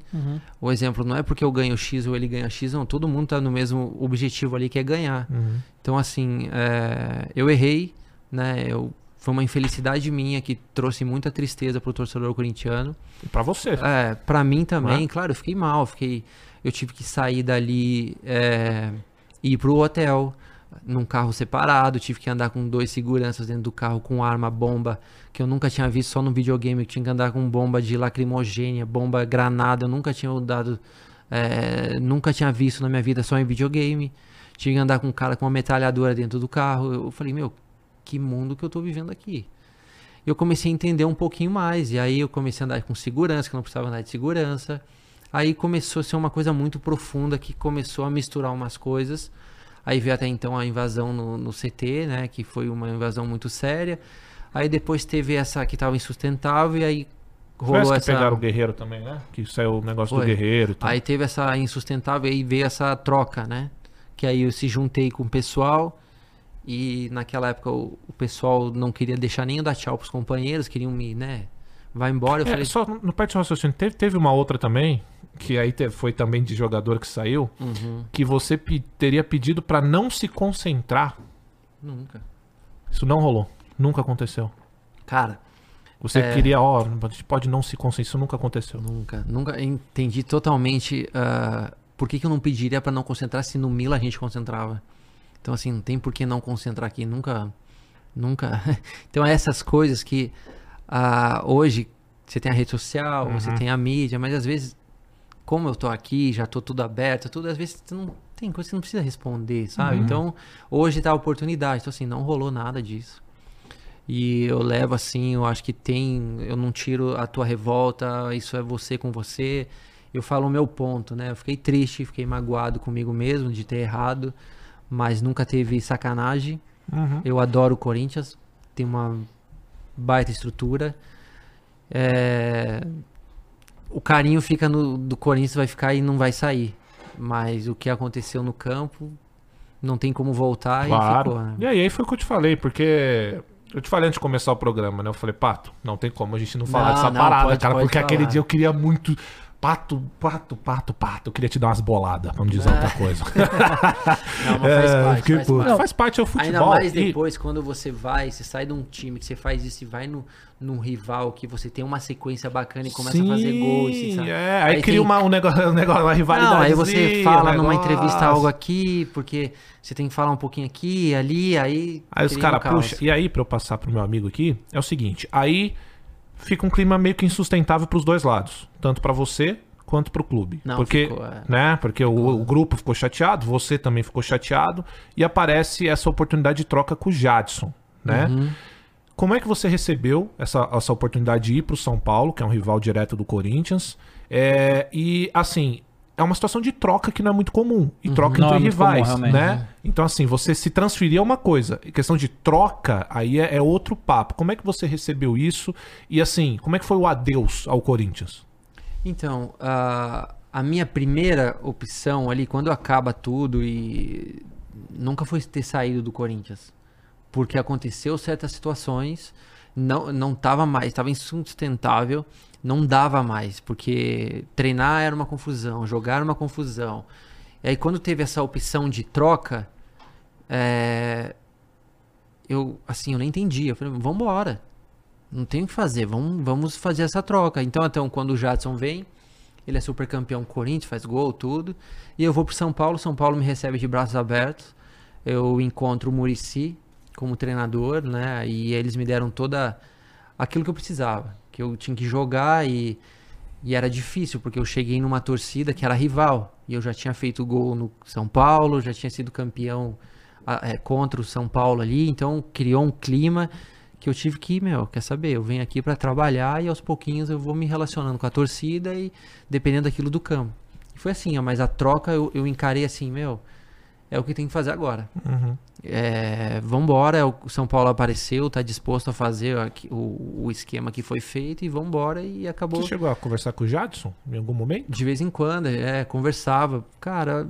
O exemplo não é porque eu ganho X ou ele ganha X, não. Todo mundo tá no mesmo objetivo ali, que é ganhar. Uhum. Então, assim, é, eu errei, né? Eu, foi uma infelicidade minha que trouxe muita tristeza pro torcedor corintiano. E Pra você. É, pra mim também, é? claro, eu fiquei mal, fiquei, eu tive que sair dali é, e ir pro hotel num carro separado, tive que andar com dois seguranças dentro do carro com arma, bomba, que eu nunca tinha visto só no videogame, eu tinha que andar com bomba de lacrimogênia, bomba granada, eu nunca tinha dado, é, nunca tinha visto na minha vida só em videogame. Tive que andar com um cara com uma metralhadora dentro do carro. Eu falei, meu, que mundo que eu tô vivendo aqui. Eu comecei a entender um pouquinho mais, e aí eu comecei a andar com segurança, que eu não precisava andar de segurança. Aí começou a ser uma coisa muito profunda que começou a misturar umas coisas. Aí veio até então a invasão no, no CT, né? Que foi uma invasão muito séria. Aí depois teve essa que estava insustentável e aí Foi essa rolou que essa. pegaram o Guerreiro também, né? Que saiu o negócio do Foi. Guerreiro e tal. Aí teve essa insustentável e aí veio essa troca, né? Que aí eu se juntei com o pessoal e naquela época o, o pessoal não queria deixar nem eu dar tchau pros companheiros, queriam me, né? Vai embora. Eu É, falei, só no parte do raciocínio, teve, teve uma outra também, que aí te- foi também de jogador que saiu, uhum, que você pe- teria pedido pra não se concentrar. nunca. Isso não rolou. Nunca aconteceu. Cara, Você É. queria, ó, a gente pode não se concentrar. Isso nunca aconteceu. nunca. Nunca entendi totalmente ah, por que, que eu não pediria pra não concentrar se no Mila a gente concentrava. Então, assim, não tem por que não concentrar aqui. Nunca. Nunca. então, essas coisas que ah, hoje você tem a rede social, você Uhum. tem a mídia, mas às vezes, como eu tô aqui, já tô tudo aberto, tudo, às vezes você não tem coisa que você não precisa responder, sabe? Uhum. Então, hoje tá a oportunidade. Então, assim, não rolou nada disso. E eu levo assim, eu acho que tem. Eu não tiro a tua revolta, isso é você com você. Eu falo o meu ponto, né? Eu fiquei triste, fiquei magoado comigo mesmo de ter errado, mas nunca teve sacanagem. Uhum. Eu adoro o Corinthians, tem uma baita estrutura. É, O carinho fica no do Corinthians, vai ficar e não vai sair. Mas o que aconteceu no campo não tem como voltar e Claro. ficou. né? E aí, foi o que eu te falei, porque. Eu te falei antes de começar o programa, né? Eu falei, Pato, não tem como a gente não falar Não, dessa não, parada, pode- cara, pode porque aquele falar. dia eu queria muito. Pato, pato, pato, pato. Eu queria te dar umas boladas, vamos dizer outra coisa. Não, mas faz É, parte, porque, faz parte. faz parte é o futebol. Ainda mais e- depois, quando você vai, você sai de um time, que você faz isso e vai no, num rival, que você tem uma sequência bacana e começa a fazer gol. E, Sim, sabe? é, aí, Aí cria tem- uma, um negócio, um negócio, uma rivalidade. Não, aí você fala numa entrevista algo aqui, porque você tem que falar um pouquinho aqui, ali, aí. Aí os um caras caos. puxam. E aí, pra eu passar pro meu amigo aqui, é o seguinte: aí fica um clima meio que insustentável pros dois lados. Tanto pra você quanto pro clube. Não, porque, ficou, é. né? Porque o, o grupo ficou chateado, você também ficou chateado, e aparece essa oportunidade de troca com o Jadson, né? Uhum. Como é que você recebeu essa, essa oportunidade de ir pro São Paulo, que é um rival direto do Corinthians? É, e assim, é uma situação de troca que não é muito comum. E troca Não entre é comum, rivais, realmente. né? Então, assim, você se transferir é uma coisa. Em questão de troca, aí é, é outro papo. Como é que você recebeu isso? E assim, como é que foi o adeus ao Corinthians? Então, a, a minha primeira opção ali, quando acaba tudo e nunca foi ter saído do Corinthians. Porque aconteceu certas situações, não, não tava mais, estava insustentável, não dava mais, porque treinar era uma confusão, jogar era uma confusão. E aí quando teve essa opção de troca, é, eu assim, eu nem entendi. Eu falei, vamos embora. Não tem o que fazer, vamos, vamos fazer essa troca. Então, então, quando o Jadson vem, ele é super campeão Corinthians, faz gol, tudo. E eu vou pro São Paulo, São Paulo me recebe de braços abertos. Eu encontro o Murici como treinador, né? E eles me deram toda aquilo que eu precisava. Que eu tinha que jogar e, e era difícil, porque eu cheguei numa torcida que era rival. E eu já tinha feito gol no São Paulo, já tinha sido campeão é, contra o São Paulo ali. Então criou um clima que eu tive que, meu, quer saber? Eu venho aqui pra trabalhar e aos pouquinhos eu vou me relacionando com a torcida e dependendo daquilo do campo. E foi assim, ó, mas a troca eu, eu encarei assim, meu, é o que tem que fazer agora. Uhum. É, vambora, o São Paulo apareceu, tá disposto a fazer aqui- o, o esquema que foi feito e vambora e acabou. Você chegou a conversar com o Jadson em algum momento? De vez em quando, é, conversava. Cara,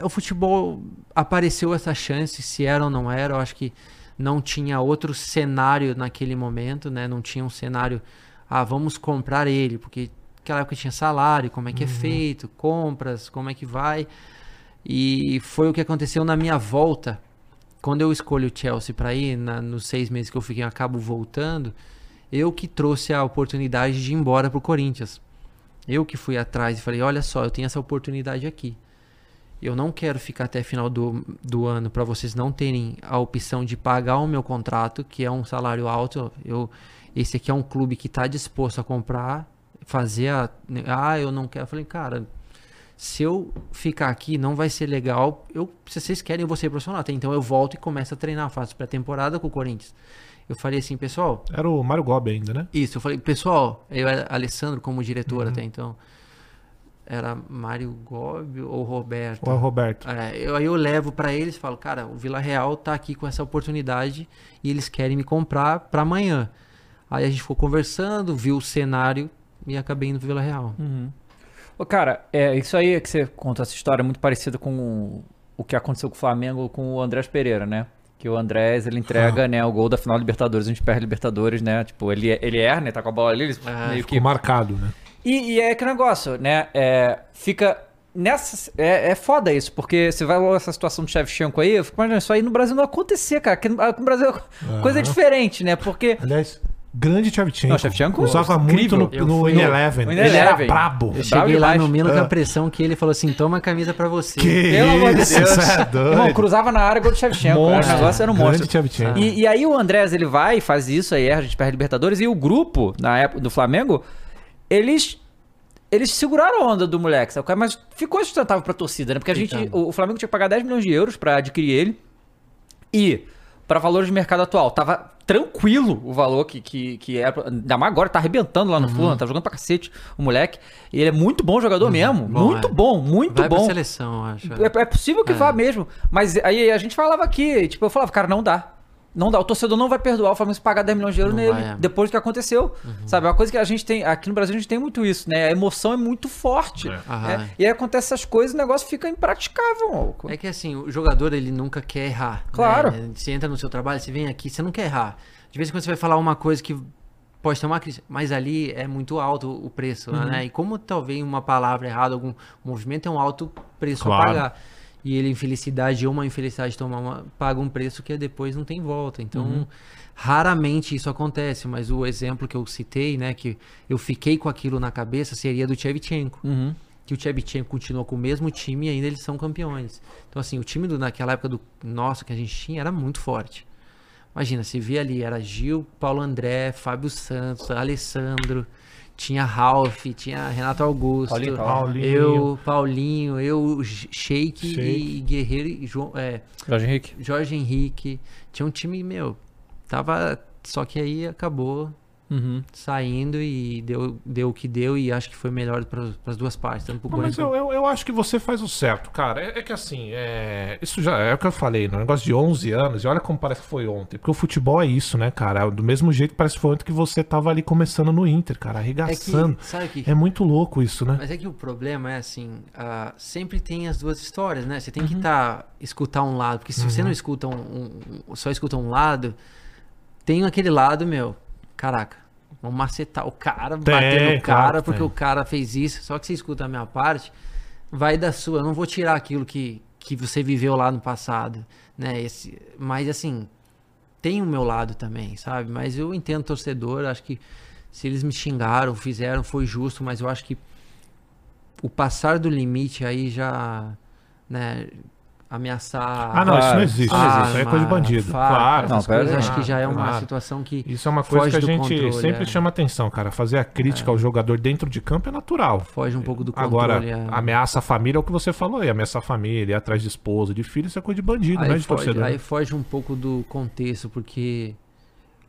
o futebol apareceu essa chance, se era ou não era, eu acho que não tinha outro cenário naquele momento, né? Não tinha um cenário, ah, vamos comprar ele, porque naquela época tinha salário, como é que é feito, compras, como é que vai. E foi o que aconteceu na minha volta. Quando eu escolho o Chelsea para ir, na- nos seis meses que eu fiquei, eu acabo voltando, eu que trouxe a oportunidade de ir embora pro Corinthians. Eu que fui atrás e falei, olha só, eu tenho essa oportunidade aqui. Eu não quero ficar até final do, do ano para vocês não terem a opção de pagar o meu contrato, que é um salário alto. Eu, esse aqui é um clube que está disposto a comprar, fazer a. Ah, eu não quero. Eu falei, cara, se eu ficar aqui não vai ser legal. Eu, se vocês querem, eu vou ser profissional. Até Então eu volto e começo a treinar, faço pré-temporada com o Corinthians. Eu falei assim, pessoal, Era o Mário Gobi ainda, né? isso, eu falei, pessoal, eu era Alessandro como diretor até então. Era Mário Gobi ou Roberto? Ou é Roberto? É, eu, aí eu levo pra eles e falo, cara, o Vila Real tá aqui com essa oportunidade e eles querem me comprar pra amanhã. Aí a gente ficou conversando, viu o cenário e acabei indo pro Vila Real. Ô, cara, é, isso aí que você conta, essa história é muito parecida com o, que aconteceu com o Flamengo com o Andrés Pereira, né? Que o Andrés, ele entrega, né, o gol da final da Libertadores, a gente perde Libertadores, né? Tipo, ele, ele erra, né? Tá com a bola ali, ele Ah, meio que marcado, né? E, e é que negócio, né? É, fica. Nessa. É, é foda isso, porque você vai olhar essa situação do Shevchenko aí, eu fico imaginando, isso aí no Brasil não acontecer, cara. Aqui no, no Brasil é coisa diferente, né? Porque. Aliás, grande Shevchenko. Não, Shevchenko, Usava incrível. muito no, no fui In no- Eleven. no In Ele era brabo. Eu cheguei lá demais. no Milan com Ah. a pressão que ele falou assim: toma a camisa pra você. Que Pelo amor de isso, Deus. é doido. Irmão, cruzava na área gol do Shevchenko. O negócio era um Grande monstro. Shevchenko. E, e aí o Andrés, ele vai e faz isso, aí erra, a gente perde Libertadores, e o grupo, na época do Flamengo, eles. Eles seguraram a onda do moleque, sabe? Mas ficou sustentável pra torcida, né? Porque a gente. Então. O, o Flamengo tinha que pagar 10 milhões de euros pra adquirir ele. E, para valores de mercado atual, tava tranquilo o valor que, que, que era. pra- Ainda mais agora, tá arrebentando lá no Fulham, tá jogando pra cacete o moleque. E ele é muito bom jogador mesmo. Bom, muito é. bom, muito Vai pra bom. seleção, eu acho. É, é possível que É. vá mesmo. Mas aí a gente falava aqui, tipo, eu falava, cara, não dá. Não dá. O torcedor não vai perdoar o Flamengo se pagar 10 milhões de euros Não nele vai, é. depois do que aconteceu. Sabe? É uma coisa que a gente tem. Aqui no Brasil a gente tem muito isso, né? A emoção é muito forte. É. Né? E aí acontece essas coisas e o negócio fica impraticável, maluco. É que assim, o jogador ele nunca quer errar. Claro. né? Você entra no seu trabalho, você vem aqui, você não quer errar. De vez em quando você vai falar uma coisa que pode ter uma crise, mas ali é muito alto o preço, Uhum. né? E como talvez uma palavra errada, algum movimento é um alto preço Claro. a pagar. E ele, infelicidade ou uma infelicidade, tomar uma, paga um preço que depois não tem volta. Então, Uhum. raramente isso acontece. Mas o exemplo que eu citei, né, que eu fiquei com aquilo na cabeça, seria do Shevchenko Uhum. que o Chebchenko continuou com o mesmo time e ainda eles são campeões. Então, assim, o time do, naquela época do nosso que a gente tinha era muito forte. Imagina, se via ali, era Gil, Paulo André, Fábio Santos, Alessandro, tinha Ralph, tinha Renato Augusto, Paulinho, Paulinho. eu, Paulinho, eu, Sheik Sheik. e Guerreiro e João, é, Jorge Henrique. Jorge Henrique. Tinha um time, meu, tava. Só que aí acabou Uhum. saindo e deu, deu o que deu e acho que foi melhor para as duas partes, tanto pro mas eu, eu, eu acho que você faz o certo, cara. É, é que assim, é... isso já é o que eu falei, no negócio de 11 anos, e olha como parece que foi ontem. Porque o futebol é isso, né, cara? Do mesmo jeito que parece que foi ontem que você tava ali começando no Inter, cara, É arregaçando. que, sabe que É muito louco isso, né? Mas é que o problema é assim, ah, sempre tem as duas histórias, né? Você tem que tá, escutar um lado, porque se você não escuta um, um- um- só escuta um lado, tem aquele lado, meu, caraca, vamos macetar o cara, bater no claro cara, que porque tem. o cara fez isso, só que você escuta a minha parte, vai da sua, eu não vou tirar aquilo que, que você viveu lá no passado, né? Esse, mas assim, tem o meu lado também, sabe? Mas eu entendo o torcedor, acho que se eles me xingaram, fizeram, foi justo, mas eu acho que o passar do limite aí já, né, ameaçar. Ah, não, isso não existe. arma, isso aí é coisa de bandido. claro. essas Não, pera coisas, aí. acho que já é uma Claro. situação que Isso é uma coisa foge que a gente controle, sempre é. chama atenção, cara. Fazer a crítica ao jogador dentro de campo é natural. foge um pouco do controle. Agora, é. ameaça a família é o que você falou aí. Ameaça a família, ir atrás de esposa, de filho, isso é coisa de bandido, não é aí, de foge, torcedor. aí foge um pouco do contexto, porque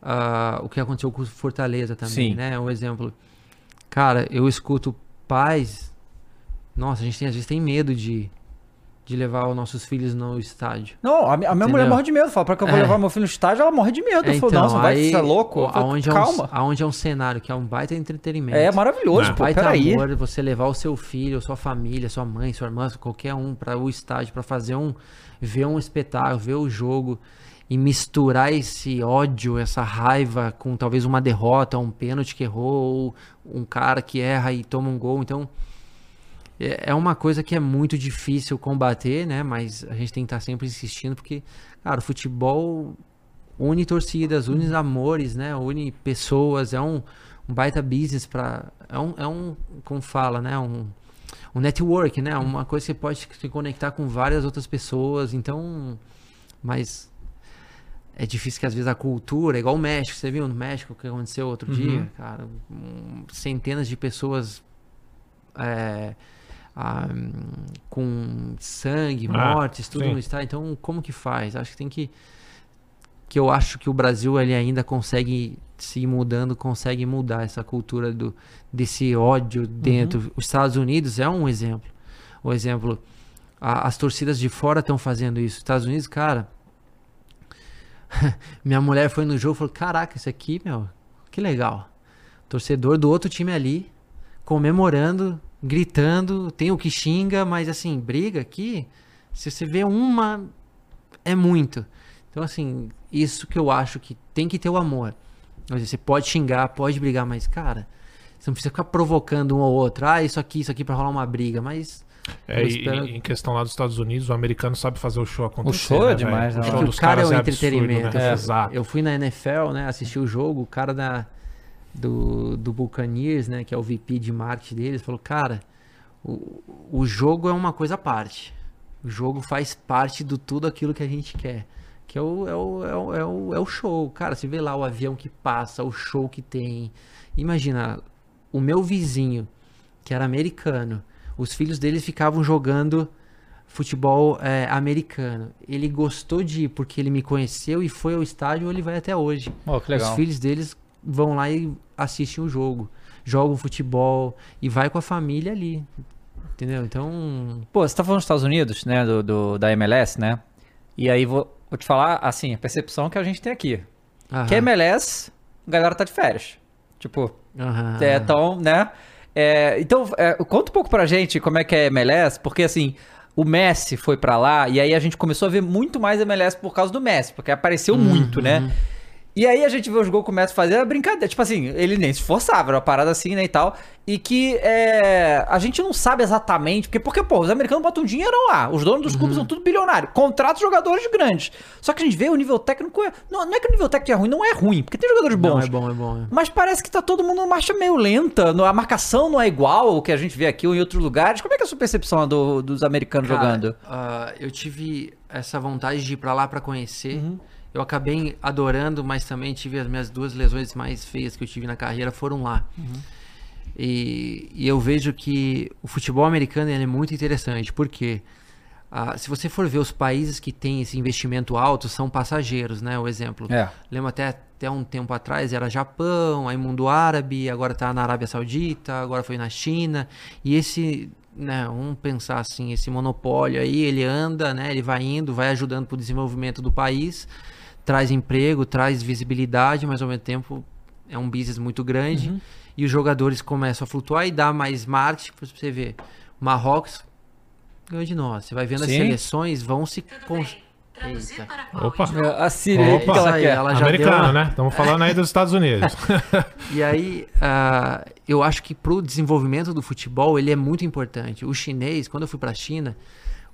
ah, o que aconteceu com o Fortaleza também, Sim. né? Um exemplo. Cara, eu escuto pais. Nossa, a gente tem, às vezes tem medo de, de levar os nossos filhos no estádio. Não, a, mi- a minha mulher Entendeu? morre de medo. Fala, pra que eu vou É. levar meu filho no estádio, ela morre de medo. Eu É, falo, nossa, vai aí, ser louco. Falo, aonde é um, Calma. aonde é um cenário que é um baita entretenimento. É maravilhoso, É. pô. baita Peraí. amor você levar o seu filho, sua família, sua mãe, sua irmã, qualquer um para o estádio para fazer um ver um espetáculo, ver o jogo e misturar esse ódio, essa raiva com talvez uma derrota, um pênalti que errou, ou um cara que erra e toma um gol. Então é é uma coisa que é muito difícil combater, né? Mas a gente tem que estar sempre insistindo porque, cara, o futebol une torcidas, une amores, né? Une pessoas, é um, um baita business para é um, é um como fala, né? Um, um network, né? Uma coisa que você pode se conectar com várias outras pessoas, então, mas é difícil que às vezes a cultura, igual o México, você viu no México o que aconteceu outro dia, cara, centenas de pessoas é, ah, com sangue, Ah, mortes, tudo sim. no. Então, como que faz? Acho que tem que que eu acho que o Brasil ele ainda consegue se mudando, consegue mudar essa cultura do desse ódio dentro. Os Estados Unidos é um exemplo. O exemplo, a- as torcidas de fora estão fazendo isso. Os Estados Unidos, cara, minha mulher foi no jogo e falou: "Caraca, isso aqui, meu, que legal". Torcedor do outro time ali comemorando, gritando, tem o que xinga, mas assim, briga aqui, se você vê uma é muito. Então, assim, isso que eu acho que tem que ter o amor. Você pode xingar, pode brigar, mas, cara, você não precisa ficar provocando um ou outro. Ah, isso aqui, isso aqui pra rolar uma briga, mas. É, espero- e em questão lá dos Estados Unidos, o americano sabe fazer o show acontecer. O show é né, demais, velho? né? O show o cara é o é absurdo, entretenimento. né? É. Exato. Eu fui na NFL, né, assistir o jogo, o cara da, do, do Buccaneers, né, que é o VP de marketing deles, falou, cara, o, o jogo é uma coisa à parte. O jogo faz parte do tudo aquilo que a gente quer. Que é o, é o, é o, é o, é o show. Cara, você vê lá o avião que passa, o show que tem. Imagina, o meu vizinho, que era americano, os filhos dele ficavam jogando futebol é, americano. Ele gostou de ir porque ele me conheceu e foi ao estádio, ele vai até hoje. Legal. Os filhos deles vão lá e assistem o jogo, jogam futebol e vai com a família ali. Entendeu? Então, Pô, você tá falando dos Estados Unidos, né? Do, do- da MLS, né? E aí vou, vou te falar, assim, a percepção que a gente tem aqui. aham, Que a MLS, a galera tá de férias. Tipo, aham. é, então, né? É, então, é, conta um pouco pra gente como é que é a MLS, porque assim, o Messi foi pra lá e aí a gente começou a ver muito mais MLS por causa do Messi, porque apareceu muito, né? E aí a gente vê os gols que o Messi fazia, era brincadeira. Tipo assim, ele nem se esforçava, era uma parada assim, né, e tal. E que é, a gente não sabe exatamente, porque, porque, pô, os americanos botam dinheiro lá. Os donos dos clubes são tudo bilionários. Contratam jogadores grandes. Só que a gente vê o nível técnico... É, não, não é que o nível técnico é ruim, não é ruim, porque tem jogadores Não, bons. é bom, é bom. é. Mas parece que tá todo mundo numa marcha meio lenta. no- A marcação não é igual ao que a gente vê aqui ou em outros lugares. Como é que é a sua percepção do- dos americanos Cara, jogando? ah, eu tive essa vontade de ir pra lá pra conhecer. Uhum. Eu acabei adorando, mas também tive as minhas duas lesões mais feias que eu tive na carreira foram lá. Uhum. E, e eu vejo que o futebol americano é muito interessante, porque ah, se você for ver os países que têm esse investimento alto, são passageiros, né? O exemplo. É. Lembro até, até um tempo atrás era Japão, aí mundo árabe, agora tá na Arábia Saudita, agora foi na China. E esse, né, vamos pensar assim, esse monopólio aí, ele anda, né, ele vai indo, vai ajudando pro desenvolvimento do país, traz emprego, traz visibilidade, mas ao mesmo tempo é um business muito grande. E os jogadores começam a flutuar e dá mais marketing pra você ver. Marrocos ganhou de nós. Você vai vendo as Sim. seleções vão se Tudo con- bem. Traduzir Eita. para qual Opa. A Síria, o que Opa. que ela aí, quer? ela Americano, uma- né? Estamos falando aí dos Estados Unidos. E aí, ah, eu acho que pro desenvolvimento do futebol, ele é muito importante. O chinês, quando eu fui pra China,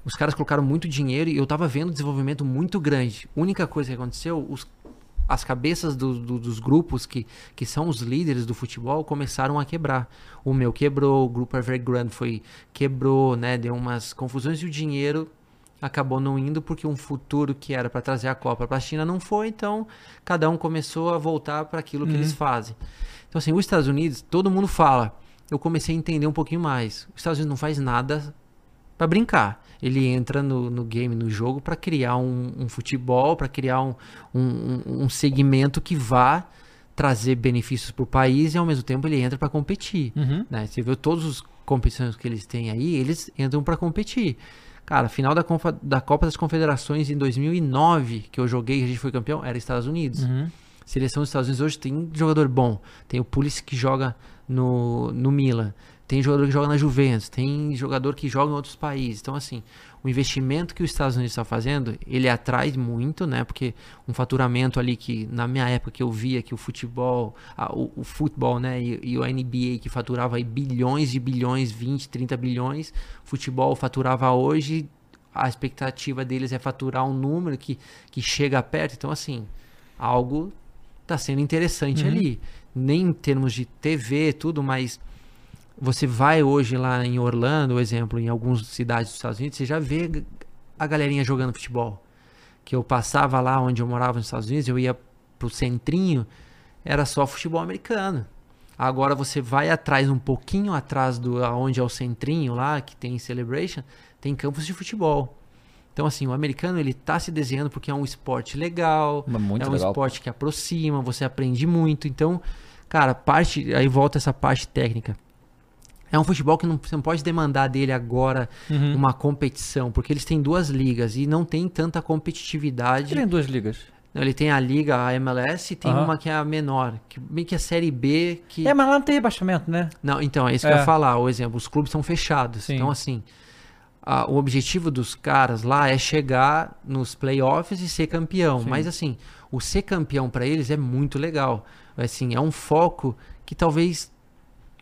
os caras colocaram muito dinheiro e eu tava vendo um desenvolvimento muito grande. Única coisa que aconteceu, os- as cabeças do- do- dos grupos que, que são os líderes do futebol começaram a quebrar. O meu quebrou, o grupo Evergrande foi quebrou, né? Deu umas confusões e o dinheiro acabou não indo porque um futuro que era para trazer a Copa para a China não foi, então cada um começou a voltar para aquilo que eles fazem. Então assim, os Estados Unidos, todo mundo fala. Eu comecei a entender um pouquinho mais. Os Estados Unidos não faz nada para brincar. Ele entra no, no game, no jogo, para criar um, um futebol, para criar um, um, um- segmento que vá trazer benefícios para o país e ao mesmo tempo ele entra para competir. Uhum. Né? Você vê todas as competições que eles têm aí, eles entram para competir. Cara, final da, Confa- da Copa das Confederações em 2009, que eu joguei, a gente foi campeão, era Estados Unidos. Uhum. Seleção dos Estados Unidos hoje tem jogador bom. Tem o Pulisic que joga no, no Milan. Tem jogador que joga na Juventus. Tem jogador que joga em outros países. Então, assim, o investimento que os Estados Unidos está fazendo, ele atrai muito, né? Porque um faturamento ali que, na minha época, que eu via que o futebol, a- o, o futebol, né? E, e o NBA que faturava aí bilhões e bilhões, 20, 30 bilhões. Futebol faturava hoje, a expectativa deles é faturar um número que, que chega perto. Então, assim, algo tá sendo interessante ali. Nem em termos de TV, tudo, mas você vai hoje lá em Orlando, exemplo, em algumas cidades dos Estados Unidos, você já vê a galerinha jogando futebol. Que eu passava lá onde eu morava nos Estados Unidos, eu ia pro centrinho, era só futebol americano. Agora você vai atrás, um pouquinho atrás do onde é o centrinho lá, que tem Celebration, tem campos de futebol. Então, assim, o americano ele tá se desenhando porque é um esporte legal, Muito é um legal. esporte que aproxima, você aprende muito. Então, cara, parte, aí volta essa parte técnica. É um futebol que não, você não pode demandar dele agora Uhum. uma competição, porque eles têm duas ligas e não tem tanta competitividade. Ele tem duas ligas. Ele tem a liga, a MLS, e tem Aham. uma que é a menor, que meio que a série B, que É, mas lá não tem rebaixamento, né? não, então, é isso que É. eu ia falar. O exemplo, os clubes são fechados. Sim. Então, assim, a- o objetivo dos caras lá é chegar nos playoffs e ser campeão. Sim. Mas, assim, o ser campeão pra eles é muito legal. Assim, é um foco que talvez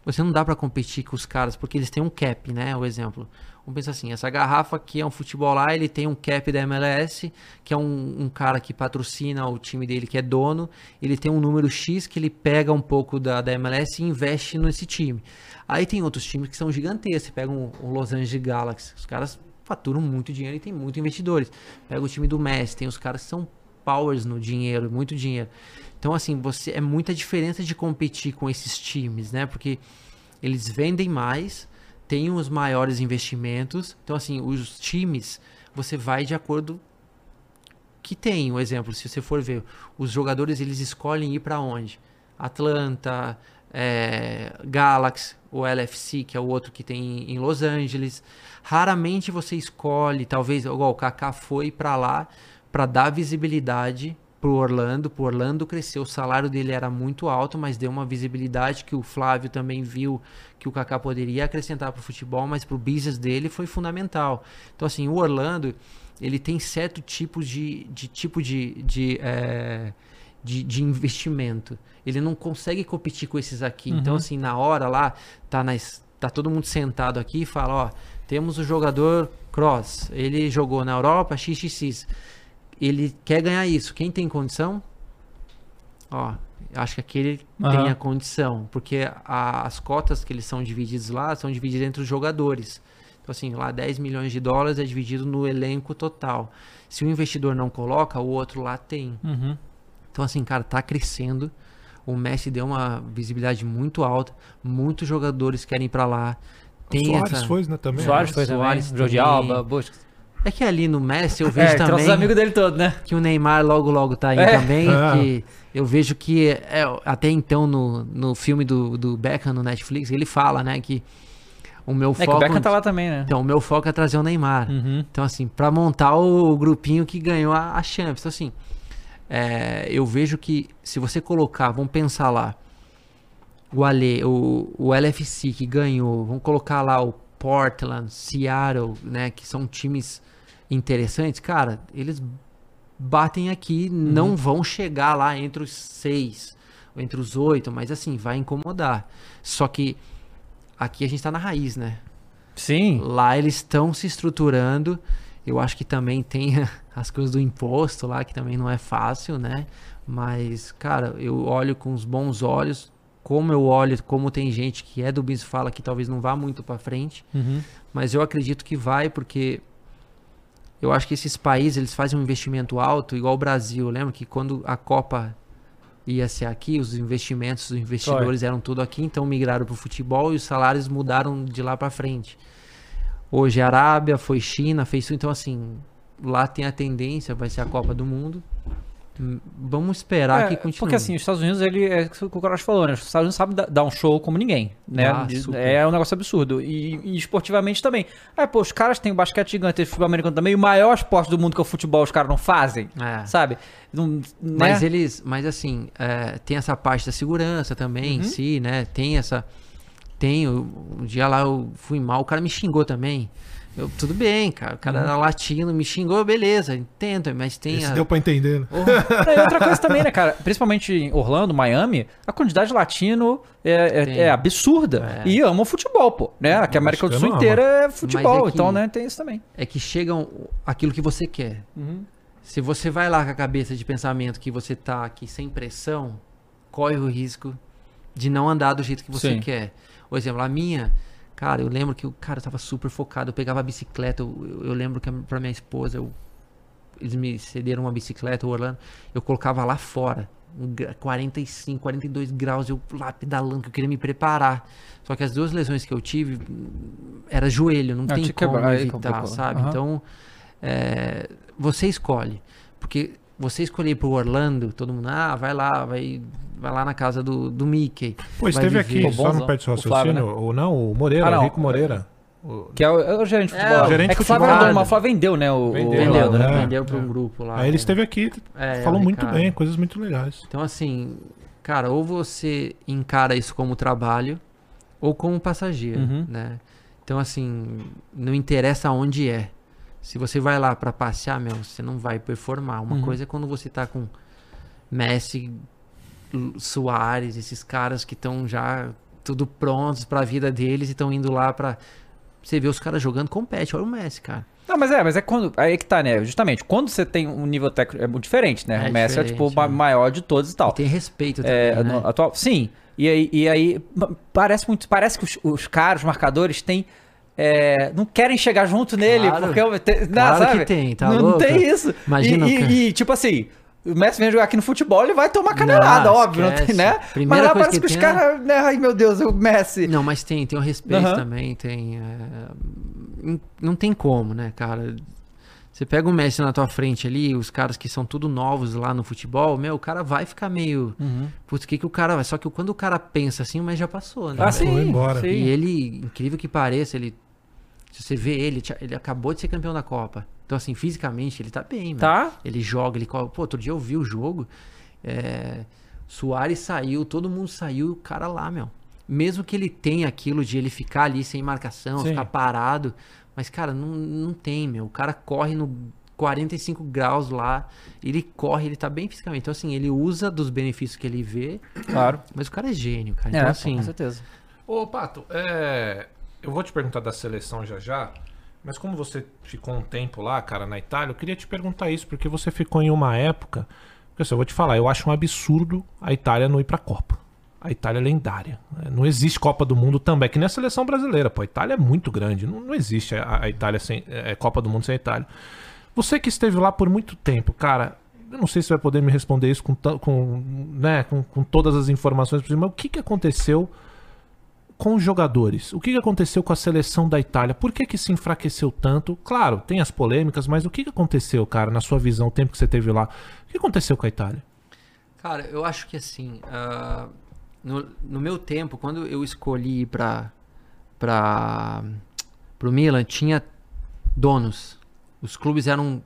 você não dá pra competir com os caras, porque eles têm um cap, né? O exemplo. Vamos pensar assim, essa garrafa aqui é um futebol lá, ele tem um cap da MLS, que é um, um cara que patrocina o time dele, que é dono, ele tem um número X que ele pega um pouco da, da MLS e investe nesse time. Aí tem outros times que são gigantescos, pega um, o Los Angeles Galaxy, os caras faturam muito dinheiro e tem muitos investidores. Pega o time do Messi, tem os caras que são powers no dinheiro, muito dinheiro. Então, assim, você é muita diferença de competir com esses times, né? Porque eles vendem mais, têm os maiores investimentos. Então, assim, os times, você vai de acordo que tem. Um exemplo, se você for ver, os jogadores eles escolhem ir para onde? Atlanta, é, Galaxy, o LFC, que é o outro que tem em Los Angeles. Raramente você escolhe, talvez, igual o Kaká foi para lá para dar visibilidade pro Orlando, pro Orlando cresceu, o salário dele era muito alto, mas deu uma visibilidade que o Flávio também viu que o Kaká poderia acrescentar pro futebol, mas pro business dele foi fundamental. Então assim, o Orlando, ele tem certo tipo de, de tipo de, de, é, de, de investimento. Ele não consegue competir com esses aqui. Então assim, na hora lá, tá nas tá todo mundo sentado aqui e fala, ó, temos o jogador Cross, ele jogou na Europa, XXX ele quer ganhar isso. Quem tem condição? Ó, acho que aquele Aham. tem a condição, porque a- as cotas que eles são divididos lá são divididas entre os jogadores. Então assim, lá 10 milhões de dólares é dividido no elenco total. Se o investidor não coloca, o outro lá tem. Uhum. Então assim, cara, tá crescendo. O Messi deu uma visibilidade muito alta, muitos jogadores querem ir pra lá. Tem Soares essa... foi, né, também. Soares foi Soares também. Jordi também. Alba, Busquets. É que ali no Messi eu vejo É, também trouxe os amigos dele todos, né? que o Neymar logo logo tá aí É. também, Ah. que eu vejo que é, até então no, no filme do, do Beckham no Netflix, ele fala, né, que o meu É que o foco Beckham tá lá também, né? então, o meu foco é trazer o Neymar. Uhum. Então, assim, pra montar o grupinho que ganhou a, a Champions. Então, assim, é, eu vejo que se você colocar, vamos pensar lá, o Ale, o, o LFC que ganhou, vamos colocar lá o Portland, Seattle, né, que são times interessantes, cara, eles batem aqui, não vão chegar lá entre os seis, ou entre os oito, mas assim, vai incomodar. Só que aqui a gente tá na raiz, né? Sim. Lá eles estão se estruturando. Eu acho que também tem as coisas do imposto lá, que também não é fácil, né? Mas, cara, eu olho com os bons olhos. Como eu olho, como tem gente que é do business fala que talvez não vá muito pra frente. Uhum. Mas eu acredito que vai, porque eu acho que esses países eles fazem um investimento alto, igual o Brasil. Lembra que quando a Copa ia ser aqui, os investimentos, os investidores eram tudo aqui, então migraram para o futebol e os salários mudaram de lá para frente. Hoje a Arábia, foi China, fez tudo. Então, assim, lá tem a tendência, vai ser a Copa do Mundo. Vamos esperar É, que continue. porque assim, os Estados Unidos, ele é o que o Coraz falou, né? Os Estados Unidos sabem dar- um show como ninguém, né? Ah, é um negócio absurdo. E, e esportivamente também. É, pô, os caras têm o basquete gigante, tem o futebol americano também. O maior esporte do mundo que é o futebol, os caras não fazem, É. sabe? Não, Mas né? eles, mas assim, é, tem essa parte da segurança também em si, né? Tem essa. Tem, um dia lá eu fui mal, o cara me xingou também. Eu, tudo bem, cara. O cara era latino, me xingou, beleza, entendo, mas tem. Esse a- deu pra entender, né? Porra, E outra coisa também, né, cara? Principalmente em Orlando, Miami, a quantidade de latino é, é- é absurda. É. E amam futebol, pô. Né? Que a América do Sul inteira é futebol. É que- Então, né, tem isso também. é que chegam aquilo que você quer. Se você vai lá com a cabeça de pensamento que você tá aqui sem pressão, corre o risco de não andar do jeito que você Sim. quer. Por exemplo, a minha, cara, eu lembro que o cara tava super focado. Eu pegava a bicicleta, eu, eu- lembro que a- pra minha esposa, eu- eles me cederam uma bicicleta, o Orlando, eu colocava lá fora. 45, 42 graus, eu lá pedalando, que eu queria me preparar. Só que as duas lesões que eu tive era joelho, não Ah, tem te como quebrar, evitar, sabe? Aham. Então, é, você escolhe. Porque você escolher pro Orlando, todo mundo, ah, vai lá, vai, vai lá na casa do, do Mickey. Pô, esteve viver. aqui, só bonzão. não perde seu O Flávio, raciocínio. Ou não, o Moreira, Ah, não. o Rico Moreira. O- Que é o, é o gerente de É, futebol. o gerente é que o Flávio mas o Flávio vendeu, né? O, Vendeu, o Vendeu, Orlando, né? né? Vendeu para É. um grupo lá. Aí ele com- esteve aqui, É, falou muito bem, coisas muito legais. Então, assim, cara, ou você encara isso como trabalho ou como passageiro, Uhum. né? Então, assim, não interessa onde é. Se você vai lá pra passear, meu, você não vai performar. Uma Uhum. coisa é quando você tá com Messi, Soares, esses caras que estão já tudo prontos pra vida deles e estão indo lá pra. Você vê os caras jogando, compete. Olha o Messi, cara. Não, mas é, mas é quando. Aí que tá, né? Justamente, quando você tem um nível técnico é muito diferente, né? É o Messi é tipo o né? maior de todos e tal. E tem respeito também, É, né? atual, sim. E aí, e aí parece muito. Parece que os, os caras, os marcadores, têm. É, não querem chegar junto nele, Claro. porque tem, não, Claro sabe? que tem, tá não, louco? tem isso. Imagina e, e, e, tipo assim, o Messi vem jogar aqui no futebol, ele vai tomar canelada, Não, óbvio, não tem, né? Primeira Mas lá coisa parece que, que os é- caras, né? Ai meu Deus, o Messi. Não, mas tem, tem o respeito Aham. também, tem. é, não- tem como, né, cara? Você pega o Messi na tua frente ali, os caras que são tudo novos lá no futebol, meu, o cara vai ficar meio. Uhum. Putz, o que, que o cara vai? Só que quando o cara pensa assim, o Messi já passou, né? Ah, sim, Foi embora. sim. E ele, incrível que pareça, ele. Se você vê ele, ele acabou de ser campeão da Copa. Então, assim, fisicamente, ele tá bem, mano. Tá? Ele joga, ele corre. Pô, outro dia eu vi o jogo. É... Soares saiu, todo mundo saiu, o cara lá, meu. Mesmo que ele tenha aquilo de ele ficar ali sem marcação, Sim. ficar parado. Mas, cara, não, não tem, meu. O cara corre no 45 graus lá. Ele corre, ele tá bem fisicamente. Então, assim, ele usa dos benefícios que ele vê. Claro. Mas o cara é gênio, cara. É, Então, assim. com certeza. Ô, Pato, é, eu vou te perguntar da seleção já já, mas como você ficou um tempo lá, cara, na Itália, eu queria te perguntar isso, porque você ficou em uma época. Porque assim, eu vou te falar, eu acho um absurdo a Itália não ir pra Copa. A Itália é lendária. Não existe Copa do Mundo também, que nem a seleção brasileira. Pô, a Itália é muito grande. Não, não existe a, a Itália sem. É, Copa do Mundo sem a Itália. Você que esteve lá por muito tempo, cara, eu não sei se vai poder me responder isso com, com, né, com, com todas as informações mas o que, que aconteceu com os jogadores? O que, aconteceu com a seleção da Itália? Por que, que se enfraqueceu tanto? Claro, tem as polêmicas, mas o que, aconteceu, cara, na sua visão, o tempo que você teve lá? O que aconteceu com a Itália? Cara, eu acho que assim, ah, no, no meu tempo, quando eu escolhi ir pra, pro Milan, tinha donos. Os clubes eram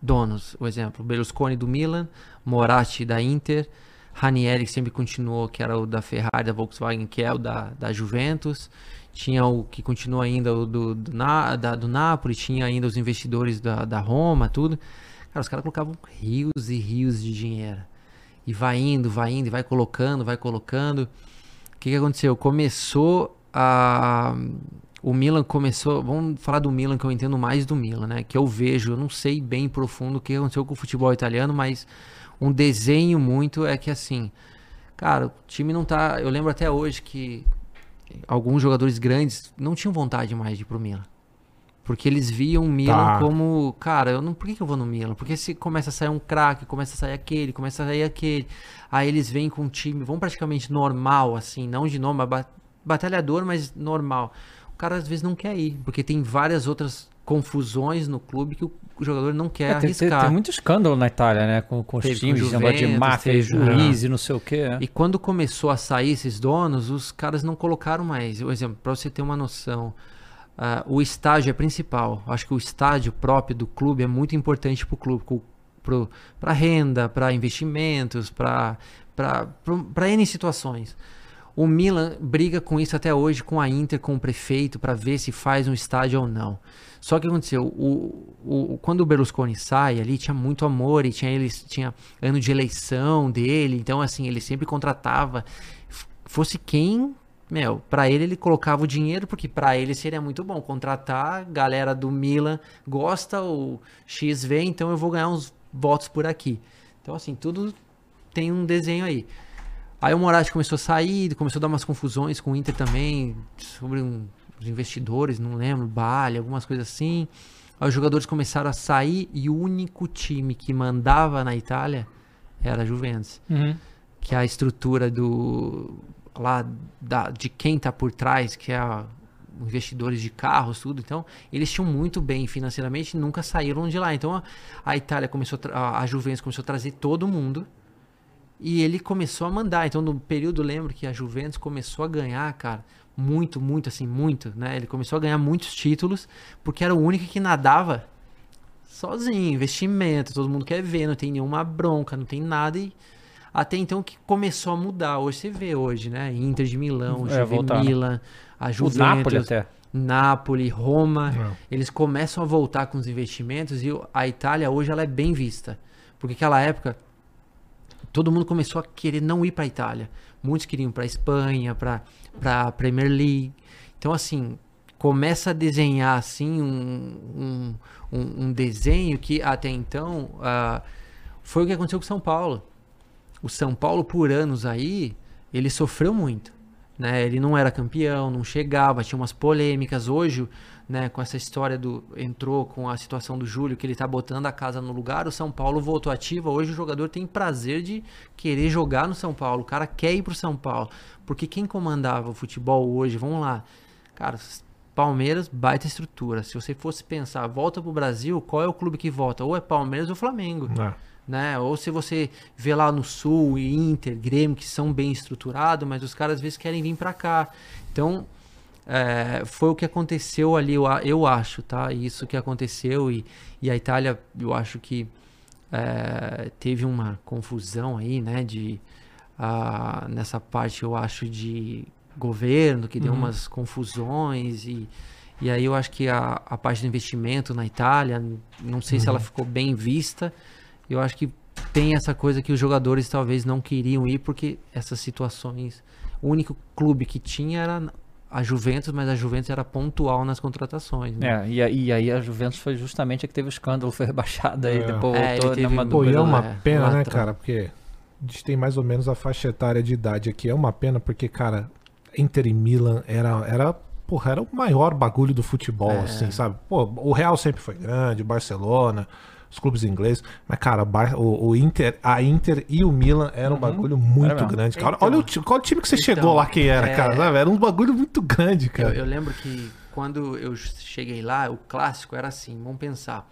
donos. O exemplo, Berlusconi do Milan, Moratti da Inter, Ranieri que sempre continuou, que era o da Ferrari, da Volkswagen, que é o da, da Juventus. Tinha o que continua ainda o do, do, da- do Napoli, tinha ainda os investidores da, da Roma, tudo. Cara, os caras colocavam rios e rios de dinheiro. E vai indo, vai indo, e vai colocando, vai colocando. O que, que aconteceu? Começou a. O Milan começou. Vamos falar do Milan, que eu entendo mais do Milan, né? Que eu vejo, eu não sei bem profundo o que aconteceu com o futebol italiano, mas um desenho muito é que assim. Cara, o time não tá. Eu lembro até hoje que alguns jogadores grandes não tinham vontade mais de ir pro Milan. Porque eles viam o Milan Tá. como, cara, eu não, por que, que eu vou no Milan? Porque se começa a sair um craque, começa a sair aquele, começa a sair aquele. Aí eles vêm com um time, vão praticamente normal, assim, não de nome, batalhador, mas normal. O cara às vezes não quer ir, porque tem várias outras confusões no clube que o jogador não quer É, tem, tem- arriscar. tem muito escândalo na Itália, né? Com, com os Teve com times, Juventus, negócio de máfia, teve- juiz e não sei o quê. né? E quando começou a sair esses donos, os caras não colocaram mais. Por exemplo, para você ter uma noção, ah, o estádio é principal. Acho que o estádio próprio do clube é muito importante para o clube, para renda, para investimentos, para N situações. O Milan briga com isso até hoje com a Inter, com o prefeito, para ver se faz um estádio ou não. Só que aconteceu, o, o, quando o Berlusconi sai ali, tinha muito amor e tinha, eles, tinha ano de eleição dele, então assim, ele sempre contratava, fosse quem, meu, pra ele ele colocava o dinheiro, porque pra ele seria muito bom contratar, galera do Milan gosta, o X vê, então eu vou ganhar uns votos por aqui. Então assim, tudo tem um desenho aí. Aí o Moratti começou a sair, começou a dar umas confusões com o Inter também, sobre um- os investidores, não lembro, Bale, algumas coisas assim. Aí os jogadores começaram a sair e o único time que mandava na Itália era a Juventus. Uhum. Que é a estrutura do lá da, de quem tá por trás, que é a, investidores de carros, tudo. Então, eles tinham muito bem financeiramente e nunca saíram de lá. Então, a, a Itália começou, a, a Juventus começou a trazer todo mundo e ele começou a mandar. Então, no período, lembro que a Juventus começou a ganhar, cara, muito, muito, assim, muito, né? Ele começou a ganhar muitos títulos porque era o único que nadava sozinho, investimento, todo mundo quer ver, não tem nenhuma bronca, não tem nada e até então que começou a mudar. Hoje você vê hoje, né? Inter de Milão, É, Juve. Milan, a O Juventus, Napoli até. Napoli, Roma, É. eles começam a voltar com os investimentos e o- a Itália hoje ela é bem vista. Porque aquela época todo mundo começou a querer não ir para a Itália. Muitos queriam para a Espanha, para para Premier League. Então assim, começa a desenhar assim um, um, um, desenho que até então ah, foi o que aconteceu com São Paulo. O São Paulo por anos aí, ele sofreu muito né? Ele não era campeão, não chegava, tinha umas polêmicas. Hoje, né, com essa história do entrou com a situação do Júlio que ele tá botando a casa no lugar, o São Paulo voltou ativa. Hoje o jogador tem prazer de querer jogar no São Paulo. O cara quer ir pro São Paulo, porque quem comandava o futebol hoje, vamos lá. Cara, Palmeiras, baita estrutura. Se você fosse pensar, volta pro Brasil, qual é o clube que volta? Ou é Palmeiras ou Flamengo É. né? Ou se você vê lá no Sul, Inter, Grêmio, que são bem estruturados, mas os caras às vezes querem vir para cá. Então, é, foi o que aconteceu ali, eu, eu acho, tá? Isso que aconteceu e, e a Itália, eu acho que é, teve uma confusão aí, né? De, ah, nessa parte, eu acho, de governo, que deu umas confusões e... E aí eu acho que a, a parte do investimento na Itália, não sei se ela ficou bem vista, eu acho que tem essa coisa que os jogadores talvez não queriam ir porque essas situações. O único clube que tinha era a Juventus, mas a Juventus era pontual nas contratações. Né? É, e, aí- e aí a Juventus foi justamente a que teve o escândalo, foi rebaixada aí, É. depois É, voltou ele teve numa um- Pô, e é uma é, pena, lá né, atrás. cara? Porque a gente tem mais ou menos a faixa etária de idade aqui. É uma pena porque, cara, Inter e Milan era, era, porra, era o maior bagulho do futebol, É. assim, sabe? Pô, o Real sempre foi grande, o Barcelona, os clubes ingleses. Mas, cara, o o, Inter, a Inter e o Milan era um bagulho muito grande, cara. Então. Olha o, qual time que você Então, chegou lá que era, é. cara, sabe? Era um bagulho muito grande, Eu, cara. eu lembro que quando eu cheguei lá, o clássico era assim, vamos pensar.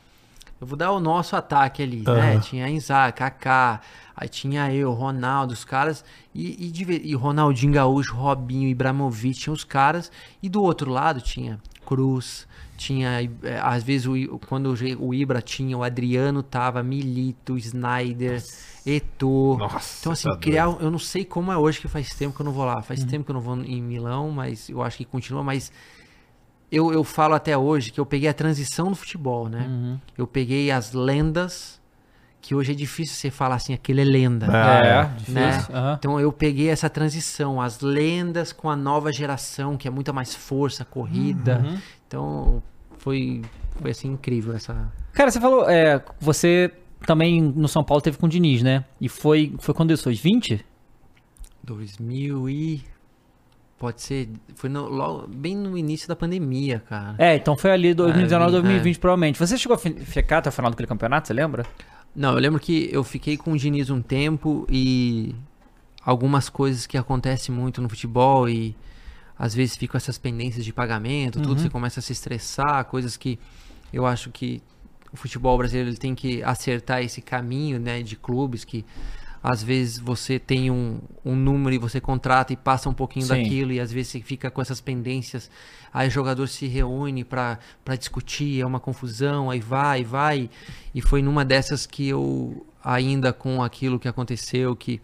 Eu vou dar o nosso ataque ali, né? Aham. Tinha Inzaghi, Kaká, aí tinha eu, Ronaldo, os caras, e, e, e Ronaldinho Gaúcho, Robinho, Ibrahimovic, tinha os caras, e do outro lado tinha Cruz, tinha, eh, às vezes, o, quando o Ibra tinha, o Adriano tava, Milito, Snyder, Eto'o. Nossa, Então, assim, tá criar. Eu não sei como é hoje que faz tempo que eu não vou lá. Faz tempo que eu não vou em Milão, mas eu acho que continua. Mas eu, eu falo até hoje que eu peguei a transição do futebol, né? Uhum. Eu peguei as lendas, que hoje é difícil você falar assim, aquele é lenda. É. É, né? difícil. aham. Então eu peguei essa transição, as lendas com a nova geração, que é muita mais força, corrida. Uhum. Então foi, foi assim incrível essa. Cara, você falou, é, você também no São Paulo teve com o Diniz, né? E foi, foi quando isso? Foi 20? 2000 e pode ser, foi no- logo, bem no início da pandemia, cara. É, então foi ali 2019, É, 2020 provavelmente. Você chegou a fi- ficar até o final daquele campeonato, você lembra? Não, eu lembro que eu fiquei com o Diniz um tempo e algumas coisas que acontecem muito no futebol e às vezes ficam essas pendências de pagamento, tudo, você começa a se estressar, coisas que eu acho que o futebol brasileiro ele tem que acertar esse caminho, né, de clubes que às vezes você tem um, um número e você contrata e passa um pouquinho Sim. daquilo e às vezes você fica com essas pendências, aí o jogador se reúne para discutir, é uma confusão, aí vai, vai. E foi numa dessas que eu, ainda com aquilo que aconteceu, que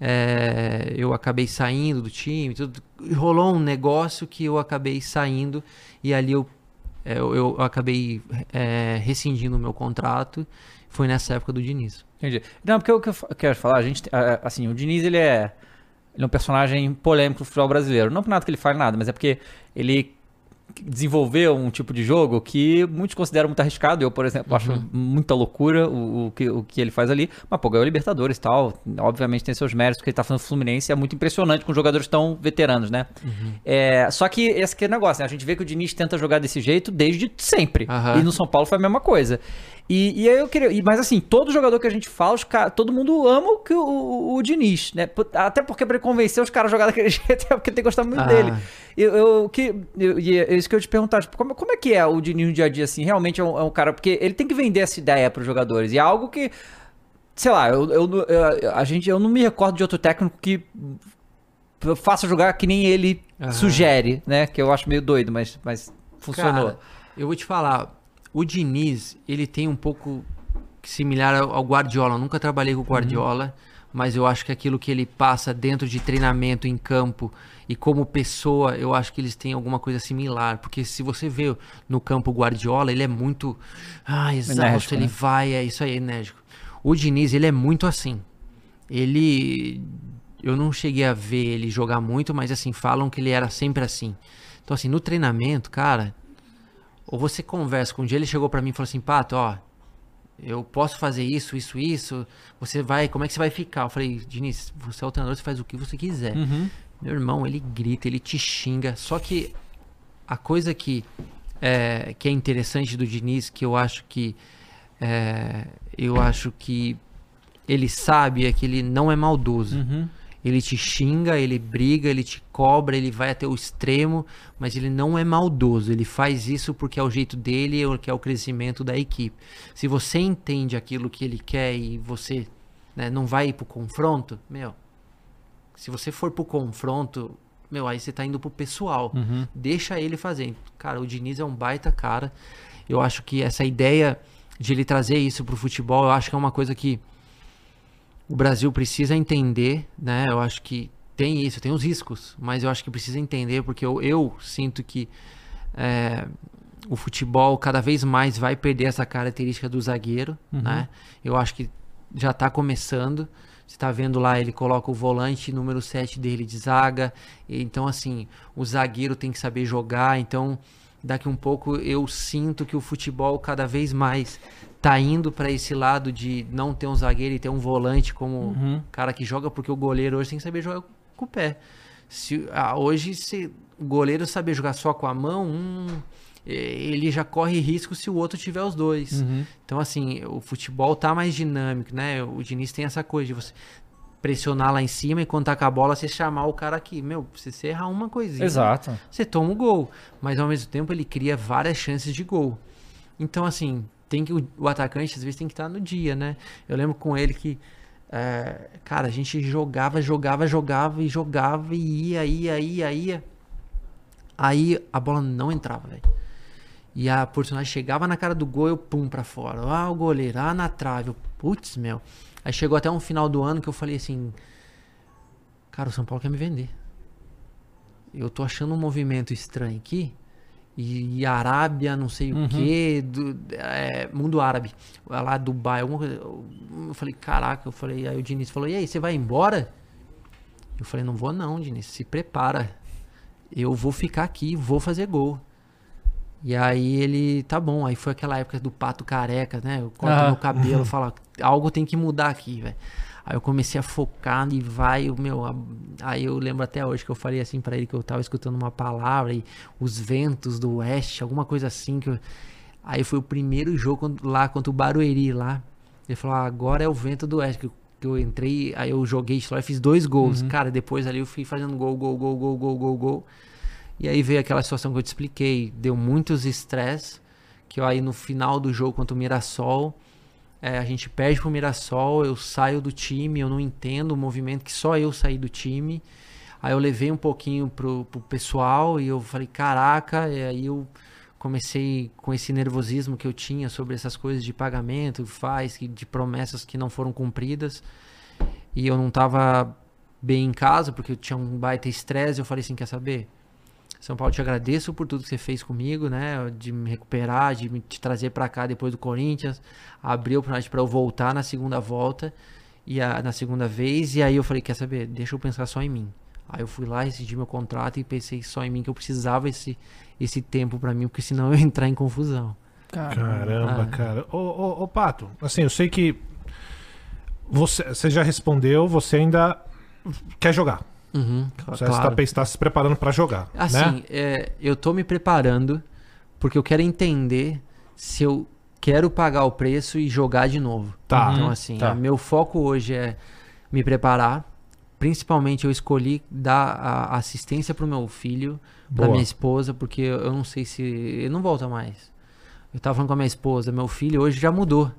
é, eu acabei saindo do time, tudo, rolou um negócio que eu acabei saindo e ali eu, é, eu, eu acabei é, rescindindo o meu contrato. Foi nessa época do Diniz. Entendi. Não, porque o que eu quero falar, a gente, assim, o Diniz, ele é, ele é um personagem polêmico do futebol brasileiro. Não por nada que ele fale nada, mas é porque ele desenvolveu um tipo de jogo que muitos consideram muito arriscado. Eu, por exemplo, acho muita loucura o, o, que, o que ele faz ali. Mas, pô, ganhou Libertadores e tal. Obviamente tem seus méritos, porque ele tá fazendo Fluminense. É muito impressionante com jogadores tão veteranos, né? É, só que esse que é o negócio, né? A gente vê que o Diniz tenta jogar desse jeito desde sempre. Aham. E no São Paulo foi a mesma coisa. E, e aí eu queria. Mas assim, todo jogador que a gente fala, os cara, todo mundo ama o, o, o, Diniz, né? Até porque pra ele convencer os caras a jogar daquele jeito é porque tem que gostar muito ah. dele. Eu, eu, que, eu, e é isso que eu te perguntar, tipo, como, como é que é o Diniz no dia a dia, assim? Realmente é um, é um cara. Porque ele tem que vender essa ideia pros jogadores. E é algo que. Sei lá, eu, eu, eu, a gente, eu não me recordo de outro técnico que faça jogar que nem ele sugere, né? Que eu acho meio doido, mas, mas funcionou. Cara, eu vou te falar, o Diniz, ele tem um pouco similar ao Guardiola. Eu nunca trabalhei com o Guardiola, uhum. mas eu acho que aquilo que ele passa dentro de treinamento em campo e como pessoa, eu acho que eles têm alguma coisa similar. Porque se você vê no campo o Guardiola, ele é muito. Ah, exausto, enérgico, ele né? vai, é isso aí, enérgico. O Diniz, ele é muito assim. Ele. Eu não cheguei a ver ele jogar muito, mas assim, falam que ele era sempre assim. Então, assim, no treinamento, cara, ou você conversa com um dia, ele chegou para mim e falou assim: Pato, ó, eu posso fazer isso, isso, isso. Você vai, como é que você vai ficar? Eu falei, Diniz, você é o treinador, você faz o que você quiser. Uhum. Meu irmão, ele grita, ele te xinga. Só que a coisa que é, que é interessante do Diniz, que eu acho que é, eu acho que ele sabe é que ele não é maldoso. Uhum. Ele te xinga, ele briga, ele te cobra, ele vai até o extremo, mas ele não é maldoso. Ele faz isso porque é o jeito dele, que é o crescimento da equipe. Se você entende aquilo que ele quer e você né, não vai ir pro confronto, meu, se você for pro confronto, meu, aí você tá indo pro pessoal. Uhum. Deixa ele fazer. Cara, o Diniz é um baita cara. Eu acho que essa ideia de ele trazer isso pro futebol, eu acho que é uma coisa que o Brasil precisa entender, né? Eu acho que tem isso, tem os riscos, mas eu acho que precisa entender porque eu, eu sinto que é, o futebol cada vez mais vai perder essa característica do zagueiro, uhum. né? Eu acho que já está começando. Você está vendo lá, ele coloca o volante número 7 dele de zaga. Então, assim, o zagueiro tem que saber jogar. Então, daqui um pouco eu sinto que o futebol cada vez mais tá indo para esse lado de não ter um zagueiro e ter um volante como uhum. cara que joga, porque o goleiro hoje tem que saber jogar com o pé. Se, ah, hoje, se o goleiro saber jogar só com a mão, hum, ele já corre risco se o outro tiver os dois. Uhum. Então, assim, o futebol tá mais dinâmico, né? O Diniz tem essa coisa de você pressionar lá em cima e quando tá com a bola, você chamar o cara aqui. Meu, se você errar uma coisinha, Exato. você toma o gol. Mas ao mesmo tempo ele cria várias chances de gol. Então, assim, tem que o, o, atacante às vezes tem que estar no dia, né? Eu lembro com ele que é, cara, a gente jogava, jogava, jogava e jogava e ia, ia, ia, ia. Aí a bola não entrava, velho. E a oportunidade chegava na cara do gol, eu pum pra fora. Ah, o goleiro, ah, na trave. Putz, meu. Aí chegou até um final do ano que eu falei assim: Cara, o São Paulo quer me vender. Eu tô achando um movimento estranho aqui e, e Arábia, não sei uhum. o que, é, mundo árabe, lá Dubai, alguma coisa. Eu falei, caraca, eu falei, aí o Diniz falou, e aí, você vai embora? Eu falei, não vou não, Diniz, se prepara. Eu vou ficar aqui, vou fazer gol. E aí ele, tá bom, aí foi aquela época do pato careca, né? Eu corto meu cabelo, falo, algo tem que mudar aqui, velho. Aí eu comecei a focar e vai, o meu. Aí eu lembro até hoje que eu falei assim para ele que eu tava escutando uma palavra e os ventos do oeste, alguma coisa assim. que eu... Aí foi o primeiro jogo lá contra o Barueri lá. Ele falou: ah, agora é o vento do oeste. Que eu, entrei, aí eu joguei e fiz dois gols. Uhum. Cara, depois ali eu fui fazendo gol, gol, gol, gol, gol, gol, gol. E aí veio aquela situação que eu te expliquei. Deu muitos estresse. Que eu, aí no final do jogo contra o Mirassol é, a gente perde pro Mirassol, eu saio do time, eu não entendo o movimento que só eu saí do time. Aí eu levei um pouquinho pro, pro pessoal e eu falei, caraca, e aí eu comecei com esse nervosismo que eu tinha sobre essas coisas de pagamento, faz, de promessas que não foram cumpridas. E eu não tava bem em casa, porque eu tinha um baita estresse, eu falei assim, quer saber? São Paulo, te agradeço por tudo que você fez comigo, né? De me recuperar, de me te trazer para cá depois do Corinthians. Abriu para eu voltar na segunda volta e a, na segunda vez. E aí eu falei, quer saber? Deixa eu pensar só em mim. Aí eu fui lá, decidi meu contrato e pensei só em mim que eu precisava esse esse tempo para mim, porque senão eu ia entrar em confusão. Caramba, ah. cara. Ô, ô, ô, Pato, assim, eu sei que você, você já respondeu, você ainda quer jogar. Uhum, Você está está se preparando para jogar. Assim, né? é, eu estou me preparando porque eu quero entender se eu quero pagar o preço e jogar de novo. Tá. Então, Uhum. assim, Tá. meu foco hoje é me preparar. Principalmente eu escolhi dar a assistência pro meu filho, pra Boa. minha esposa, porque eu não sei se. Ele não volta mais. Eu tava falando com a minha esposa, meu filho hoje já mudou.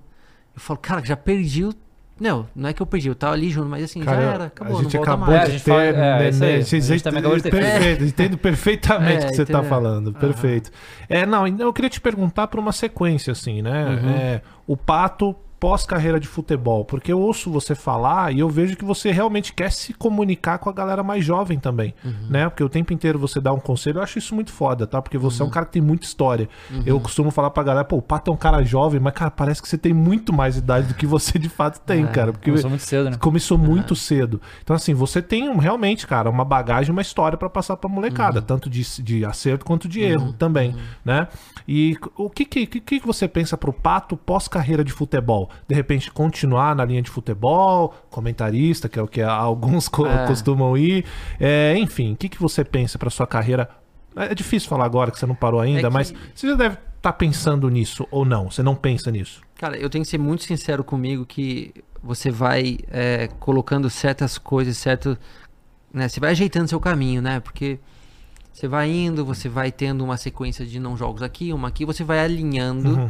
Eu falo, cara, já perdi o. Não, não é que eu perdi, eu tava ali junto, mas assim, Cara, já era, acabou, a gente não volta acabou mais. É, a de gente ter. fala- é, né, isso aí. né, A gente também acabou de ter. Perfeito, entendo perfeitamente É, o que você está entendeu? falando. Perfeito. É, não, eu queria te perguntar por uma sequência, assim, né? Uhum. É, o Pato pós-carreira de futebol, porque eu ouço você falar e eu vejo que você realmente quer se comunicar com a galera mais jovem também, Uhum. né? Porque o tempo inteiro você dá um conselho, eu acho isso muito foda, tá? Porque você é Uhum. um cara que tem muita história. Eu costumo falar pra galera, pô, o Pato é um cara jovem, mas, cara, parece que você tem muito mais idade do que você de fato tem, É, cara. Porque Começou muito cedo, né? Começou muito cedo. Então, assim, você tem um- realmente, cara, uma bagagem, uma história pra passar pra molecada, tanto de, de acerto quanto de erro também, né? E o que que, que, que você pensa pro Pato pós-carreira de futebol? De repente, continuar na linha de futebol, comentarista, que é o que alguns co- É. costumam ir. É, enfim, o que, que você pensa pra sua carreira? É difícil falar agora que você não parou ainda, É que- mas você já deve estar pensando nisso ou não? Você não pensa nisso? Cara, eu tenho que ser muito sincero comigo que você vai é, colocando certas coisas, certo, né? Você vai ajeitando seu caminho, né? Porque você vai indo, você vai tendo uma sequência de não jogos aqui, uma aqui, você vai alinhando Uhum.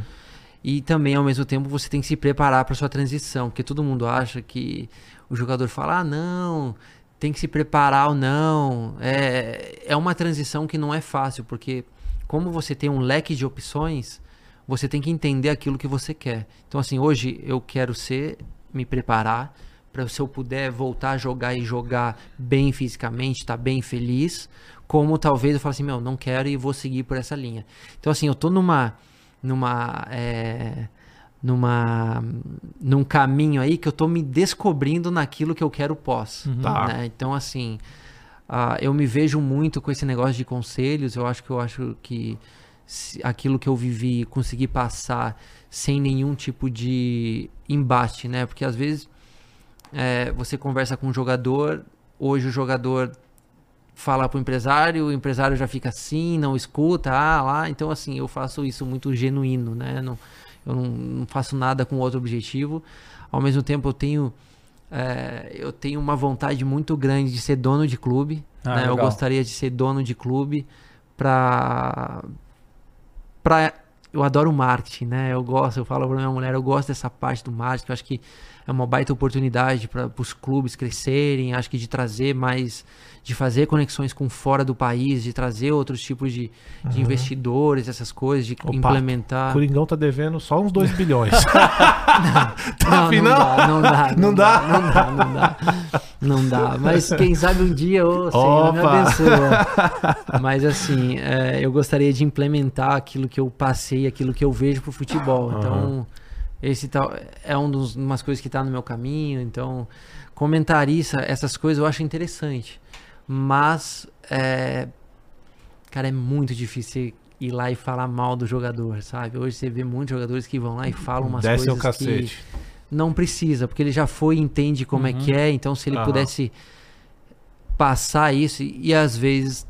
E também ao mesmo tempo você tem que se preparar para sua transição, porque todo mundo acha que o jogador fala: "Ah, não, tem que se preparar ou não". É é uma transição que não é fácil, porque como você tem um leque de opções, você tem que entender aquilo que você quer. Então, assim, hoje eu quero ser, me preparar, para se eu puder voltar a jogar e jogar bem fisicamente, estar bem feliz, como talvez eu fale assim, meu, não quero e vou seguir por essa linha. Então, assim, eu tô numa. Numa. é, numa. num caminho aí que eu tô me descobrindo naquilo que eu quero pós. Tá. né? Então, assim. ah, eu me vejo muito com esse negócio de conselhos. Eu acho que eu acho que se- aquilo que eu vivi, consegui passar sem nenhum tipo de embate, né? Porque às vezes é, você conversa com um jogador, hoje o jogador fala pro empresário, o empresário já fica assim, não escuta, ah lá, então assim, eu faço isso muito genuíno, né? Não, eu não, não faço nada com outro objetivo. Ao mesmo tempo eu tenho é, eu tenho uma vontade muito grande de ser dono de clube, Ah, né? Eu gostaria de ser dono de clube pra pra eu adoro marketing, né? Eu gosto, eu falo pra minha mulher, eu gosto dessa parte do marketing, eu acho que é uma baita oportunidade para os clubes crescerem, acho que de trazer mais, de fazer conexões com fora do país, de trazer outros tipos de, de investidores, essas coisas, de Opa, implementar. Coringão tá devendo só uns 2 bilhões. tá não, não, não? dá, não dá, Não dá? não dá, não dá, não dá. Mas quem sabe um dia, ô Senhor, me abençoa. Mas assim, é, eu gostaria de implementar aquilo que eu passei, aquilo que eu vejo pro futebol. Então, esse tal é um dos, umas coisas que tá no meu caminho. Então, comentarista, essas coisas eu acho interessante. Mas, é, cara, é muito difícil ir lá e falar mal do jogador, sabe? Hoje você vê muitos jogadores que vão lá e falam umas Desce o coisas que cacete. não precisa, porque ele já foi e entende como é que é, então se ele Aham. pudesse passar isso, e, às vezes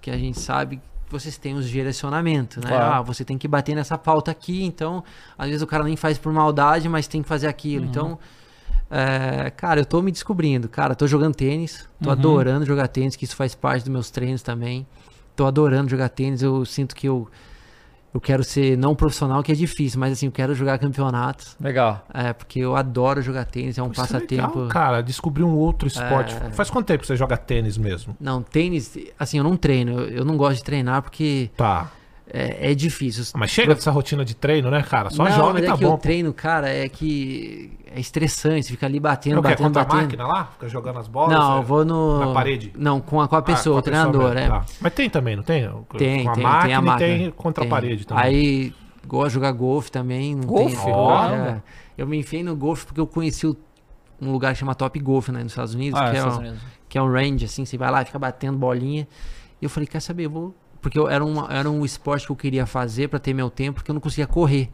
que a gente sabe vocês têm os direcionamentos, né? Claro. Ah, você tem que bater nessa pauta aqui, então às vezes o cara nem faz por maldade, mas tem que fazer aquilo. Então, é, cara, eu tô me descobrindo, cara, tô jogando tênis, tô Uhum. adorando jogar tênis, que isso faz parte dos meus treinos também. Tô adorando jogar tênis, eu sinto que eu eu quero ser não profissional, que é difícil, mas assim, eu quero jogar campeonatos. Legal. É, porque eu adoro jogar tênis, é um Isso é passatempo. legal, cara, descobrir um outro esporte. É. Faz quanto tempo que você joga tênis mesmo? Não, tênis, assim, eu não treino, eu, eu não gosto de treinar porque Tá. É, é difícil. Mas chega dessa rotina de treino, né, cara? Só não, joga mas e tá é que bom. o treino, cara, é que é estressante, você fica ali batendo, Não quer batendo, contra a batendo. máquina lá? Fica jogando as bolas? Não, é? eu vou no. na parede? Não, com a, com a Ah, pessoa, com a o treinador, mesmo, é. tá. Mas tem também, não tem? Tem, com a tem, máquina, tem a máquina. e tem contra Tem. a parede também. Aí, gosto de jogar golfe também. Não Golfe? Tem, Caramba. é. Eu me enfiei no golfe porque eu conheci o- um lugar que chama Top Golf, né, nos Estados Unidos, Ah, que, é Estados um, Unidos. que é um range, assim, você vai lá e fica batendo bolinha. E eu falei, quer saber, eu vou... Porque eu, era, uma, era um esporte que eu queria fazer pra ter meu tempo, porque eu não conseguia correr.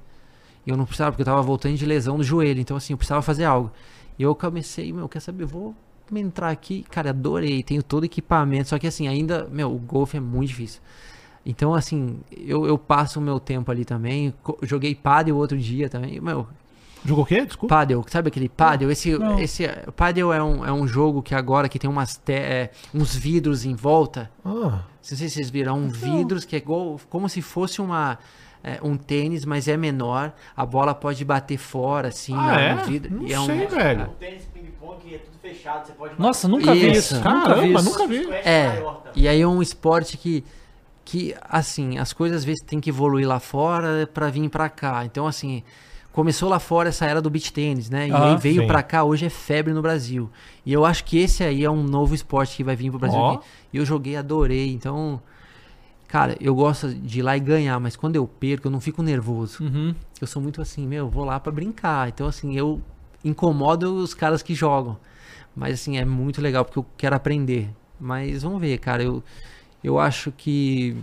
Eu não precisava, porque eu tava voltando de lesão no joelho, então assim, eu precisava fazer algo. E eu comecei, meu, quer saber, vou entrar aqui. Cara, adorei, tenho todo o equipamento, só que assim, ainda, meu, o golfe é muito difícil. Então, assim, eu, eu passo o meu tempo ali também. Joguei pádel outro dia também. Meu, Jogou o quê? Desculpa. Paddle, sabe aquele paddle? Esse, Não. esse paddle é um, é um jogo que agora que tem umas te- é, uns vidros em volta. Ah, Não sei se vocês viram, um vidros que é igual, como se fosse uma é, um tênis, mas é menor. A bola pode bater fora, assim, ah no- é? no vidro. Não E é um- sei, velho. O tênis ping-pong é tudo fechado, você pode... Nossa, nunca vi Isso. isso. Nunca vi Caramba, isso. nunca vi. É, e aí é um esporte que, que assim, as coisas às vezes tem que evoluir lá fora pra vir pra cá. Então, assim, começou lá fora essa era do beach tênis, né? E Ah, aí veio pra cá, hoje é febre no Brasil. E eu acho que esse aí é um novo esporte que vai vir pro Brasil. Ó. E eu joguei, adorei. Então, cara, eu gosto de ir lá e ganhar, mas quando eu perco, eu não fico nervoso. Uhum. Eu sou muito assim, meu, vou lá pra brincar. Então, assim, eu incomodo os caras que jogam. Mas, assim, é muito legal porque eu quero aprender. Mas vamos ver, cara. Eu, eu acho que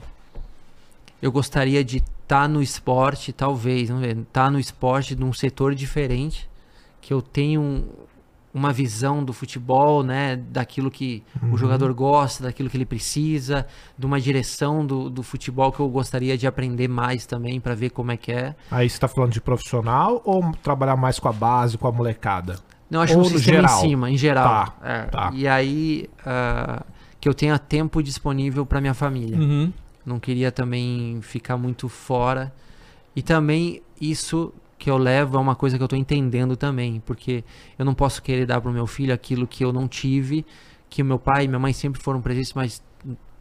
eu gostaria de estar no esporte, talvez, ver, estar no esporte num setor diferente, que eu tenho um- uma visão do futebol, né, daquilo que o jogador gosta, daquilo que ele precisa, de uma direção do, do futebol que eu gostaria de aprender mais também para ver como é que é. Aí você tá falando de profissional ou trabalhar mais com a base, com a molecada? Não, acho Ou um sistema geral? em cima, em geral. Tá, É, tá. E aí, ah, que eu tenha tempo disponível para minha família. Uhum. Não queria também ficar muito fora. E também isso que eu levo é uma coisa que eu tô entendendo também, porque eu não posso querer dar pro meu filho aquilo que eu não tive, que o meu pai e minha mãe sempre foram presentes, mas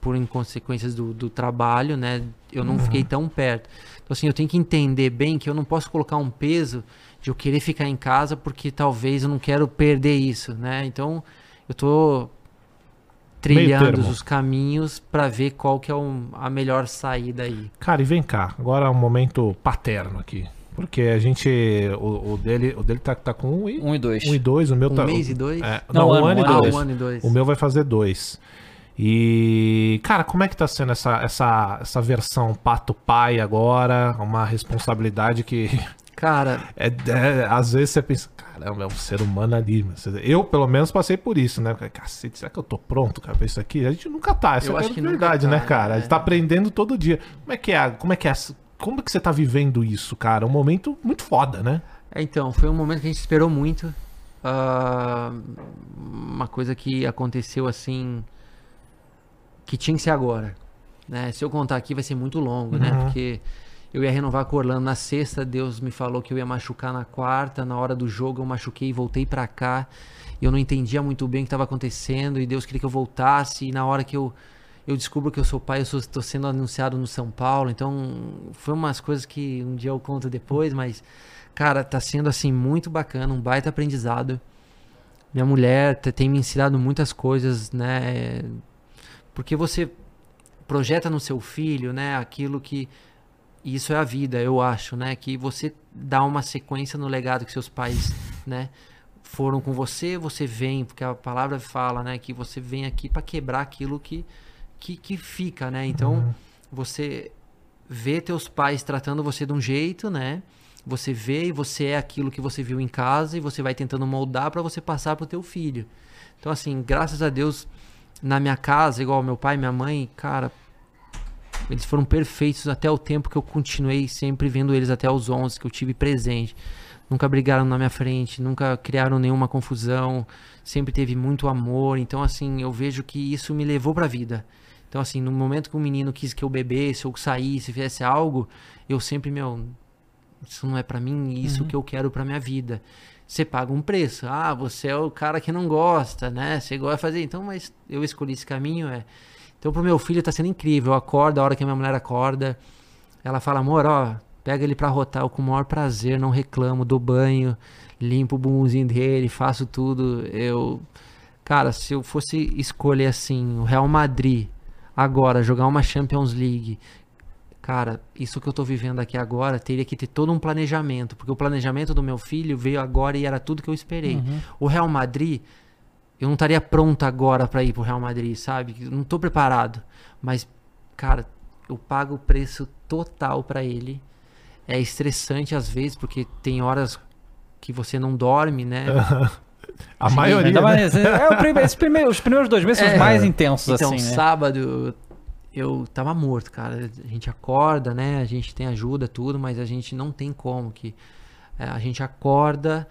por inconsequências do, do trabalho, né, eu não fiquei tão perto. Então assim, eu tenho que entender bem que eu não posso colocar um peso de eu querer ficar em casa porque talvez eu não quero perder isso, né? Então, eu tô trilhando os caminhos para ver qual que é o- a melhor saída aí. Cara, e vem cá, agora é um momento paterno aqui. Porque a gente. O, o dele, o dele tá, tá com um e, Um e dois. um e dois, o meu Um tá. mês e dois? É, Não, não, um ano, ano, e um ano e dois. Ah, um ano e dois. O meu vai fazer dois. E, cara, como é que tá sendo essa, essa, essa versão pato-pai agora? Uma responsabilidade que Cara, é, é, às vezes você pensa, caramba, é um ser humano ali. mas Eu, pelo menos, passei por isso, né? Cacete, será que eu tô pronto, cara, pra isso aqui? A gente nunca tá, essa Eu é acho a verdade, tá, né, cara? A gente é. tá aprendendo todo dia. Como é que é? Como é que é? Como é que você tá vivendo isso, cara? Um momento muito foda, né? é, então, foi um momento que a gente esperou muito. Ah, uma coisa que aconteceu assim. Que tinha que ser agora. Né? Se eu contar aqui vai ser muito longo, né? Uhum. Porque eu ia renovar com o Orlando na sexta, Deus me falou que eu ia machucar na quarta. Na hora do jogo eu machuquei e voltei pra cá. Eu não entendia muito bem o que estava acontecendo. E Deus queria que eu voltasse. E na hora que eu, eu descubro que eu sou pai, eu estou sendo anunciado no São Paulo. Então foi umas coisas que um dia eu conto depois, mas. Cara, tá sendo assim muito bacana, um baita aprendizado. Minha mulher te- tem me ensinado muitas coisas, né? Porque você projeta no seu filho, né, aquilo que e isso é a vida, eu acho, né, que você dá uma sequência no legado que seus pais, né, foram com você, você vem, porque a palavra fala, né, que você vem aqui para quebrar aquilo que que, que fica, né? Então, você vê teus pais tratando você de um jeito, né? Você vê e você é aquilo que você viu em casa e você vai tentando moldar para você passar pro teu filho. Então, assim, graças a Deus, na minha casa, igual meu pai e minha mãe, cara, eles foram perfeitos até o tempo que eu continuei sempre vendo eles até os 11, que eu tive presente. Nunca brigaram na minha frente, nunca criaram nenhuma confusão, sempre teve muito amor. Então, assim, eu vejo que isso me levou pra vida. Então, assim, no momento que o menino quis que eu bebesse ou saísse, fizesse algo, eu sempre, meu, isso não é pra mim, isso que eu quero pra minha vida. Você paga um preço. Ah, você é o cara que não gosta, né? Você gosta de fazer. Então, mas eu escolhi esse caminho, é. Então, pro meu filho tá sendo incrível. Eu acordo a hora que a minha mulher acorda. Ela fala, amor, ó, pega ele pra rotar. Eu com o maior prazer, não reclamo, dou banho, limpo o bumbumzinho dele, faço tudo. Eu. Cara, se eu fosse escolher assim, o Real Madrid agora, jogar uma Champions League. Cara, isso que eu tô vivendo aqui agora teria que ter todo um planejamento, porque o planejamento do meu filho veio agora e era tudo que eu esperei. O Real Madrid, eu não estaria pronto agora pra ir pro Real Madrid, sabe? Eu não tô preparado. Mas, cara, eu pago o preço total pra ele. É estressante às vezes, porque tem horas que você não dorme, né? A Sim, maioria. Né? mais, é, o prime- esse primeiro- os primeiros dois meses são os É. mais intensos, Então, assim, né? sábado eu tava morto, cara. A gente acorda, né? A gente tem ajuda, tudo, mas a gente não tem como que. é, a gente acorda,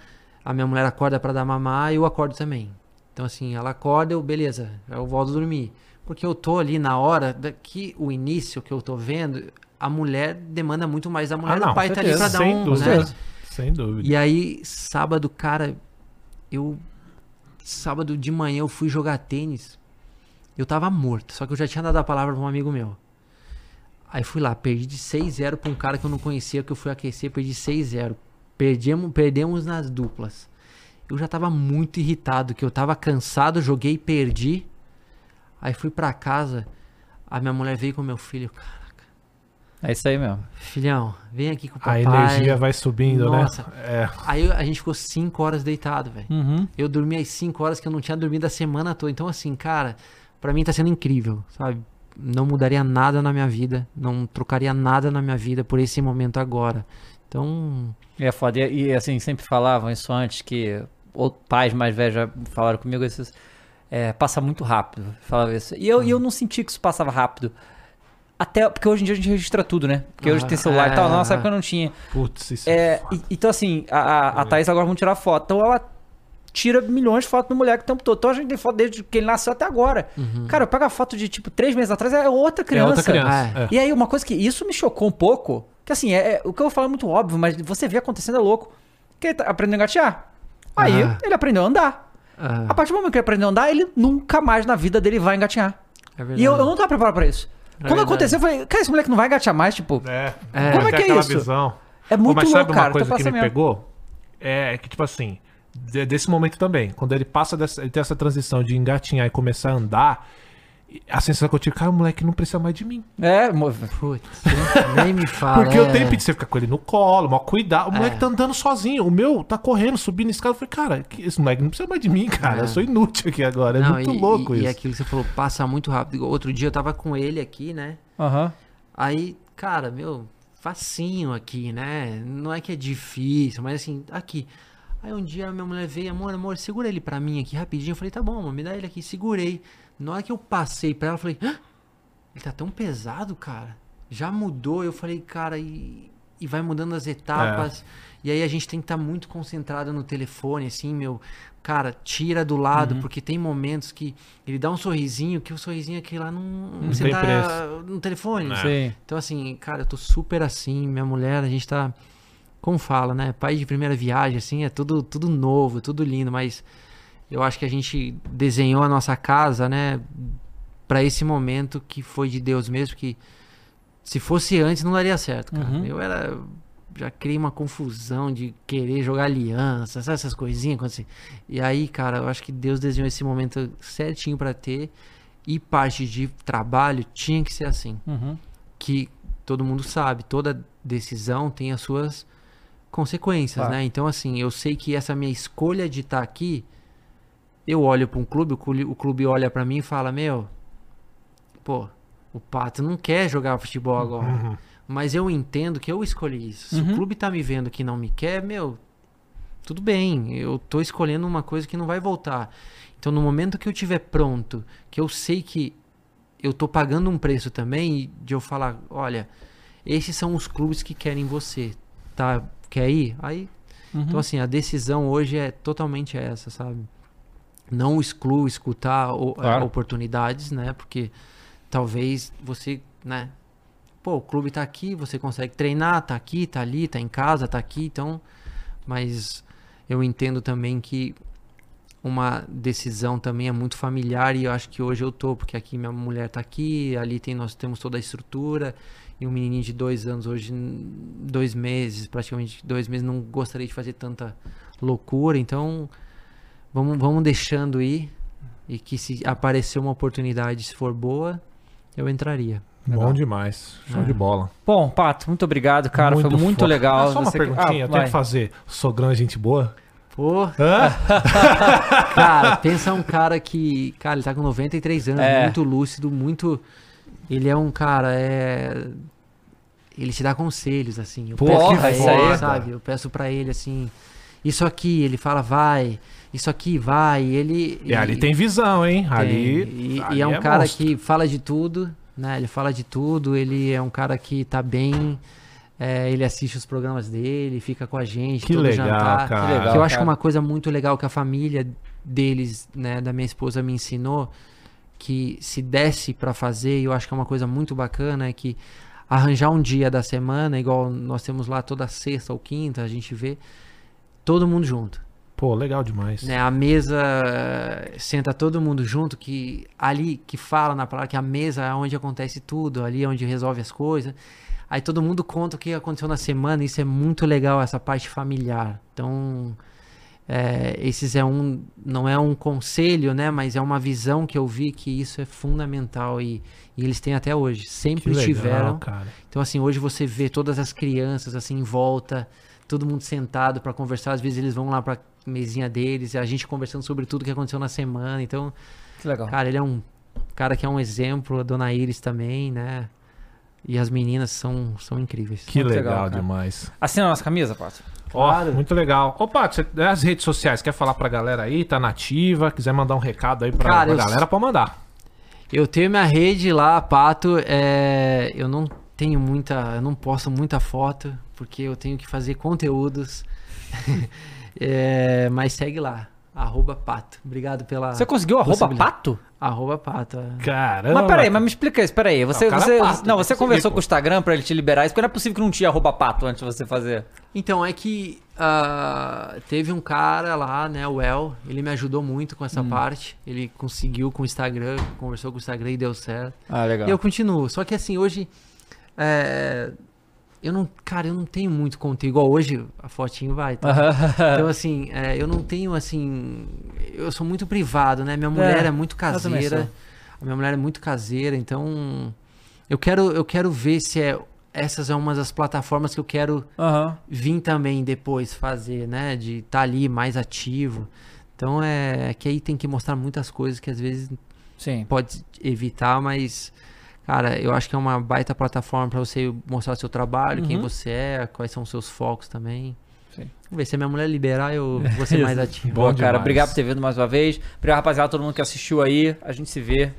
a minha mulher acorda pra dar mamar e eu acordo também. Então, assim, ela acorda, eu, beleza, eu volto a dormir. Porque eu tô ali na hora, daqui o início que eu tô vendo, a mulher demanda muito mais da mulher. Ah, não, o pai tá ali pra dar sem um. dúvida. Né? Sem dúvida. E aí, sábado, cara, eu. Sábado de manhã eu fui jogar tênis. Eu tava morto, só que eu já tinha dado a palavra pra um amigo meu. Aí fui lá, perdi de 6-0 pra um cara que eu não conhecia, que eu fui aquecer, perdi 6-0. Perdemos, perdemos nas duplas. Eu já tava muito irritado, que eu tava cansado, joguei e perdi. Aí fui pra casa, a minha mulher veio com meu filho. Caraca, É isso aí mesmo. filhão, vem aqui com o A papai. energia vai subindo, Nossa. né? É. Aí a gente ficou 5 horas deitado, velho. Uhum. Eu dormi as 5 horas que eu não tinha dormido a semana toda. Então, assim, cara, pra mim tá sendo incrível, sabe? Não mudaria nada na minha vida. Não trocaria nada na minha vida por esse momento agora. Então, E é foda. E, e, assim, sempre falavam isso antes, que pais mais velhos já falaram comigo, esses, é, passa muito rápido. Falava isso. E eu, e eu não senti que isso passava rápido. Até porque hoje em dia a gente registra tudo, né? Porque hoje Ah, tem celular e tal. é. Nossa época não tinha. Putz, isso É, foda. e- então, assim, a, a, a Thaís agora vamos tirar foto. Então ela tira milhões de fotos do moleque o tempo todo. Então a gente tem foto desde que ele nasceu até agora. Cara, eu pego a foto de tipo três meses atrás, é outra É criança. outra criança. É. é. E aí, uma coisa que isso me chocou um pouco, que assim, é, é- o que eu vou falar é muito óbvio, mas você vê acontecendo é louco. Que ele tá- aprendeu a engatear. Aí Ah. ele aprendeu a andar. ah, A partir do momento que ele aprendeu a andar, ele nunca mais na vida dele vai engatear. é verdade. E eu, eu não tava preparado pra isso. É Quando verdade. aconteceu, eu falei, cara, esse moleque não vai engatear mais, tipo. É. É. Como é que é isso? visão. É Pô, muito mas louco, sabe cara. uma coisa então que me mesmo. pegou? É que, tipo assim, de- desse momento também, quando ele passa dessa, ele tem essa transição de engatinhar e começar a andar, a sensação que eu tive, cara, o moleque não precisa mais de mim. É, mo- Putz, nem me fala. Porque é. o tempo de você ficar com ele no colo, mal cuidar, o moleque É. tá andando sozinho. O meu tá correndo, subindo escada. Eu falei, cara, que- esse moleque não precisa mais de mim, cara. É. Eu sou inútil aqui agora. É Não, muito e, louco e, isso. E aquilo que você falou, passa muito rápido. Outro dia eu tava com ele aqui, né? Aham. Aí, cara, meu, facinho aqui, né? Não é que é difícil, mas assim, aqui. Aí um dia minha mulher veio, amor, amor, segura ele pra mim aqui rapidinho. Eu falei, tá bom, amor, me dá ele aqui. Segurei. Na hora que eu passei pra ela, eu falei, "Hã? ele tá tão pesado, cara. Já mudou. Eu falei, cara, e, e vai mudando as etapas. E aí a gente tem que estar muito concentrado no telefone, assim, meu. Cara, tira do lado, Uhum. porque tem momentos que ele dá um sorrisinho, que o sorrisinho aqui lá não. Não você tem tá preço. no telefone. É. Sim. Então, assim, cara, eu tô super assim. Minha mulher, a gente tá. Como fala, né? Pai de primeira viagem, assim, é tudo, tudo novo, tudo lindo, mas eu acho que a gente desenhou a nossa casa, né? Pra esse momento que foi de Deus mesmo, que se fosse antes não daria certo, cara. Uhum. Eu era. Já criei uma confusão de querer jogar aliança, sabe essas coisinhas? Quando assim. E aí, cara, eu acho que Deus desenhou esse momento certinho pra ter. E parte de trabalho tinha que ser assim Uhum. que todo mundo sabe, toda decisão tem as suas consequências, Claro. né? Então, assim, eu sei que essa minha escolha de estar aqui, eu olho para um clube, o clube, olha para mim e fala: Meu, pô, o Pato não quer jogar futebol agora. Uhum. Mas eu entendo que eu escolhi isso. Se Uhum. o clube tá me vendo que não me quer, meu, tudo bem. Eu tô escolhendo uma coisa que não vai voltar. Então, no momento que eu tiver pronto, que eu sei que eu tô pagando um preço também, de eu falar, olha, esses são os clubes que querem você, tá? Quer ir? Aí, Uhum. então assim, a decisão hoje é totalmente essa, sabe? Não excluo escutar o- eh, Claro. oportunidades, né? Porque talvez você, né? Pô, o clube tá aqui, você consegue treinar, tá aqui, tá ali, tá em casa, tá aqui, então. Mas eu entendo também que uma decisão também é muito familiar e eu acho que hoje eu tô, porque aqui minha mulher tá aqui, ali tem, nós temos toda a estrutura e um menininho de dois anos hoje, dois meses, praticamente dois meses, não gostaria de fazer tanta loucura, então vamos, vamos deixando ir e que se aparecer uma oportunidade, se for boa, eu entraria. Bom demais. Show É. de bola. Bom, Pato, muito obrigado, cara. foi muito foda. legal. Ah, Só uma Você- perguntinha, Ah, eu tenho vai. que fazer. Sogrão é gente boa? Pô, Hã? cara, pensa um cara que, cara, ele tá com 93 anos, É. muito lúcido, muito ele é um cara é ele te dá conselhos assim. Eu Porra, peço pra isso ele, aí. sabe? Eu peço pra ele assim, isso aqui, ele fala vai, isso aqui vai, e ele E ali tem visão, hein? Ali. e, ali e é um cara monstro. que fala de tudo né? Ele fala de tudo, ele é um cara que tá bem. é, ele assiste os programas dele, fica com a gente, Que todo legal, jantar. cara. Que legal. que eu acho que cara. uma coisa muito legal que a família deles, né, da minha esposa me ensinou, que se desse pra fazer, e eu acho que é uma coisa muito bacana, é que arranjar um dia da semana, igual nós temos lá toda sexta ou quinta, a gente vê todo mundo junto. Pô, legal demais. Né, a mesa senta todo mundo junto, que ali que fala na palavra que a mesa é onde acontece tudo, ali é onde resolve as coisas. Aí todo mundo conta o que aconteceu na semana, isso é muito legal, essa parte familiar. Então, é, esses é um, não é um conselho, né, mas é uma visão que eu vi que isso é fundamental e, e eles têm até hoje, sempre legal, tiveram. cara. Então, assim, hoje você vê todas as crianças, assim, em volta, todo mundo sentado pra conversar. Às vezes eles vão lá pra mesinha deles, e a gente conversando sobre tudo que aconteceu na semana. Então, Que legal. cara, ele é um cara que é um exemplo, a dona Iris também, né? E as meninas são, são incríveis. Que Muito legal, legal, demais. Assina a nossa camisa, Pato. Ó, muito legal. Ô, Pato, você, as redes sociais, quer falar pra galera aí? Tá nativa? Quiser mandar um recado aí pra, Cara, pra eu- galera, pode mandar. Eu tenho minha rede lá, Pato, é, eu não tenho muita, eu não posto muita foto, porque eu tenho que fazer conteúdos. É, mas segue lá, arroba Pato. Obrigado pela Você conseguiu arroba pato? Arroba Pato. é. Caramba. Mas peraí, mas me explica isso, peraí. Você, Não, você, é pato, não, tem você conversou seguir, com o Instagram pra ele te liberar isso, porque não é possível que não tinha arroba pato antes de você fazer. Então, é que ah, teve um cara lá, né, o El, ele me ajudou muito com Hum. essa parte. Ele conseguiu com o Instagram, conversou com o Instagram e deu certo. Ah, legal. E eu continuo. Só que assim, hoje. é, eu não. Cara, eu não tenho muito conteúdo. Igual hoje, a fotinho vai. Tá? Então, assim, é, eu não tenho assim. Eu sou muito privado, né? Minha mulher é, muito também caseira. A minha mulher é muito caseira, então. Eu quero, eu quero ver se é. Essas é uma das plataformas que eu quero Aham. vir também depois fazer, né? De estar ali mais ativo. Então é que aí tem que mostrar muitas coisas que às vezes Sim. pode evitar, mas cara, eu acho que é uma baita plataforma para você mostrar seu trabalho, quem Uhum. você é, quais são os seus focos também. Sim. Vamos ver se a minha mulher liberar, eu vou ser mais ativo. Boa, Bom cara. demais. Obrigado por ter vindo mais uma vez. Obrigado, rapaziada, todo mundo que assistiu aí. A gente se vê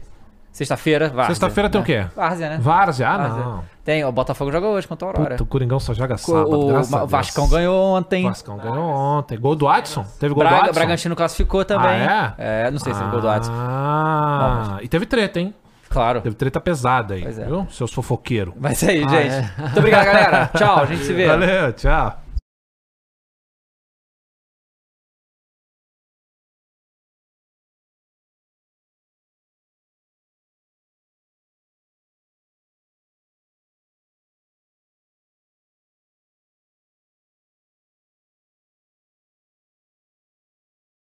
sexta-feira. Várzea, Sexta-feira tem o né? quê? Várzea, né? Várzea? Ah, Várzea. não. Tem, o Botafogo joga hoje contra a Aurora. Puta, o Coringão só joga sábado, o graças Deus. Vascão ganhou ontem. Vascão ganhou ontem. Gol do Adson? Teve gol do Braga, Adson? Bragantino classificou também. Ah, é? não sei se teve gol do Adson. Ah, e teve treta, hein? Claro. Teve treta pesada aí, Pois é. viu? Seus fofoqueiros. Mas é aí, Ah, gente. é. Muito obrigado, galera. Tchau, a gente se vê. Valeu, tchau.